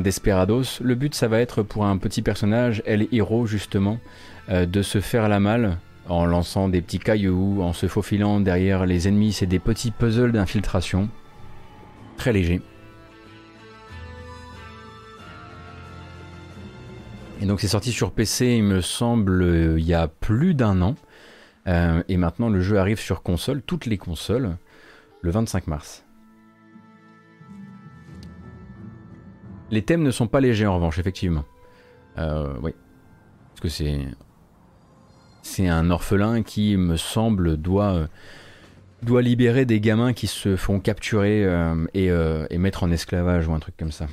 Desperados. Le but, ça va être pour un petit personnage, El Hero justement, de se faire la malle en lançant des petits cailloux, en se faufilant derrière les ennemis. C'est des petits puzzles d'infiltration. Très légers. Et donc c'est sorti sur PC, il me semble, euh, il y a plus d'un an. Euh, et maintenant le jeu arrive sur console, toutes les consoles, le 25 mars. Les thèmes ne sont pas légers en revanche, effectivement. Euh, oui. Parce que c'est. C'est un orphelin qui, me semble, doit, euh, doit libérer des gamins qui se font capturer et mettre en esclavage ou un truc comme ça.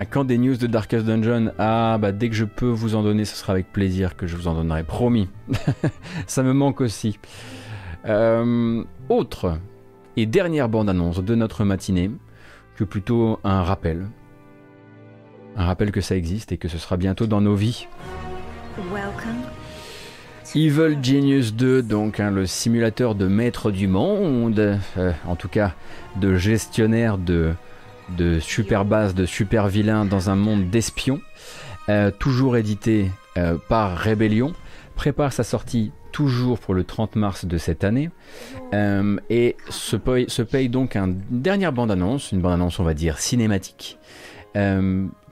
À quand des news de Darkest Dungeon Ah, bah dès que je peux vous en donner, ce sera avec plaisir que je vous en donnerai. Promis. Ça me manque aussi. Euh, autre et dernière bande-annonce de notre matinée, que plutôt un rappel. Un rappel que ça existe et que ce sera bientôt dans nos vies. Welcome. Evil Genius 2, donc hein, le simulateur de maître du monde, euh, en tout cas de gestionnaire de, de super base, de super vilain dans un monde d'espions, euh, toujours édité euh, par Rebellion, prépare sa sortie toujours pour le 30 mars de cette année, euh, et se paye, donc un- une dernière bande-annonce, une bande-annonce on va dire cinématique,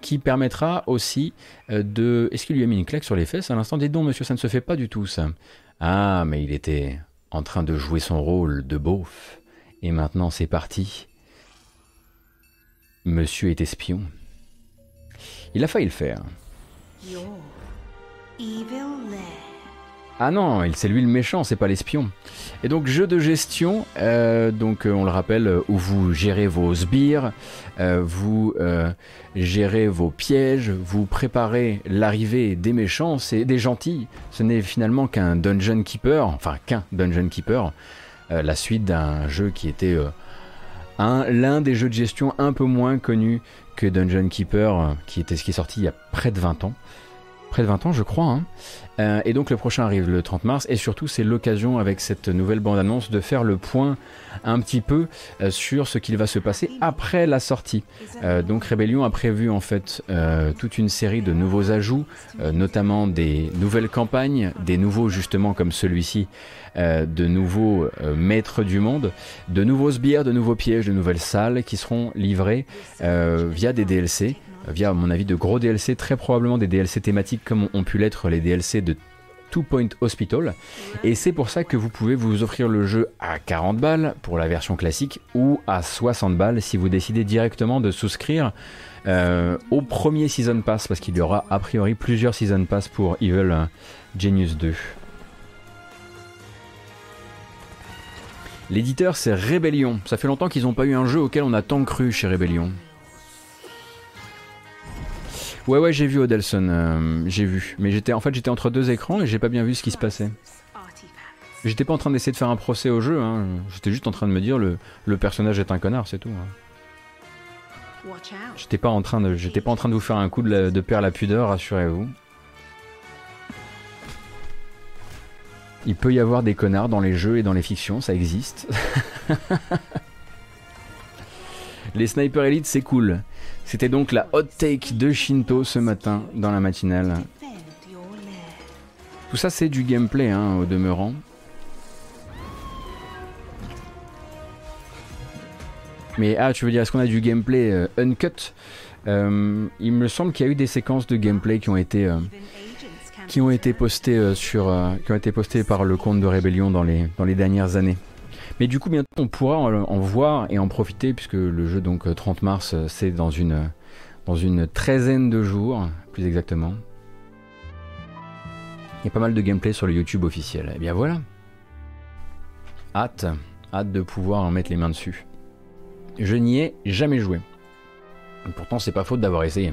qui permettra aussi de... Est-ce qu'il lui a mis une claque sur les fesses à l'instant? Dis donc monsieur, ça ne se fait pas du tout ça. Ah, mais il était en train de jouer son rôle de beauf, et maintenant c'est parti. Monsieur est espion. Il a failli le faire. Ah non, c'est lui le méchant, c'est pas l'espion. Et donc jeu de gestion, euh, donc euh, on le rappelle, euh, où vous gérez vos sbires, vous gérez vos pièges, vous préparez l'arrivée des méchants, c'est des gentils. Ce n'est finalement qu'un dungeon keeper, enfin qu'un dungeon keeper, la suite d'un jeu qui était l'un des jeux de gestion un peu moins connus que Dungeon Keeper, qui était ce qui est sorti il y a près de 20 ans près de 20 ans, je crois. Hein. Euh, et donc le prochain arrive le 30 mars. Et surtout, c'est l'occasion avec cette nouvelle bande-annonce de faire le point un petit peu euh, sur ce qu'il va se passer après la sortie. Euh, donc Rebellion a prévu en fait toute une série de nouveaux ajouts, notamment des nouvelles campagnes, des nouveaux justement comme celui-ci. De nouveaux maîtres du monde, de nouveaux sbires, de nouveaux pièges, de nouvelles salles qui seront livrées via des DLC via, à mon avis, de gros DLC, très probablement des DLC thématiques comme ont pu l'être les DLC de Two Point Hospital. Et c'est pour ça que vous pouvez vous offrir le jeu à 40 balles pour la version classique ou à 60 balles si vous décidez directement de souscrire euh, au premier Season Pass, parce qu'il y aura a priori plusieurs Season Pass pour Evil Genius 2. L'éditeur c'est Rebellion. Ça fait longtemps qu'ils n'ont pas eu un jeu auquel on a tant cru chez Rebellion. Ouais, ouais, j'ai vu Odelson, euh, j'ai vu. Mais j'étais en fait j'étais entre deux écrans et j'ai pas bien vu ce qui se passait. J'étais pas en train d'essayer de faire un procès au jeu, hein. j'étais juste en train de me dire le, le personnage est un connard, c'est tout. Hein. J'étais pas en train de j'étais pas en train de vous faire un coup de, de perdre la pudeur, rassurez-vous. Il peut y avoir des connards dans les jeux et dans les fictions, ça existe. les snipers élites, c'est cool. C'était donc la hot take de Shinto ce matin dans la matinale. Tout ça c'est du gameplay hein, au demeurant. Mais ah tu veux dire est-ce qu'on a du gameplay euh, uncut? Euh, Il me semble qu'il y a eu des séquences de gameplay qui ont été euh, qui ont été postées sur qui ont été postées par le compte de Rébellion dans les dans les dernières années. Mais du coup, bientôt, on pourra en, voir et en profiter, puisque le jeu, donc 30 mars, c'est dans une, dans une treizaine de jours, plus exactement. Il y a pas mal de gameplay sur le YouTube officiel. Et eh bien voilà. Hâte, hâte de pouvoir en mettre les mains dessus. Je n'y ai jamais joué. Pourtant, c'est pas faute d'avoir essayé.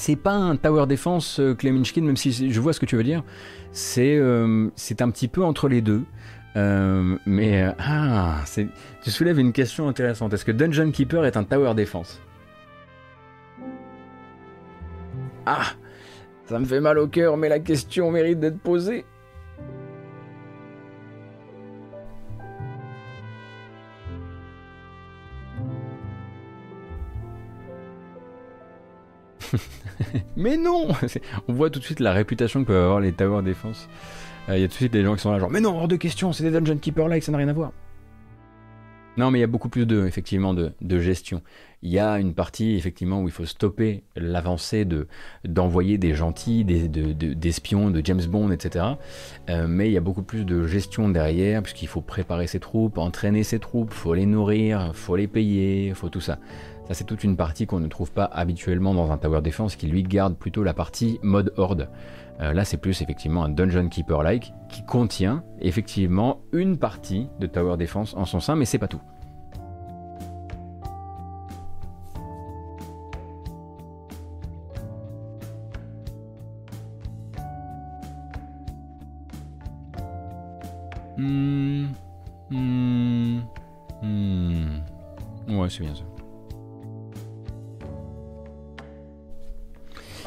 C'est pas un tower defense euh, Kleminchkin, même si je vois ce que tu veux dire. C'est euh, un petit peu entre les deux. Euh, mais ah, tu soulèves une question intéressante. Est-ce que Dungeon Keeper est un tower defense? Ah, ça me fait mal au cœur, mais la question mérite d'être posée. mais non On voit tout de suite la réputation que peuvent avoir les Tower Defense. Euh, il y a tout de suite des gens qui sont là, genre, mais non, hors de question, c'est des Dungeon Keeper like, ça n'a rien à voir. Non, mais il y a beaucoup plus de, effectivement, de, gestion. Il y a une partie, effectivement, où il faut stopper l'avancée de, d'envoyer des gentils, des, d'espions, de, James Bond, etc. Euh, mais il y a beaucoup plus de gestion derrière, puisqu'il faut préparer ses troupes, entraîner ses troupes, faut les nourrir, faut les payer, faut tout ça. C'est toute une partie qu'on ne trouve pas habituellement dans un Tower Defense qui lui garde plutôt la partie mode horde. Euh, là, c'est plus effectivement un Dungeon Keeper-like qui contient effectivement une partie de Tower Defense en son sein, mais c'est pas tout. Hmm. Hmm. Hmm. Ouais, c'est bien ça.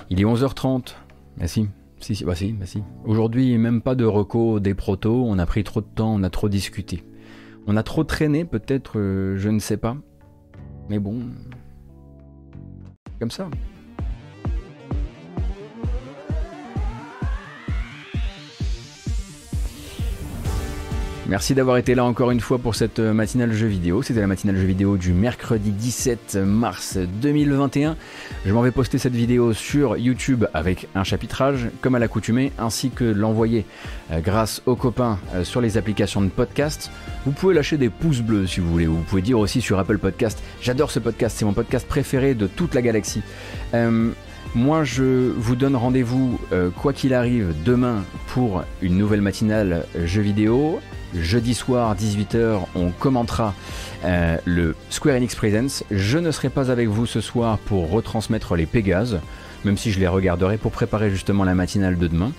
Il est 11h30. Merci. Si, si, bah si, bah si. Aujourd'hui, même pas de reco des protos, on a pris trop de temps, on a trop discuté. On a trop traîné, peut-être, euh, je ne sais pas. Mais bon. Comme ça. Merci d'avoir été là encore une fois pour cette euh, matinale jeu vidéo. C'était la matinale jeu vidéo du mercredi 17 mars 2021. Je m'en vais poster cette vidéo sur YouTube avec un chapitrage, comme à l'accoutumée, ainsi que l'envoyer euh, grâce aux copains euh, sur les applications de podcast. Vous pouvez lâcher des pouces bleus si vous voulez. Vous pouvez dire aussi sur Apple Podcast, j'adore ce podcast, c'est mon podcast préféré de toute la galaxie. Moi, je vous donne rendez-vous, quoi qu'il arrive, demain pour une nouvelle matinale jeux vidéo. Jeudi soir, 18h, on commentera euh, le Square Enix Presents. Je ne serai pas avec vous ce soir pour retransmettre les Pégases, même si je les regarderai pour préparer justement la matinale de demain.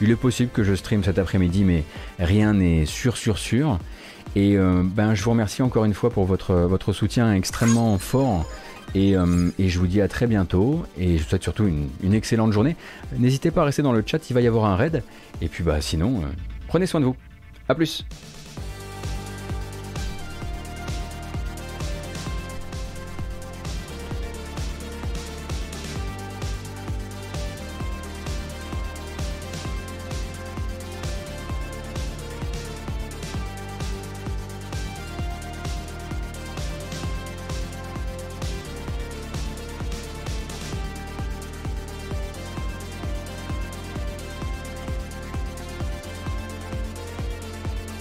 Il est possible que je stream cet après-midi, mais rien n'est sûr, sûr, sûr. Et euh, ben, je vous remercie encore une fois pour votre, votre soutien extrêmement fort. Et, euh, et je vous dis à très bientôt. Et je vous souhaite surtout une, une excellente journée. N'hésitez pas à rester dans le chat, il va y avoir un raid. Et puis bah sinon, euh, prenez soin de vous. A plus